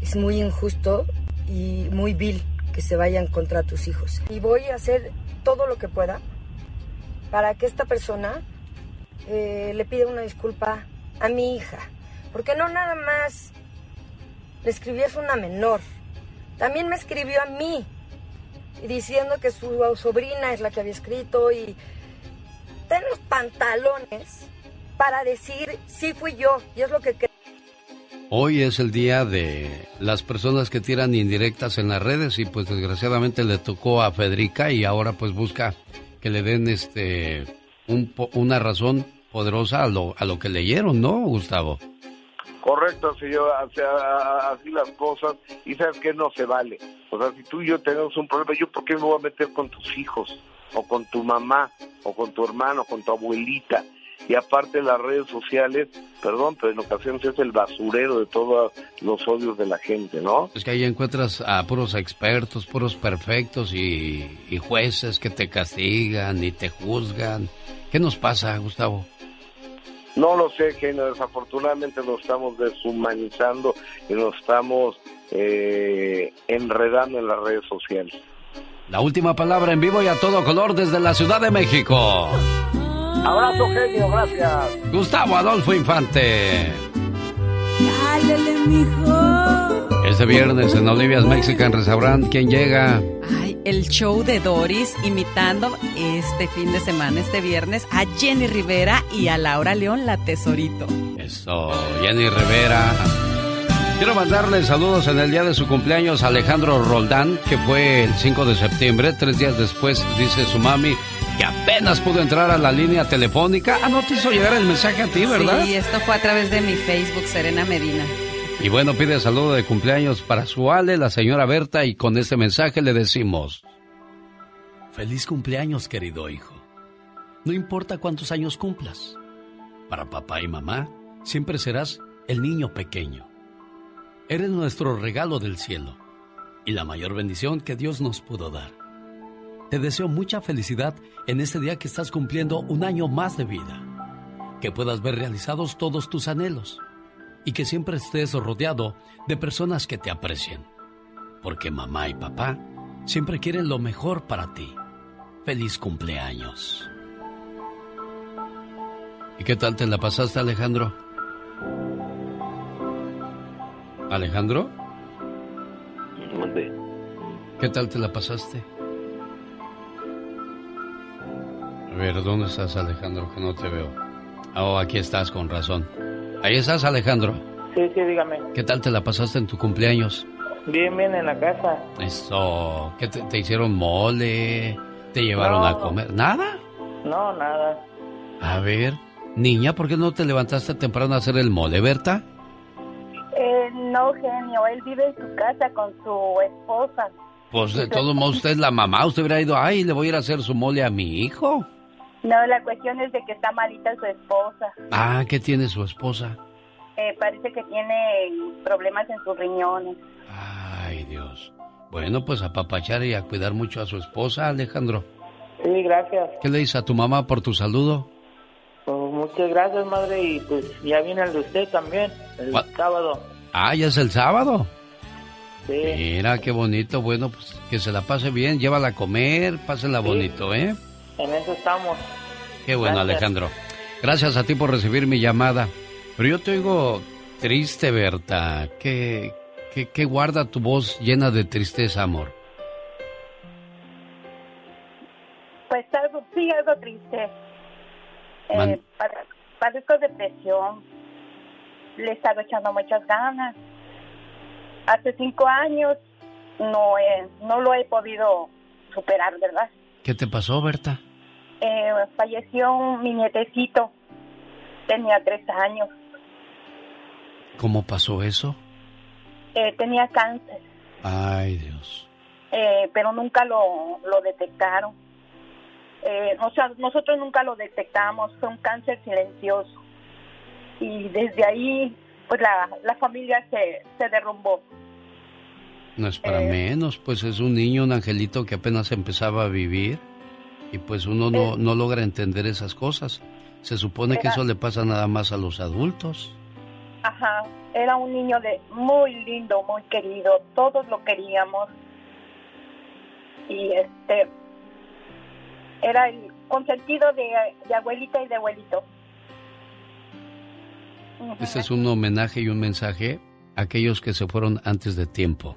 es muy injusto y muy vil que se vayan contra tus hijos. Y voy a hacer todo lo que pueda para que esta persona eh, le pida una disculpa a mi hija, porque no nada más le escribí es una menor, también me escribió a mí diciendo que su sobrina es la que había escrito y ten los pantalones para decir sí fui yo y es lo que. Hoy es el día de las personas que tiran indirectas en las redes y pues desgraciadamente le tocó a Federica y ahora pues busca que le den este una razón poderosa a lo, a lo que leyeron, ¿no, Gustavo? Correcto, señor, así las cosas y sabes que no se vale. O sea, si tú y yo tenemos un problema, ¿yo por qué me voy a meter con tus hijos? O con tu mamá, o con tu hermano, o con tu abuelita. Y aparte las redes sociales, perdón, pero en ocasiones es el basurero de todos los odios de la gente, ¿no? Es que ahí encuentras a puros expertos, puros perfectos y, y jueces que te castigan y te juzgan. ¿Qué nos pasa, Gustavo? No lo sé, que desafortunadamente nos estamos deshumanizando y nos estamos eh, enredando en las redes sociales. La última palabra en vivo y a todo color desde la Ciudad de México. Abrazo genio, gracias. Gustavo Adolfo Infante. Dálele, mijo. Este viernes en Olivia's Mexican Restaurant, ¿quién llega? Ay, el show de Doris imitando este fin de semana, este viernes, a Jenny Rivera y a Laura León, la tesorito. Eso, Jenny Rivera. Quiero mandarle saludos en el día de su cumpleaños a Alejandro Roldán, que fue el 5 de septiembre. Tres días después, dice su mami, que apenas pudo entrar a la línea telefónica. Ah, no te hizo llegar el mensaje a ti, ¿verdad? Sí, esto fue a través de mi Facebook, Serena Medina. Y bueno, pide saludo de cumpleaños para su Ale, la señora Berta, y con este mensaje le decimos: Feliz cumpleaños, querido hijo. No importa cuántos años cumplas, para papá y mamá siempre serás el niño pequeño. Eres nuestro regalo del cielo y la mayor bendición que Dios nos pudo dar. Te deseo mucha felicidad en este día que estás cumpliendo un año más de vida. Que puedas ver realizados todos tus anhelos y que siempre estés rodeado de personas que te aprecien. Porque mamá y papá siempre quieren lo mejor para ti. Feliz cumpleaños. ¿Y qué tal te la pasaste, Alejandro? ¿Alejandro? ¿Dónde? ¿Qué tal te la pasaste? A ver, ¿dónde estás, Alejandro? Que no te veo. Oh, aquí estás, con razón. Ahí estás, Alejandro. Sí, sí, dígame. ¿Qué tal te la pasaste en tu cumpleaños? Bien, bien, en la casa. Eso. ¿Qué te, te hicieron mole? ¿Te llevaron No. a comer? ¿Nada? No, nada. A ver, niña, ¿por qué no te levantaste temprano a hacer el mole, Berta? Eh, no, genio, él vive en su casa con su esposa. Pues de todos modos, usted es la mamá. Usted hubiera ido, ay, le voy a ir a hacer su mole a mi hijo. No, la cuestión es de que está malita su esposa. Ah, ¿qué tiene su esposa? Eh, parece que tiene problemas en sus riñones. Ay, Dios. Bueno, pues a papachar y a cuidar mucho a su esposa, Alejandro. Sí, gracias. ¿Qué le dice a tu mamá por tu saludo? Pues muchas gracias, madre. Y pues ya viene el de usted también, el ¿Cuál? sábado. Ah, ya es el sábado. Sí. Mira, qué bonito. Bueno, pues que se la pase bien. Llévala a comer, pásenla bonito, ¿eh? En eso estamos. Qué bueno, Gracias. Alejandro. Gracias a ti por recibir mi llamada. Pero yo te oigo triste, Berta. ¿Qué, qué, qué guarda tu voz llena de tristeza, amor? Pues algo, sí, algo triste. Eh, Man- padezco depresión. Le he estado echando muchas ganas. Hace cinco años no, he- no lo he podido superar, ¿verdad? ¿Qué te pasó, Berta? Eh, falleció un- mi nietecito. Tenía tres años. ¿Cómo pasó eso? Eh, tenía cáncer, Ay, Dios. eh, pero nunca lo, lo detectaron. Eh, o sea, nosotros nunca lo detectamos, fue un cáncer silencioso. Y desde ahí, pues la, la familia se, se derrumbó. No es para Eh. menos, pues es un niño, un angelito que apenas empezaba a vivir y pues uno no, no logra entender esas cosas. Se supone que eso le pasa nada más a los adultos. Ajá, era un niño de muy lindo, muy querido, todos lo queríamos. Y este era el consentido de, de abuelita y de abuelito. Este es un homenaje y un mensaje a aquellos que se fueron antes de tiempo.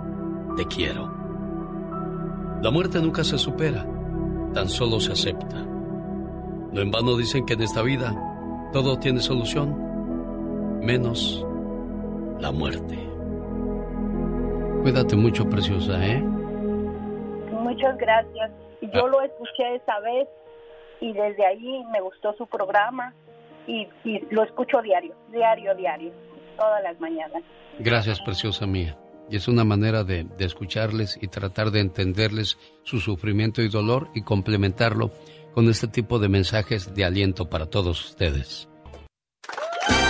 te quiero. La muerte nunca se supera, tan solo se acepta. No en vano dicen que en esta vida todo tiene solución, menos la muerte. Cuídate mucho, preciosa, ¿eh? Muchas gracias. Yo lo escuché esa vez y desde ahí me gustó su programa y, y lo escucho diario, diario, diario, todas las mañanas. Gracias, preciosa mía. Y es una manera de, de, escucharles y tratar de entenderles su sufrimiento y dolor y complementarlo con este tipo de mensajes de aliento para todos ustedes.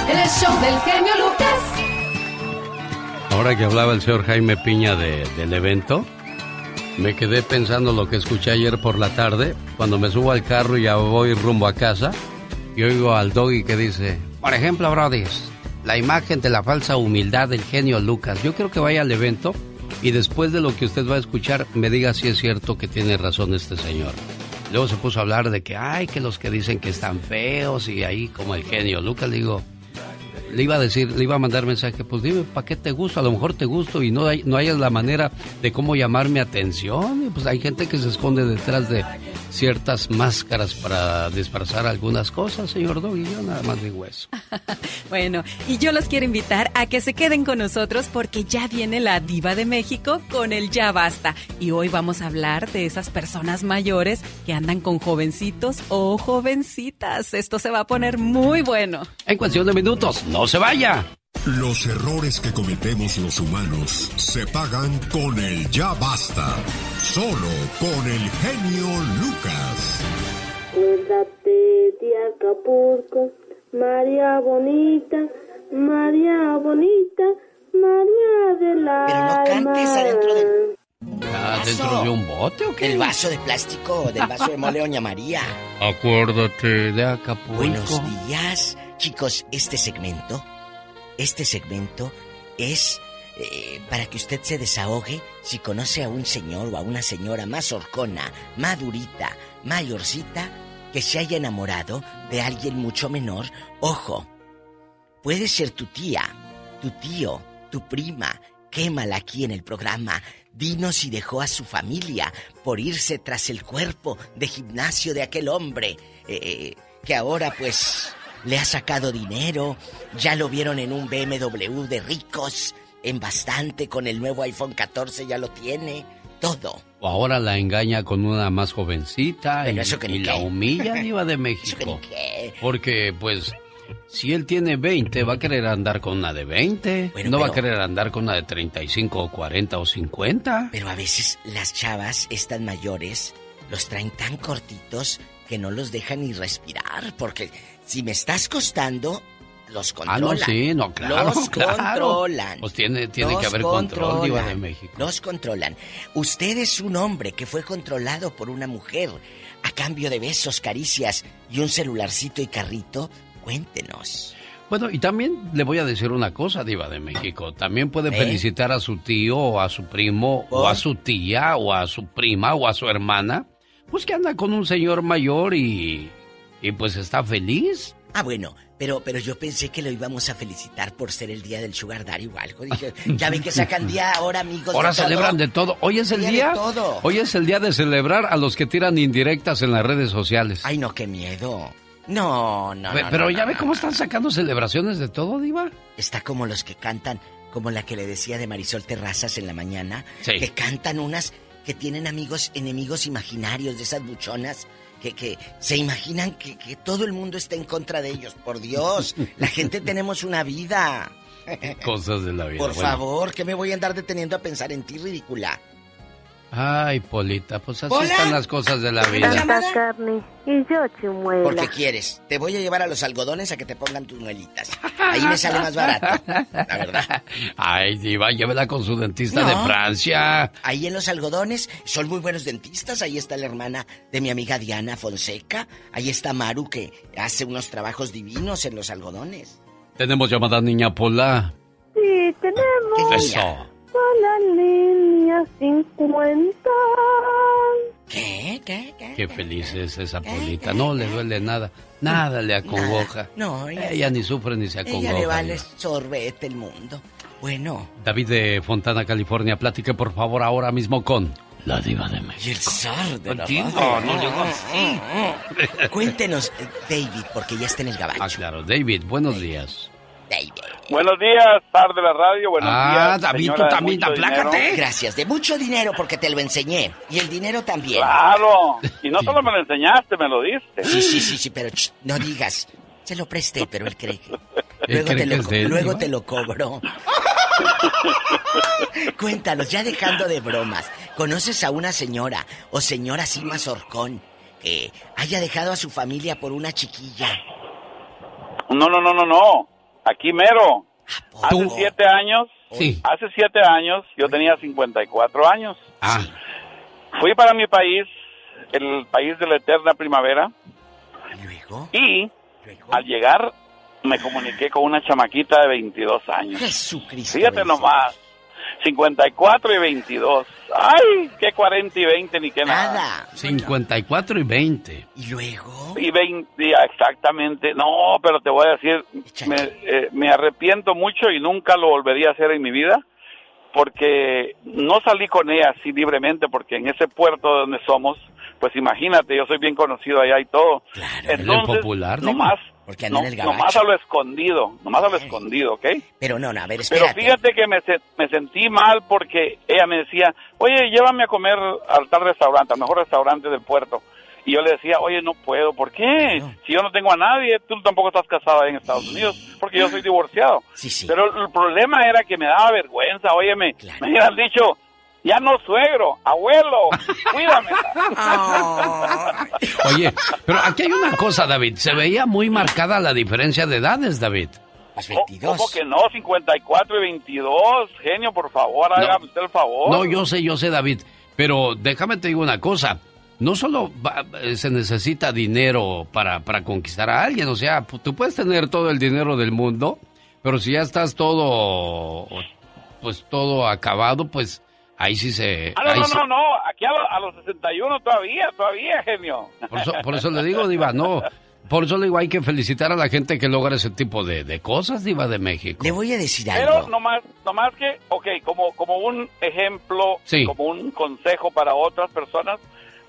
El show del genio Lucas. Ahora que hablaba el señor Jaime Piña de, del evento, me quedé pensando lo que escuché ayer por la tarde, cuando me subo al carro y ya voy rumbo a casa, y oigo al doggy que dice, por ejemplo, Brody, la imagen de la falsa humildad del genio Lucas. Yo creo que vaya al evento y después de lo que usted va a escuchar me diga si es cierto que tiene razón este señor. Luego se puso a hablar de que, ay, que los que dicen que están feos y ahí como el genio Lucas, digo, le iba a decir, le iba a mandar mensaje, pues dime, ¿para qué te gusto? A lo mejor te gusto y no hay, no hayas la manera de cómo llamar mi atención. Y pues hay gente que se esconde detrás de ciertas máscaras para disfrazar algunas cosas, señor Doggy. Yo nada más digo eso. bueno, y yo los quiero invitar a que se queden con nosotros porque ya viene la diva de México con el Ya Basta. Y hoy vamos a hablar de esas personas mayores que andan con jovencitos o jovencitas. Esto se va a poner muy bueno. En cuestión de minutos, no se vaya. Los errores que cometemos los humanos se pagan con el ya basta. Solo con el genio Lucas. Acuérdate de Acapulco, María Bonita, María Bonita, María del Pero no cantes adentro del... Ah, ¿Dentro de un bote o qué? El vaso de plástico, del vaso de mole Doña María. Acuérdate de Acapulco. Buenos días. Chicos, este segmento este segmento es eh, para que usted se desahogue si conoce a un señor o a una señora más horcona, madurita, mayorcita, que se haya enamorado de alguien mucho menor. Ojo, puede ser tu tía, tu tío, tu prima. Quémala aquí en el programa. Dinos si dejó a su familia por irse tras el cuerpo de gimnasio de aquel hombre eh, que ahora pues le ha sacado dinero, ya lo vieron en un BMW de ricos, en bastante, con el nuevo iPhone 14 ya lo tiene, todo. O ahora la engaña con una más jovencita y, y la humilla diva de México. Porque pues si él tiene 20 va a querer andar con una de 20, no va a querer andar con una de 35 o 40 o 50. Pero a veces las chavas estas mayores los traen tan cortitos que no los dejan ni respirar porque si me estás costando, los controlan. Ah, no, sí, no, claro. Los claro. controlan. Pues tiene, tiene que haber control, Diva de México. Los controlan. Usted es un hombre que fue controlado por una mujer a cambio de besos, caricias y un celularcito y carrito. Cuéntenos. Bueno, y también le voy a decir una cosa, Diva de México. También puede ¿Eh? felicitar a su tío o a su primo o a su tía o a su prima o a su hermana. Pues que anda con un señor mayor y y pues está feliz. Ah, bueno, pero, pero yo pensé que lo íbamos a felicitar por ser el día del Sugar Daddy o algo. Dije, ya ven que sacan día ahora, amigos. Ahora de celebran todo. de todo. Hoy es el día. día de todo. Hoy es el día de celebrar a los que tiran indirectas en las redes sociales. Ay, no, qué miedo. No, no, Pero, no, pero no, ya no, ve cómo están sacando celebraciones de todo, Diva. Está como los que cantan, como la que le decía de Marisol Terrazas en la mañana, Sí. que cantan unas que tienen amigos, enemigos imaginarios de esas buchonas. Que, que se imaginan que, que todo el mundo está en contra de ellos. Por Dios, la gente tenemos una vida. Cosas de la vida. Por Bueno, favor, que me voy a andar deteniendo a pensar en ti, ridícula. Ay, Polita, pues así ¿Hola? están las cosas de la vida. Carne y yo chimuela. Porque quieres. Te voy a llevar a los algodones a que te pongan tus muelitas. Ahí me sale más barato. La verdad. Ay, diva, llévela con su dentista No. de Francia. Ahí en los algodones son muy buenos dentistas. Ahí está la hermana de mi amiga Diana Fonseca. Ahí está Maru que hace unos trabajos divinos en los algodones. Tenemos llamada niña Pola. Sí, tenemos Eso. A la línea 50. ¿Qué? ¿Qué? ¿Qué? Qué feliz es esa Polita. No le duele nada. Nada le acongoja. No, ella- ella ni sufre ni se Ella acongoja. le vale sorbete el mundo. Bueno. David de Fontana, California, platique por favor ahora mismo con la diva de México. Y el zar de la radio. no digo así. Cuéntenos, eh, David, porque ya está en el gabacho. Ah, claro. David, buenos días. Buenos días, tarde de la radio. Buenos Ah, días. David, tú también, aplácate. dinero. Gracias, de mucho dinero porque te lo enseñé. Y el dinero también. Claro. Y no solo me lo enseñaste, me lo diste. Sí, sí, sí, sí, pero ch, no digas. Se lo presté, pero él cree que... Luego, cree te que lo, es de él, luego ¿no? te lo cobro. Cuéntanos, ya dejando de bromas. ¿Conoces a una señora o señora Sima Sorcón que haya dejado a su familia por una chiquilla? No, no, no, no, no. Aquí mero. Hace ¿Tú? siete años. Sí. Hace siete años, yo tenía 54 años. Ah. Fui para mi país, el país de la eterna primavera. Y al llegar me comuniqué con una chamaquita de 22 años. Jesucristo. Fíjate nomás. 54 y 22. Ay, qué 40 y 20 ni qué nada. 54 y 20. ¿Y luego? Y 20, exactamente. No, pero te voy a decir, me, eh, me arrepiento mucho y nunca lo volvería a hacer en mi vida porque no salí con ella así libremente porque en ese puerto donde somos, pues imagínate, yo soy bien conocido allá y todo. Entonces, popular, ¿no? nomás, Porque no, en el nomás a lo escondido, nomás a lo escondido, ¿ok? Pero no, no, a ver, Pero espérate. fíjate que me sentí mal porque ella me decía, oye, llévame a comer al tal restaurante, al mejor restaurante del puerto. Y yo le decía, oye, no puedo. ¿Por qué? Si yo no tengo a nadie, tú tampoco estás casada en Estados Unidos, porque yo soy divorciado. Pero el problema era que me daba vergüenza, óyeme, me hubieran dicho, ya no suegro, abuelo, cuídame. Oye, pero aquí hay una cosa, David. Se veía muy marcada la diferencia de edades, David. ¿Cómo que no? 54 y 22, genio, por favor, hágame usted el favor. No, yo sé, yo sé, David. Pero déjame te digo una cosa. No solo va- eh, se necesita dinero para, para conquistar a alguien. O sea, pu- tú puedes tener todo el dinero del mundo, pero si ya estás todo, pues todo acabado, pues ahí sí se... Ah, no, ahí no, no, no, aquí a, lo- a los 61 todavía, todavía, genio. Por eso, por eso le digo, Diva, no. Por eso le digo, hay que felicitar a la gente que logra ese tipo de, de cosas, Diva de México. Le voy a decir Pero nomás, nomás que, ok, como, como un ejemplo, Sí. como un consejo para otras personas,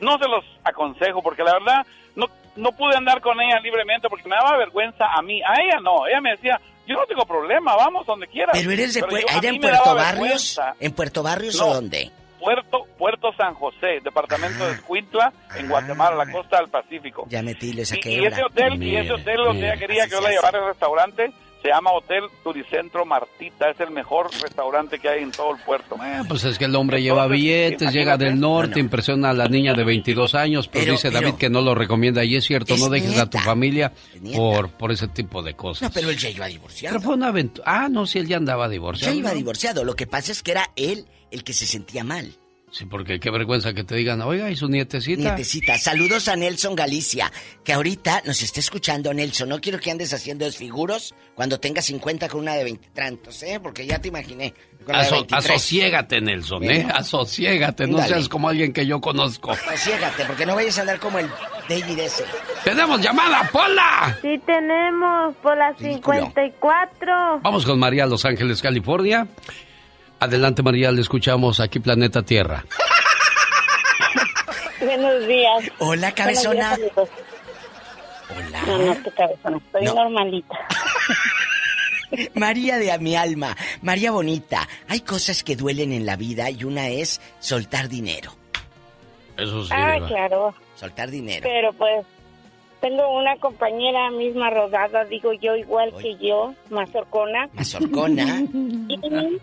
no se los aconsejo porque la verdad no, no pude andar con ella libremente porque me daba vergüenza a mí, a ella no, ella me decía, yo no tengo problema, vamos donde quieras. Pero eres de Pero Pue- yo- a ¿era mí en Puerto Barrios? vergüenza. ¿En Puerto Barrios No. o dónde? Puerto, Puerto San José, departamento de Escuintla, en Guatemala, la costa del Pacífico. Ya metí, le Y, saqué y ese hotel, y ese hotel donde ella quería que yo la llevara al restaurante, se llama Hotel Turicentro Martita, es el mejor restaurante que hay en todo el puerto. Pues es que el hombre lleva billetes, llega del norte, No, no. impresiona a la niña de 22 años, pero, Pero- dice pero- David que no lo recomienda y es cierto, no Es dejes a tu familia por, por ese tipo de cosas. No, pero él ya iba divorciado. Pero fue una aventura. Ah, no, si él ya andaba Ya divorciado. iba ¿no? divorciado. Lo que pasa es que era él el que se sentía mal. Sí, porque qué vergüenza que te digan, oiga, ¿y su nietecita? Nietecita, saludos a Nelson Galicia, que ahorita nos está escuchando, Nelson. No quiero que andes haciendo desfiguros cuando tengas 50 con una de 20 tantos, ¿eh? Porque ya te imaginé. Aso- 23. asociégate, Nelson, ¿eh? Asociégate, no seas como alguien que yo conozco. Asociégate, porque no vayas a andar como el David ese. ¡Tenemos llamada, Pola! Sí tenemos por las 54. Vamos con María, Los Ángeles, California. Adelante, María, le escuchamos aquí, Planeta Tierra. Buenos días. Hola, cabezona. Días. Hola. No, no, qué cabezona. Estoy No. normalita. María de a mi alma, María bonita, hay cosas que duelen en la vida y una es soltar dinero. Eso sí, ah, claro. Soltar dinero. Pero pues tengo una compañera misma rodada, digo yo, igual que yo, Mazorcona. Mazorcona. Y,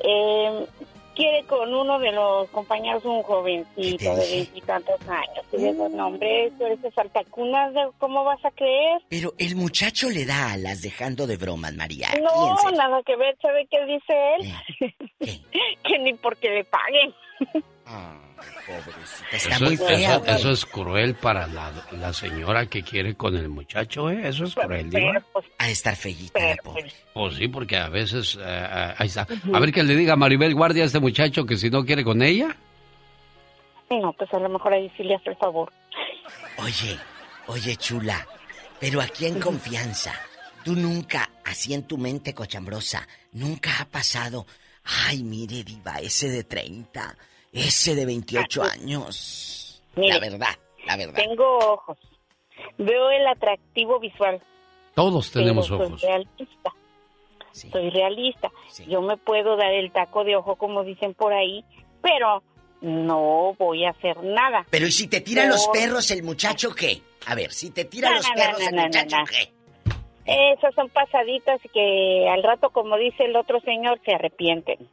eh, quiere con uno de los compañeros, un jovencito de veintitantos años. Y digo, no, hombre, tú eres de saltacunas, ¿de- ¿cómo vas a creer? Pero el muchacho le da alas dejando de bromas, María. No, nada que ver, ¿sabe qué dice él? que ni porque le paguen. Está Eso, muy eso- fea. eso es cruel para la, la señora que quiere con el muchacho, ¿eh? Eso es cruel, Diva. A estar pobre. Pues sí, porque a veces... eh, ahí está. A ver que le diga a Maribel Guardia a este muchacho que si no quiere con ella... No, pues a lo mejor ahí sí le hace el favor. Oye, oye, chula, pero aquí en confianza, tú nunca, así en tu mente cochambrosa, nunca ha pasado, ay, mire, diva, ese de 30, ese de 28 años. Mire, la verdad, la verdad. Tengo ojos. Veo el atractivo visual. Todos tenemos pero ojos. Soy realista. Soy realista. Yo me puedo dar el taco de ojo, como dicen por ahí, pero no voy a hacer nada. Pero ¿y si te tira los perros el muchacho qué? A ver, si te tira No, los no, perros no, el no, no, muchacho no. qué? Esas son pasaditas que al rato, como dice el otro señor, se arrepienten.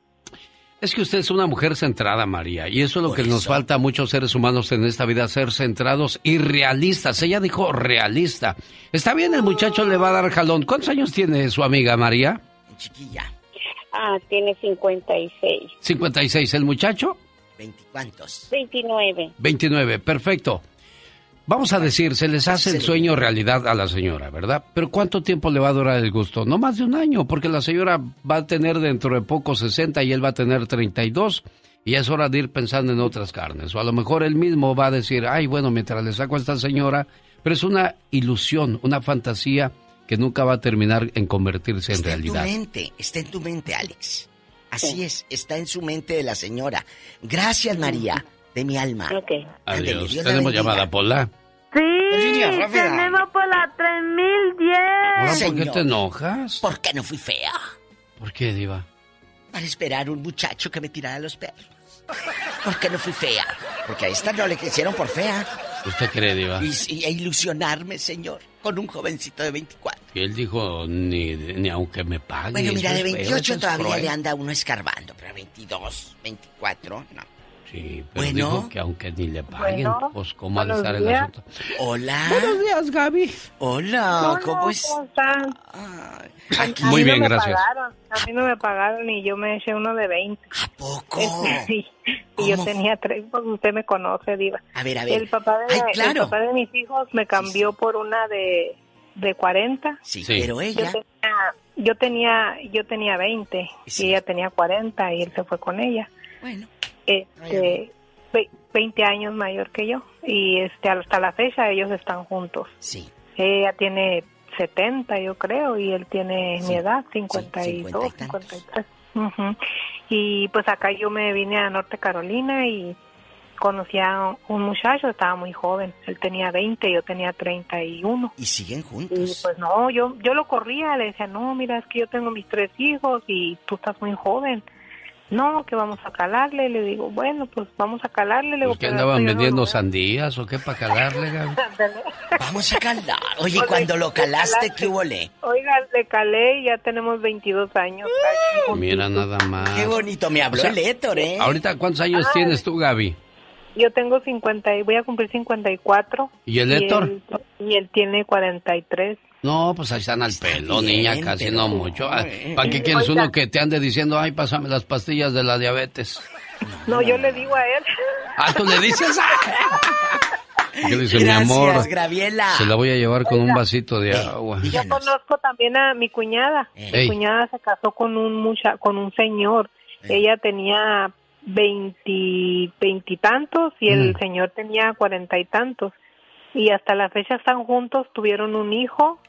Es que usted es una mujer centrada, María, y eso es lo que nos falta a muchos seres humanos en esta vida, ser centrados y realistas. Ella dijo realista. Está bien, el muchacho le va a dar jalón. ¿Cuántos años tiene su amiga María? Chiquilla. Ah, tiene 56. 56. ¿El muchacho? ¿Veinticuantos? 29. 29. Perfecto. Vamos a decir, se les hace el sueño realidad a la señora, ¿verdad? Pero ¿cuánto tiempo le va a durar el gusto? No más de un año, porque la señora va a tener dentro de poco 60 y él va a tener 32. Y es hora de ir pensando en otras carnes. O a lo mejor él mismo va a decir, ay, bueno, mientras le saco a esta señora. Pero es una ilusión, una fantasía que nunca va a terminar en convertirse en Está en tu realidad. mente, está en tu mente, Alex. Así es, está en su mente de la señora. Gracias, María, de mi alma. Ándele, Adiós. Dios Tenemos llamada, Pola. Sí, rápida. tenemos por la 3010. Ahora, ¿Por qué Señor. te enojas? ¿Por qué no fui fea? ¿Por qué, Diva? Para esperar un muchacho que me tirara los perros. ¿Por qué no fui fea? Porque a esta no le quisieron por fea. ¿Usted cree, Diva? Y, y a ilusionarme, señor, con un jovencito de 24. Y él dijo, ni, ni aunque me pague. Bueno, mira, de es feo, 28 eso es todavía cruel. le anda uno escarbando, pero 22, 24, no. Sí, pero Bueno. dijo que aunque ni le paguen, Bueno, pues cómo ha de buenos estar el días. asunto. Hola. Buenos días, Gaby. Hola, ¿cómo es? están? Aquí. Muy bien, no me gracias. Pagaron, a mí no me pagaron y yo me eché uno de 20. ¿A poco? Sí. Y yo tenía tres, pues usted me conoce, Diva. A ver, a ver. El papá de, Ay, claro. el papá de mis hijos me cambió por una de, de 40. Sí, pero ella... Yo tenía, yo tenía, yo tenía 20 y ella tenía 40 y él se fue con ella. Bueno. Este, ve- 20 años mayor que yo y este hasta la fecha ellos están juntos. Sí. Ella tiene 70 yo creo y él tiene mi edad, 52, 50 y 53. Ujú. Y pues acá yo me vine a Norte Carolina y conocí a un muchacho, estaba muy joven, él tenía 20, yo tenía 31. Y siguen juntos. Y pues no, yo yo lo corría, le decía, no, mira, es que yo tengo mis tres hijos y tú estás muy joven. No, que vamos a calarle. Le digo, bueno, pues vamos a calarle. Le digo, ¿Pues qué "Pero andaban no vendiendo lo sandías o qué para calarle, Gaby? Vamos a calar. Oye, Oye, cuando lo ¿qué calaste? ¿qué hubo le? Oiga, le calé y ya tenemos 22 años. Mira nada más. Qué bonito, me habló O sea, el Héctor, ¿eh? Ahorita, ¿cuántos años Ay. tienes tú, Gaby? Yo tengo 50 y voy a cumplir 54. ¿Y el Héctor? él- Y él, tiene 43. No, pues ahí están al pelo, bien, niña, casi pero- no mucho. Ah, ¿Para qué quieres Oiga. uno que te ande diciendo, ay, pásame las pastillas de la diabetes? No, yo le digo a él. Ah, tú le dices. ¿Qué dice mi Gracias, amor? Graviela. Se la voy a llevar con un vasito de agua. Yo conozco también a mi cuñada. Ey. Mi cuñada se casó con un mucha, con un señor. Ella tenía veinti, veintitantos y el Mm. señor tenía cuarenta y tantos. Y hasta la fecha están juntos, tuvieron un hijo.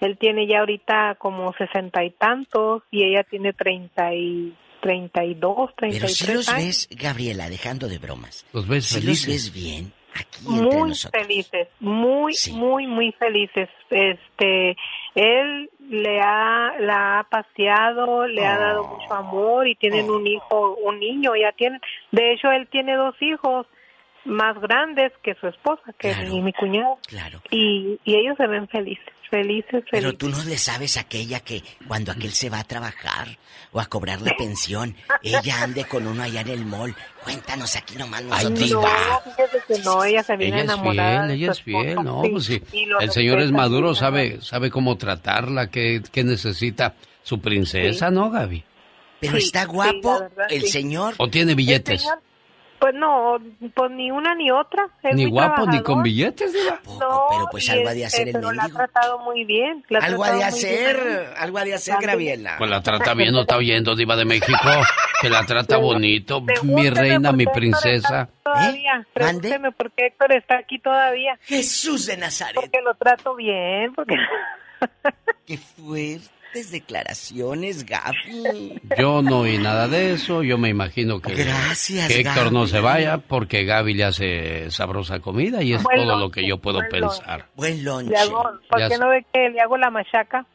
Él tiene ya ahorita como sesenta y tantos y ella tiene treinta y treinta y dos, treinta Pero y si tres los años. ves, Gabriela, dejando de bromas. Los ves si los felices. ves bien, aquí entre muy nosotros. felices, muy, muy, muy felices. Este, él le ha, la ha paseado, le ha dado mucho amor y tienen un hijo, un niño, ya tienen. De hecho, él tiene dos hijos más grandes que su esposa, que mi, mi cuñado. Claro. Y, y ellos se ven felices, felices, Pero felices. tú no le sabes a aquella que cuando aquel se va a trabajar o a cobrar la pensión, ella ande con uno allá en el mall. Cuéntanos aquí nomás nosotros. diva. No, que no, ella se viene Ella es enamorada. fiel, ella es fiel. ¿no? Sí, Pues sí. El señor es maduro, sabe, sabe cómo tratarla, qué, qué necesita su princesa, Sí. ¿no, Gaby? Pero Sí, está guapo verdad, el sí. señor. ¿O tiene billetes? señor, Pues no, pues ni una ni otra. Es Ni guapo ni con trabajador. billetes, diva. No, pero pues algo ha de hacer el pero la ha tratado muy bien. la ha Algo ha de tratado muy hacer, bien. algo ha de hacer, También. Graviela. Pues la trata bien, no está oyendo, diva de México, que la trata bonito, mi reina, mi princesa. Todavía, pregúnteme por qué Héctor está aquí todavía. Jesús de Nazaret. Porque lo trato bien, porque... Qué fuertes declaraciones, Gaby. Yo no oí nada de eso, yo me imagino que, Gracias, que Héctor no se vaya porque Gaby le hace sabrosa comida y es Buen todo lo lonche, que yo puedo buen pensar. Buen hago, ¿Por qué no ve que le hago la machaca?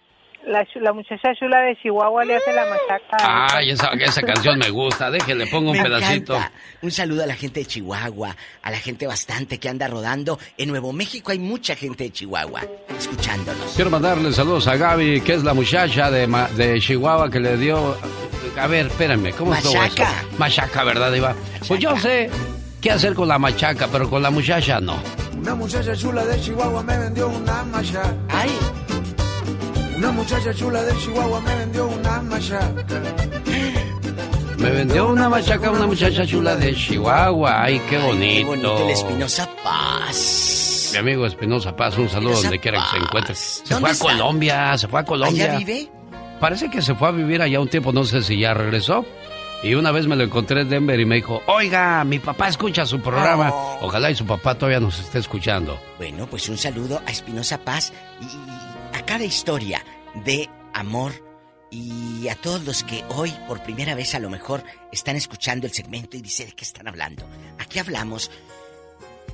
La, muchacha chula de Chihuahua le hace la machaca. Ay, esa, esa canción me gusta, déjele, pongo un Me pedacito. encanta. Un saludo a la gente de Chihuahua, a la gente bastante que anda rodando. En Nuevo México hay mucha gente de Chihuahua escuchándonos. Quiero mandarle saludos a Gaby, que es la muchacha de, Ma- de Chihuahua que le dio... A ver, espérenme, ¿cómo estuvo eso? Machaca. Machaca, ¿verdad, Iba? Pues yo sé qué hacer con la machaca, pero con la muchacha no. Una muchacha chula de Chihuahua me vendió una machaca. Ay. Una muchacha chula de Chihuahua me vendió una machaca. Me vendió una machaca una muchacha chula de Chihuahua. Ay, qué bonito. Qué bonito el Espinosa Paz. Mi amigo Espinosa Paz, un saludo donde quiera que se encuentre. Se ¿Dónde fue a? Colombia, se fue a Colombia. ¿Allá vive? Parece que se fue a vivir allá un tiempo, no sé si ya regresó. Y una vez me lo encontré en Denver y me dijo, oiga, mi papá escucha su programa. Oh. Ojalá y su papá todavía nos esté escuchando. Bueno, pues un saludo a Espinosa Paz y a cada historia de amor y a todos los que hoy por primera vez a lo mejor están escuchando el segmento y dicen de qué están hablando. Aquí hablamos.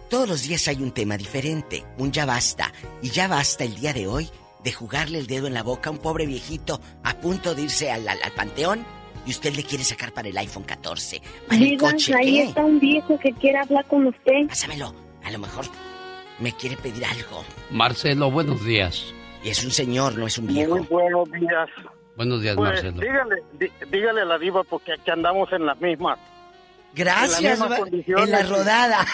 Todos los días hay un tema diferente, un ya basta. Y ya basta el día de hoy de jugarle el dedo en la boca a un pobre viejito a punto de irse al, al- al panteón y usted le quiere sacar para el iPhone 14, para el Diga, coche. ahí ¿Qué? está un viejo que quiere hablar con usted. Pásamelo. A lo mejor me quiere pedir algo. Marcelo, buenos días. Y es un señor, no es un viejo. Muy buenos días. Buenos días, Pues Marcelo. dígale, dí- dígale a la diva porque aquí andamos en las mismas. Gracias, en va- condiciones. en la rodada.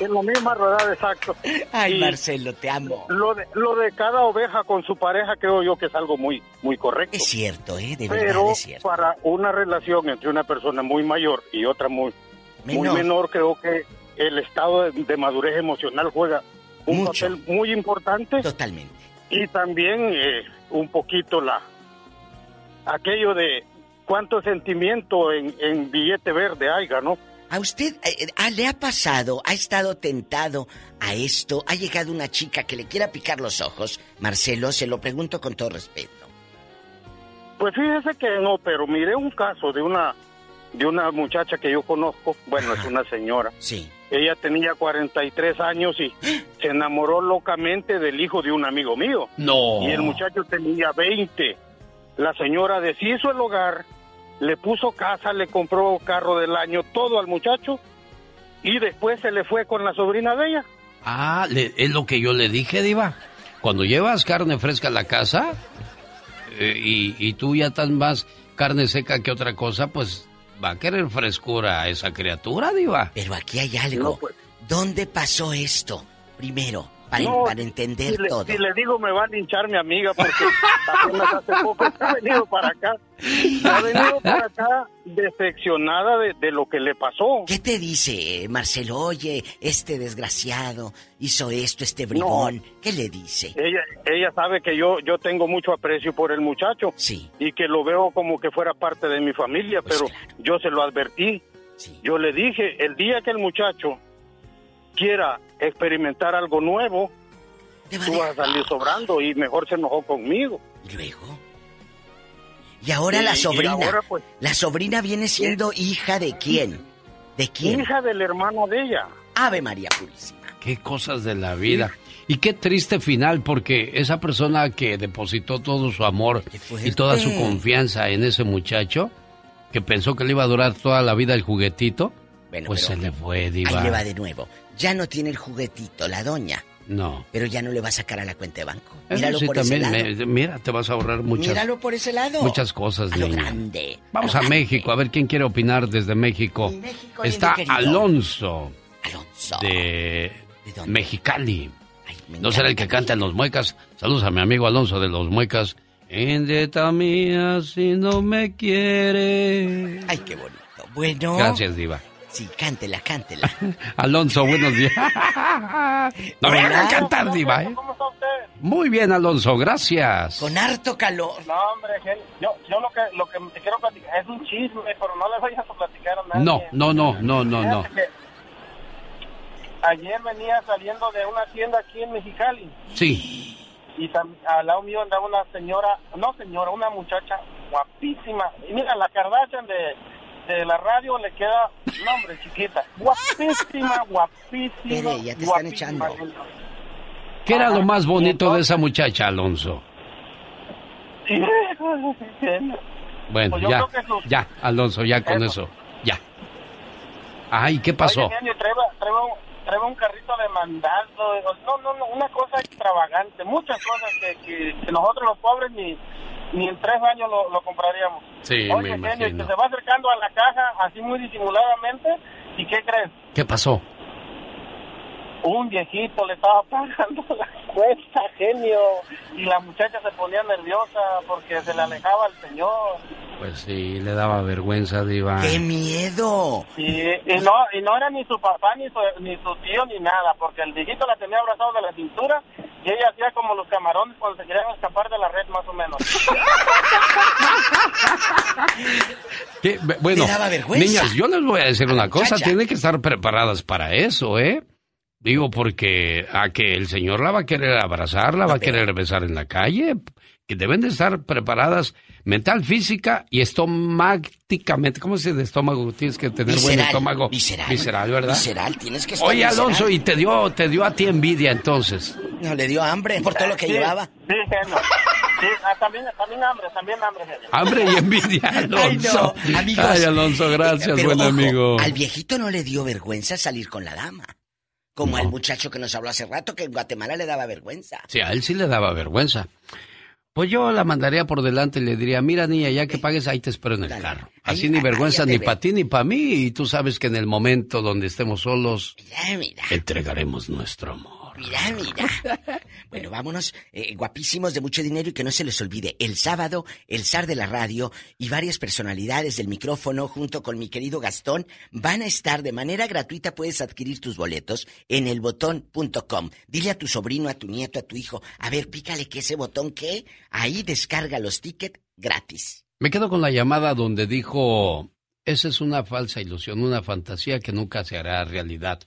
En la misma rodada, exacto. Ay, Y Marcelo, te amo. Lo de, lo de cada oveja con su pareja creo yo que es algo muy, muy correcto. Es cierto, ¿eh? De Pero verdad es cierto. para una relación entre una persona muy mayor y otra muy Menor. muy menor, creo que el estado de, de madurez emocional juega un Mucho. papel muy importante. Totalmente. Y también eh, un poquito la aquello de cuánto sentimiento en, en billete verde haya, ¿no? ¿A usted eh, ah, le ha pasado, ha estado tentado a esto? ¿Ha llegado una chica que le quiera picar los ojos? Marcelo, se lo pregunto con todo respeto. Pues fíjese que no, pero miré un caso de una de una muchacha que yo conozco, bueno, es una señora. Sí. Ella tenía 43 años y se enamoró locamente del hijo de un amigo mío. No. Y el muchacho tenía 20. La señora deshizo el hogar, le puso casa, le compró carro del año, todo al muchacho y después se le fue con la sobrina de ella. Ah, le- es lo que yo le dije, Diva. Cuando llevas carne fresca a la casa eh, y, y tú ya estás más carne seca que otra cosa, pues va a querer frescura a esa criatura, Diva. Pero aquí hay algo. ¿Dónde pasó esto? Primero, para, No, para entender si le, todo. si le digo me va a linchar mi amiga porque apenas hace poco ha venido para acá. Ha venido para acá decepcionada de, de lo que le pasó. ¿Qué te dice, Marcelo? Oye, este desgraciado hizo esto, este bribón. ¿Qué le dice? Ella, ella sabe que yo, yo tengo mucho aprecio por el muchacho sí. y que lo veo como que fuera parte de mi familia, Pues pero yo se lo advertí. Yo le dije, el día que el muchacho quiera experimentar algo nuevo, tú vas a salir sobrando y mejor se enojó conmigo. ¿Y luego? Y ahora Y- la sobrina. ahora, pues, la sobrina viene siendo hija de quién? ¿De quién? Hija del hermano de ella. Ave María Purísima. Qué cosas de la vida. Y qué triste final, porque esa persona que depositó todo su amor y toda su confianza en ese muchacho, que pensó que le iba a durar toda la vida el juguetito, Bueno, pues pero se le fue, Diva. Ahí le va de nuevo. Ya no tiene el juguetito, la doña. No. Pero ya no le va a sacar a la cuenta de banco. Eso Míralo sí, por también, ese lado. me- mira, te vas a ahorrar muchas, Míralo por ese lado. muchas cosas, A lo grande. Vamos a México, a ver quién quiere opinar desde México. México, Está. Alonso. Alonso. De, dónde? Mexicali. me no será el que canta en Los Muecas. Saludos a mi amigo Alonso de Los Muecas. Indeta mía, si no me quiere. Ay, qué bonito. Bueno. Gracias, Diva. Sí, cántela, cántela. Alonso, buenos días. No me hagan cantar, Diva, ¿eh? Muy bien, Alonso, gracias. Con harto calor. No, hombre, yo, yo lo que, lo que te quiero platicar es un chisme, pero no le vayas a platicar a nadie. No, no, no, no, no, no. Ayer venía saliendo de una tienda aquí en Mexicali Sí. y al lado mío andaba una señora, no señora, una muchacha guapísima. Y mira, la Kardashian de, de la radio le queda, no hombre, chiquita, guapísima, guapísima. Espere, ya te están guapísima. echando. ¿Qué era lo más bonito de esa muchacha, Alonso? Bueno, Pues ya, que sus- ya, Alonso, ya con eso, ya. Ay, ¿qué pasó? Oye, trae un carrito de mandado. No, no, no, una cosa extravagante. Muchas cosas que, que, que nosotros los pobres ni, ni en tres años lo, lo compraríamos. Sí, Oye, me genio, imagino. que se va acercando a la caja así muy disimuladamente. ¿Y qué crees? ¿Qué pasó? Un viejito le estaba pagando la cuenta, genio. Y la muchacha se ponía nerviosa porque se le alejaba el señor. Pues sí, le daba vergüenza, Diva. ¡Qué miedo! Y, y no y no era ni su papá ni su, ni su tío ni nada, porque el viejito la tenía abrazado de la cintura y ella hacía como los camarones cuando se querían escapar de la red más o menos. Bueno, Le daba vergüenza. niñas, yo les voy a decir una cosa, tienen que estar preparadas para eso, ¿eh? Digo, porque a que el señor la va a querer abrazar, la va a querer besar en la calle, que deben de estar preparadas mental, física y estomáticamente. ¿Cómo se dice de estómago? Tienes que tener buen estómago. visceral. Visceral, ¿verdad? Visceral, tienes que estar Oye, visceral. Alonso, y te dio, te dio a ti envidia entonces. No, le dio hambre por todo lo que Sí, llevaba. Sí. Sí, ah, también, también hambre, también hambre. Hambre y envidia, Alonso. Ay, no, amigos. Ay, Alonso, gracias, Pero, buen ojo, amigo. Al viejito no le dio vergüenza salir con la dama. Como al muchacho que nos habló hace rato que en Guatemala le daba vergüenza. Sí, a él sí le daba vergüenza. Pues yo la mandaría por delante y le diría, mira niña, ya que pagues, ahí te espero en el carro. Así ni vergüenza ni para ti ni para mí. Y tú sabes que en el momento donde estemos solos, Mira, mira, entregaremos nuestro amor. mira, mira. Bueno, vámonos, eh, guapísimos de mucho dinero y que no se les olvide, el sábado, el zar de la radio y varias personalidades del micrófono junto con mi querido Gastón van a estar de manera gratuita, puedes adquirir tus boletos en elbotón.com. Dile a tu sobrino, a tu nieto, a tu hijo, a ver, pícale que ese botón que ahí descarga los tickets gratis. Me quedo con la llamada donde dijo, esa es una falsa ilusión, una fantasía que nunca se hará realidad.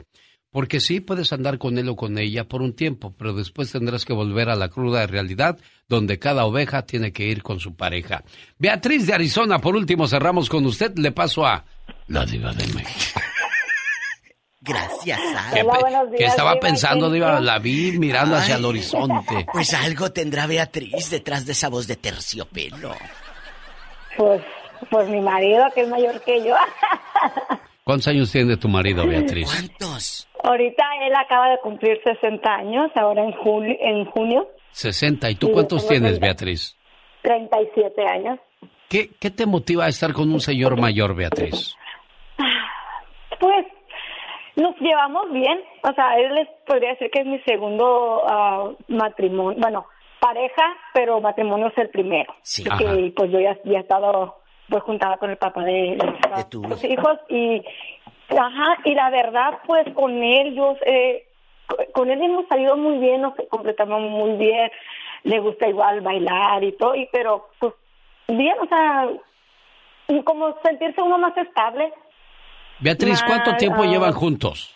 Porque sí puedes andar con él o con ella por un tiempo, pero después tendrás que volver a la cruda realidad donde cada oveja tiene que ir con su pareja. Beatriz de Arizona, por último cerramos con usted, le paso a la diva de México. Gracias, ¿Qué, Hola, pe- buenos qué días, estaba Diva, pensando, ¿quién Diva? La vi mirando hacia el horizonte. Pues algo tendrá Beatriz detrás de esa voz de terciopelo. Pues, pues mi marido, que es mayor que yo. ¿Cuántos años tiene tu marido, Beatriz? ¿Cuántos? Ahorita él acaba de cumplir 60 años, ahora en, julio, en junio, 60. ¿Y tú Sí, cuántos tienes, 30. Beatriz? 37 años. ¿Qué, ¿Qué te motiva a estar con un señor mayor, Beatriz? Pues nos llevamos bien, o sea, él les podría decir que es mi segundo ah, matrimonio, bueno, pareja, pero matrimonio es el primero. Sí. Porque, Ajá. pues yo ya, ya he estado pues juntada con el papá de, de tus hijos y ajá, y la verdad pues con él yo eh, con él hemos salido muy bien, nos completamos muy bien, le gusta igual bailar y todo, y pero pues bien, o sea, y como sentirse uno más estable. Beatriz, ¿cuánto tiempo ah. llevan juntos?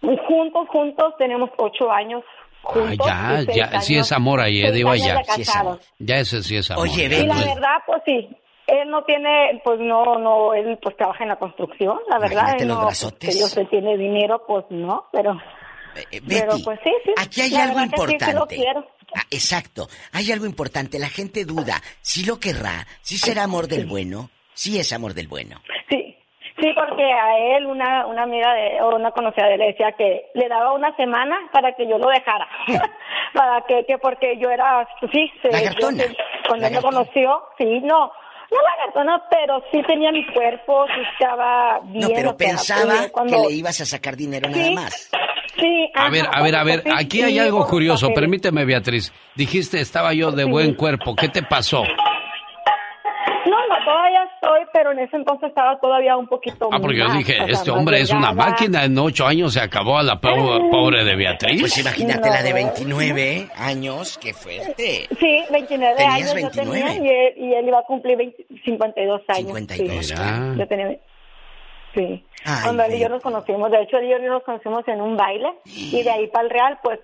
Juntos, juntos, tenemos ocho años Ah, juntos. ya, y seis ya, sí es amor ahí, eh, años ya. de casados. Ya ese sí es amor. Oye, ya. Y la verdad, pues sí, él no tiene, pues no, no, él pues trabaja en la construcción, la verdad, él los no, brazotes. que tiene dinero, pues no, pero, pero Betty, pues sí, sí. Aquí hay la algo verdad que sí, sí lo importante. Ah, exacto. Hay algo importante. La gente duda. Si lo querrá, si será amor del bueno. Si es amor del bueno. Sí, sí, porque a él una, una amiga de, o una conocida de él le decía que le daba una semana para que yo lo dejara. para que, que porque yo era, sí, se, yo- cuando él me conoció, sí, no, no lagartona, pero sí tenía mi cuerpo, sí estaba bien. No, pero o sea, pensaba cuando- que le ibas a sacar dinero nada Sí. más. Sí, A ver, a ver, a ver, aquí hay algo curioso. Permíteme, Beatriz. Dijiste, estaba yo de buen cuerpo. ¿Qué te pasó? No, no, todavía estoy, pero en ese entonces estaba todavía un poquito Ah, porque yo más, dije, o sea, este hombre es una máquina. En ocho años se acabó a la po- pobre de Beatriz. Pues imagínate la de 29 años, qué fuerte. Sí, 29 ¿Tenías años yo 29? tenía y él, y él iba a cumplir 20 52 años. 52, sí. claro. Yo tenía... Sí. Ay, Cuando él y yo nos conocimos, de hecho él y yo nos conocimos en un baile y de ahí para el Real, pues...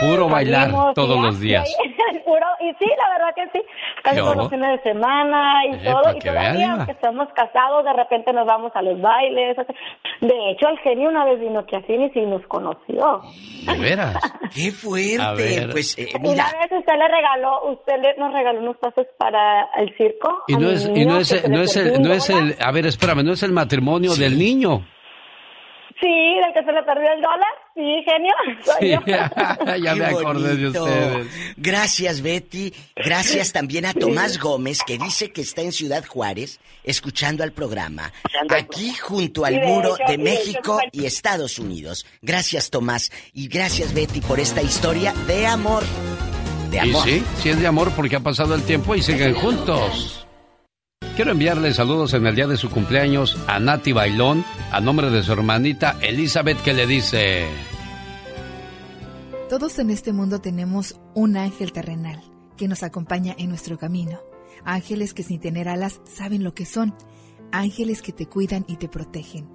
Puro bailar salimos, todos y los días. y puro, y sí, la verdad que sí, casi ¿Qué todos los fines de semana y Eh, todo, y que todavía, aunque estamos casados, de repente nos vamos a los bailes. De hecho, el genio una vez vino aquí a Phoenix y nos conoció. ¿De veras? ¡Qué fuerte! A ver. Pues eh, Una vez usted le regaló, usted le- nos regaló unos pasos para el circo. Y no es, y no es, no es el, no es el, a ver, espérame, no es el matrimonio del niño. Sí, del que se le perdió el dólar. Sí, genio. Soy Sí, yo. ya me acordé de ustedes. Gracias, Betty. Gracias también a Tomás Gómez, que dice que está en Ciudad Juárez, escuchando al programa. Aquí junto al Y muro de y México y Estados Unidos. Gracias, Tomás. Y gracias, Betty, por esta historia de amor. De Y amor. sí, sí es de amor porque ha pasado el tiempo y siguen juntos. Quiero enviarle saludos en el día de su cumpleaños a Nati Bailón, a nombre de su hermanita Elizabeth, que le dice... Todos en este mundo tenemos un ángel terrenal que nos acompaña en nuestro camino. Ángeles que sin tener alas saben lo que son. Ángeles que te cuidan y te protegen.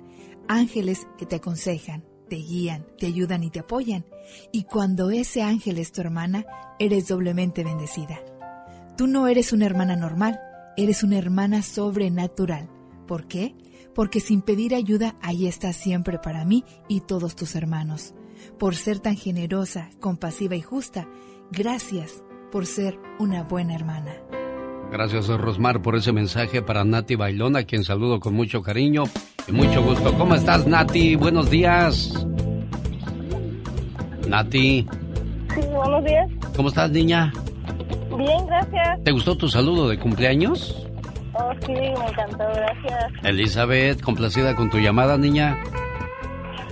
Ángeles que te aconsejan, te guían, te ayudan y te apoyan. Y cuando ese ángel es tu hermana, eres doblemente bendecida. Tú no eres una hermana normal, eres una hermana sobrenatural. ¿Por qué? Porque sin pedir ayuda, ahí estás siempre para mí y todos tus hermanos. Por ser tan generosa, compasiva y justa, gracias por ser una buena hermana. Gracias, Rosmar, por ese mensaje para Nati Bailón, a quien saludo con mucho cariño y mucho gusto. ¿Cómo estás, Nati? Buenos días. Nati, Sí, buenos días. ¿cómo estás, niña? Bien, gracias. ¿Te gustó tu saludo de cumpleaños? Oh, sí, me encantó, gracias. Elizabeth, complacida con tu llamada, niña.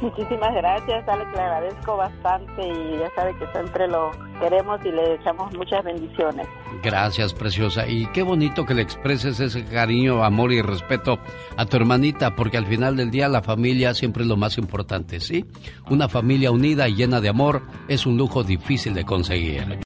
Muchísimas gracias, Ale, que le agradezco bastante y ya sabe que siempre lo queremos y le echamos muchas bendiciones. Gracias, preciosa. Y qué bonito que le expreses ese cariño, amor y respeto a tu hermanita, porque al final del día la familia siempre es lo más importante, ¿sí? Una familia unida y llena de amor es un lujo difícil de conseguir.